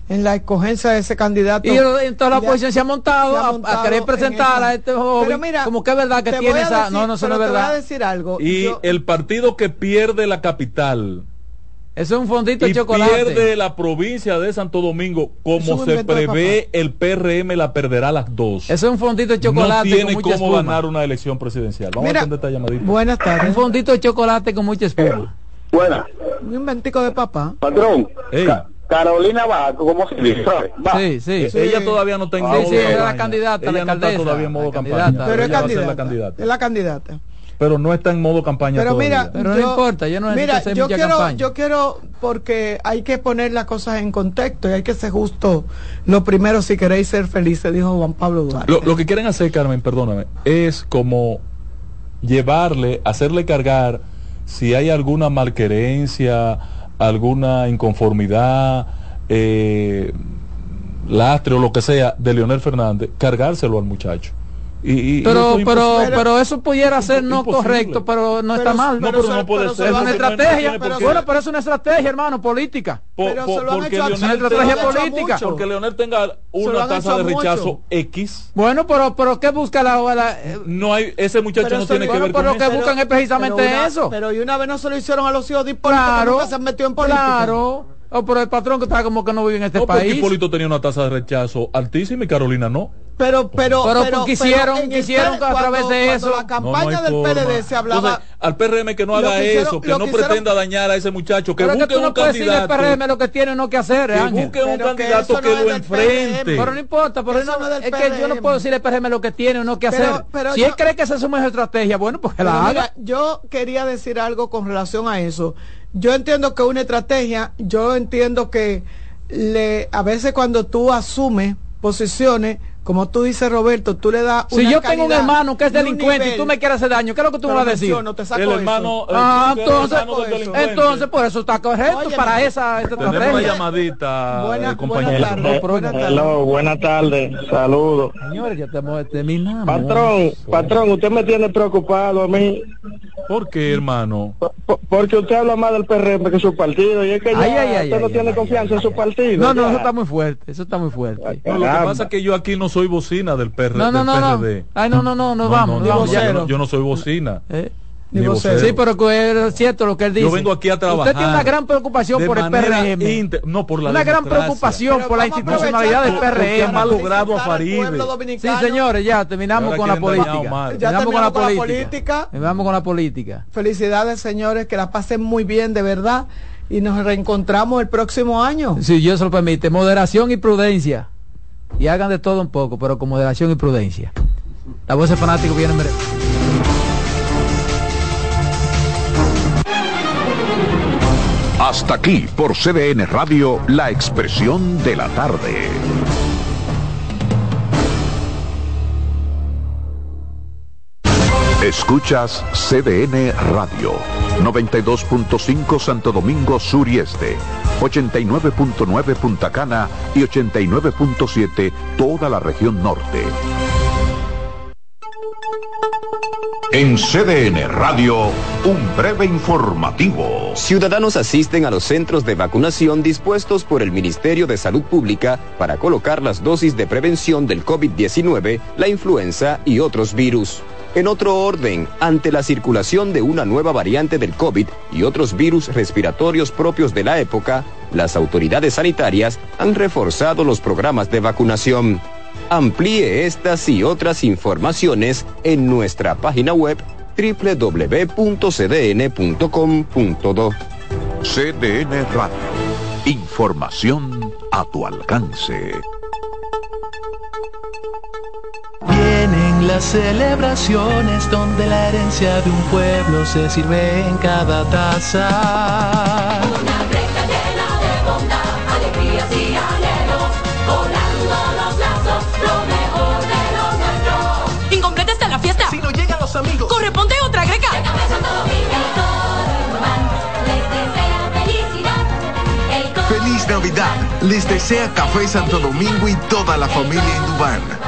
en la escogencia de ese candidato. Y entonces la oposición se ha montado, se ha a- a, querer en presentar a este joven Pero mira, como que es verdad que tiene a esa... decir- no, no, eso no es te voy a verdad. decir algo. Y Yo- el partido que pierde la capital Eso es un fondito y de chocolate. pierde la provincia de Santo Domingo, como un se prevé, el PRM la perderá las dos. Eso es un fondito de chocolate no tiene con mucha cómo espuma. ganar una elección presidencial. Vamos Mira, a atender esta llamadita. Buenas Un tardes. fondito de chocolate con mucha espuma. Buena. Un inventico de papá. Patrón. Ey. Ca- Carolina va, ¿cómo se dice? Va. Sí, sí. Ella todavía no está en modo Sí, sí, es la campaña. candidata, la Ella no está todavía en modo campaña. candidata. Pero es candidata. la candidata. Es la candidata. Pero no está en modo campaña Pero todavía. mira, Pero no importa, yo no mira, hacer yo quiero, campaña. yo quiero, porque hay que poner las cosas en contexto y hay que ser justo. Lo primero, si queréis ser felices, dijo Juan Pablo Duarte. Lo, lo que quieren hacer, Carmen, perdóname, es como llevarle, hacerle cargar si hay alguna malquerencia, alguna inconformidad, eh, lastre o lo que sea de Leonel Fernández, cargárselo al muchacho. Y, y- y Pero, pero, pero eso pudiera ser no Imposible. correcto, pero no está mal. No, pero no puede pero ser. es una no- no estrategia. qué. bueno, pero es una estrategia, hermano, política. Po- pero po- se lo han porque hecho Leonel se lo han tenga- hecho a política. mucho. porque Leonel tenga una tasa de mucho. rechazo X, Bueno, pero, pero ¿qué busca la, la- eh, no hay, ese muchacho Pero no tiene no- que bueno, ver pero con lo que buscan es precisamente pero una- eso. Pero y una vez no se lo hicieron a los hijos de Claro, se han metido en política. claro. Oh, pero el patrón que está como que no vive en este No, porque país. Hipólito tenía una tasa de rechazo altísima y Carolina no. Pero, pero, Pero quisieron- en el quisieron PRD, a través cuando- de eso- la campaña No, no del forma. PLD se hablaba. Entonces, al PRM que no haga que hicieron- eso, que no que hicieron- pretenda dañar a ese muchacho, que pero es que busque tú no un puedes candidato, PRM lo que tiene o no que hacer, que Ángel. busque un Pero que candidato que lo enfrente. Pero no importa, pero no- no es es que yo no puedo decirle al PRM lo que tiene o no que Pero- hacer. pero si yo- él cree que esa es su mejor estrategia, bueno, pues que Pero la haga. mira, yo quería decir algo con relación a eso. Yo entiendo que una estrategia, yo entiendo que le, a veces cuando tú asumes posiciones, como tú dices Roberto, tú le das Si yo tengo un hermano que es delincuente y tú me quieres hacer daño, ¿qué es lo que tú me vas a decir? No te saco El hermano, eso. Ah, entonces, delincuente. entonces por eso está correcto Oye, para esa, esa Tenemos una estrategia. llamadita, Buena- eh, compañero. buenas tardes. Buenas tardes, saludos. Señores, ya estamos terminando. Patrón, patrón, usted me tiene preocupado a mí, ¿Por qué, hermano? po- porque usted habla más del PRM que su partido, y es que ya Ay, usted no ay, tiene ay, confianza en su partido. No, no, eso está muy fuerte, eso está muy fuerte. No, lo que pasa es que yo aquí no soy bocina del, PR, No, no, del no, no. PRD. Ay, no, no, no, no, No, vamos, no, vamos, yo, no, yo no soy bocina. Eh, Ni vocero. vocero. Sí, pero que es cierto lo que él dice. Yo vengo aquí a trabajar. Usted tiene una gran preocupación por el PRM. no, por la una gran preocupación Pero por la institucionalidad del Porque ha PRM. malogrado a Faride. Sí, señores, ya terminamos con la política. Ya Terminamos con la política. política. Terminamos con la política. Felicidades, señores, que la pasen muy bien, de verdad. Y nos reencontramos el próximo año. Si Dios se lo permite, moderación y prudencia. Y hagan de todo un poco, pero con moderación y prudencia. La voz del fanático viene. Hasta aquí por CDN Radio, la expresión de la tarde. Escuchas CDN Radio, 92.5 Santo Domingo Sur y Este, 89.9 Punta Cana y 89.7 toda la región norte. En CDN Radio, un breve informativo. Ciudadanos asisten a los centros de vacunación dispuestos por el Ministerio de Salud Pública para colocar las dosis de prevención del COVID-19, la influenza y otros virus. En otro orden, ante la circulación de una nueva variante del COVID y otros virus respiratorios propios de la época, las autoridades sanitarias han reforzado los programas de vacunación. Amplíe estas y otras informaciones en nuestra página web www.cdn.com.do. CDN Radio. Información a tu alcance. Las celebraciones donde la herencia de un pueblo se sirve en cada taza. Una recta llena de bondad, alegrías y anhelos, volando los lazos, lo mejor de lo nuestro. Incompleta está la fiesta. Si no llegan los amigos, Corresponde otra greca. Santo Domingo Feliz Navidad. Les desea Café Santo Domingo y toda la familia Indubán.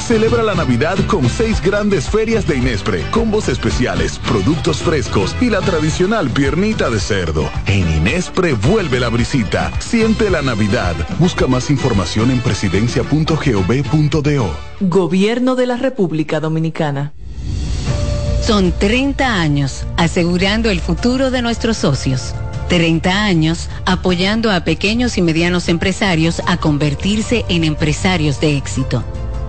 Celebra la Navidad con seis grandes ferias de Inespre, combos especiales, productos frescos y la tradicional piernita de cerdo. En Inespre vuelve la brisita. Siente la Navidad. Busca más información en presidencia.gov.do. Gobierno de la República Dominicana. Son 30 años asegurando el futuro de nuestros socios. 30 años apoyando a pequeños y medianos empresarios a convertirse en empresarios de éxito.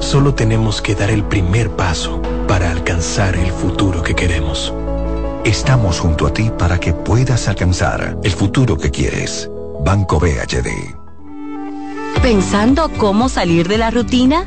Solo tenemos que dar el primer paso para alcanzar el futuro que queremos. Estamos junto a ti para que puedas alcanzar el futuro que quieres. Banco BHD. ¿Pensando cómo salir de la rutina?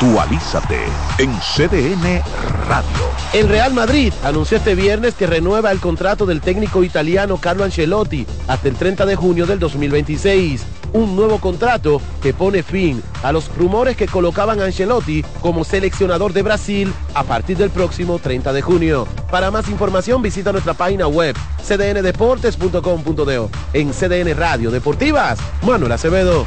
Actualízate en CDN Radio. El Real Madrid anunció este viernes que renueva el contrato del técnico italiano Carlo Ancelotti hasta el 30 de junio del 2026. Un nuevo contrato que pone fin a los rumores que colocaban a Ancelotti como seleccionador de Brasil a partir del próximo 30 de junio. Para más información visita nuestra página web cdndeportes.com.de. En CDN Radio Deportivas, Manuel Acevedo.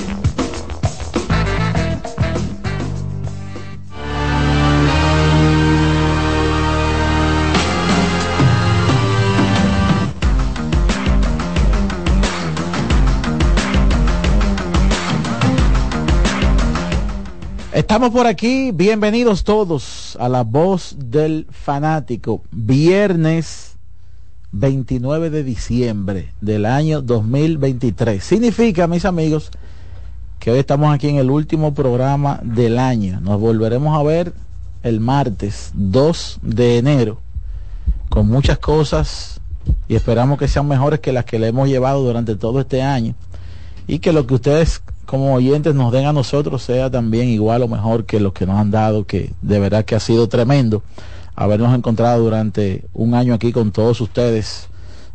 Estamos por aquí, bienvenidos todos a la voz del fanático. Viernes 29 de diciembre del año 2023. Significa, mis amigos, que hoy estamos aquí en el último programa del año. Nos volveremos a ver el martes 2 de enero con muchas cosas y esperamos que sean mejores que las que le hemos llevado durante todo este año y que lo que ustedes como oyentes nos den a nosotros sea también igual o mejor que lo que nos han dado, que de verdad que ha sido tremendo habernos encontrado durante un año aquí con todos ustedes,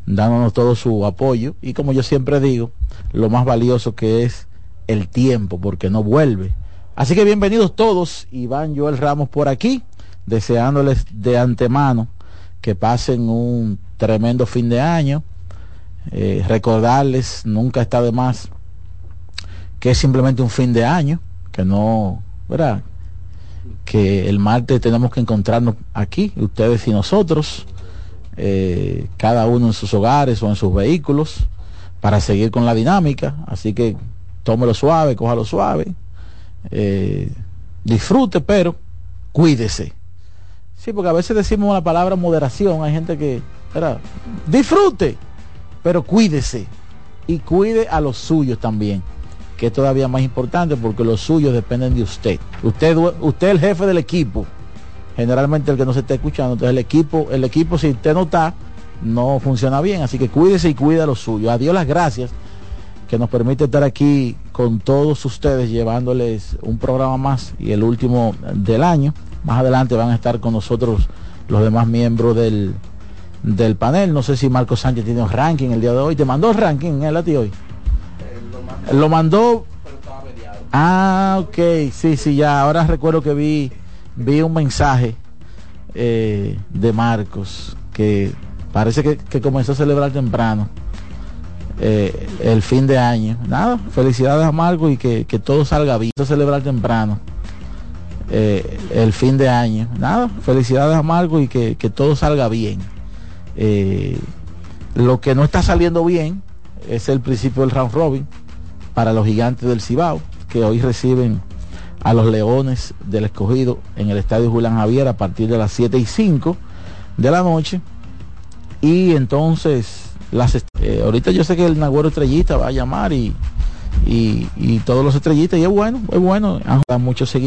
dándonos todo su apoyo y como yo siempre digo, lo más valioso que es el tiempo, porque no vuelve. Así que bienvenidos todos, Iván Joel Ramos por aquí, deseándoles de antemano que pasen un tremendo fin de año. Eh, recordarles, nunca está de más que es simplemente un fin de año, que no, ¿verdad? Que el martes tenemos que encontrarnos aquí, ustedes y nosotros, eh, cada uno en sus hogares o en sus vehículos para seguir con la dinámica. Así que tómelo suave, cójalo suave, eh, disfrute, pero cuídese. Sí, porque a veces decimos la palabra moderación, hay gente que, ¿verdad? disfrute, pero cuídese y cuide a los suyos también, que es todavía más importante porque los suyos dependen de usted. Usted, usted es el jefe del equipo, generalmente el que no se está escuchando, entonces el equipo, el equipo si usted no está, no funciona bien, así que cuídese y cuida a los suyos. Adiós las gracias que nos permite estar aquí con todos ustedes llevándoles un programa más y el último del año. Más adelante van a estar con nosotros los demás miembros del, del panel. No sé si Marco Sánchez tiene un ranking el día de hoy. ¿Te mandó el ranking el a ti hoy? Lo mandó. Ah, ok, sí, sí, ya. Ahora recuerdo que vi, vi un mensaje eh, de Marcos que parece que, que comenzó a celebrar temprano eh, el fin de año. Nada, felicidades a Marco y que, que todo salga bien. Celebrar temprano eh, el fin de año. Nada, felicidades a Marco y que, que todo salga bien. Lo que no está saliendo bien es el principio del round robin para los gigantes del Cibao, que hoy reciben a los Leones del Escogido en el Estadio Julián Javier a partir de las 7 y 5 de la noche. Y entonces, las eh, ahorita yo sé que el Nagüero Estrellita va a llamar y, y, y todos los estrellitas, y es bueno, es bueno, han dado mucho seguimiento.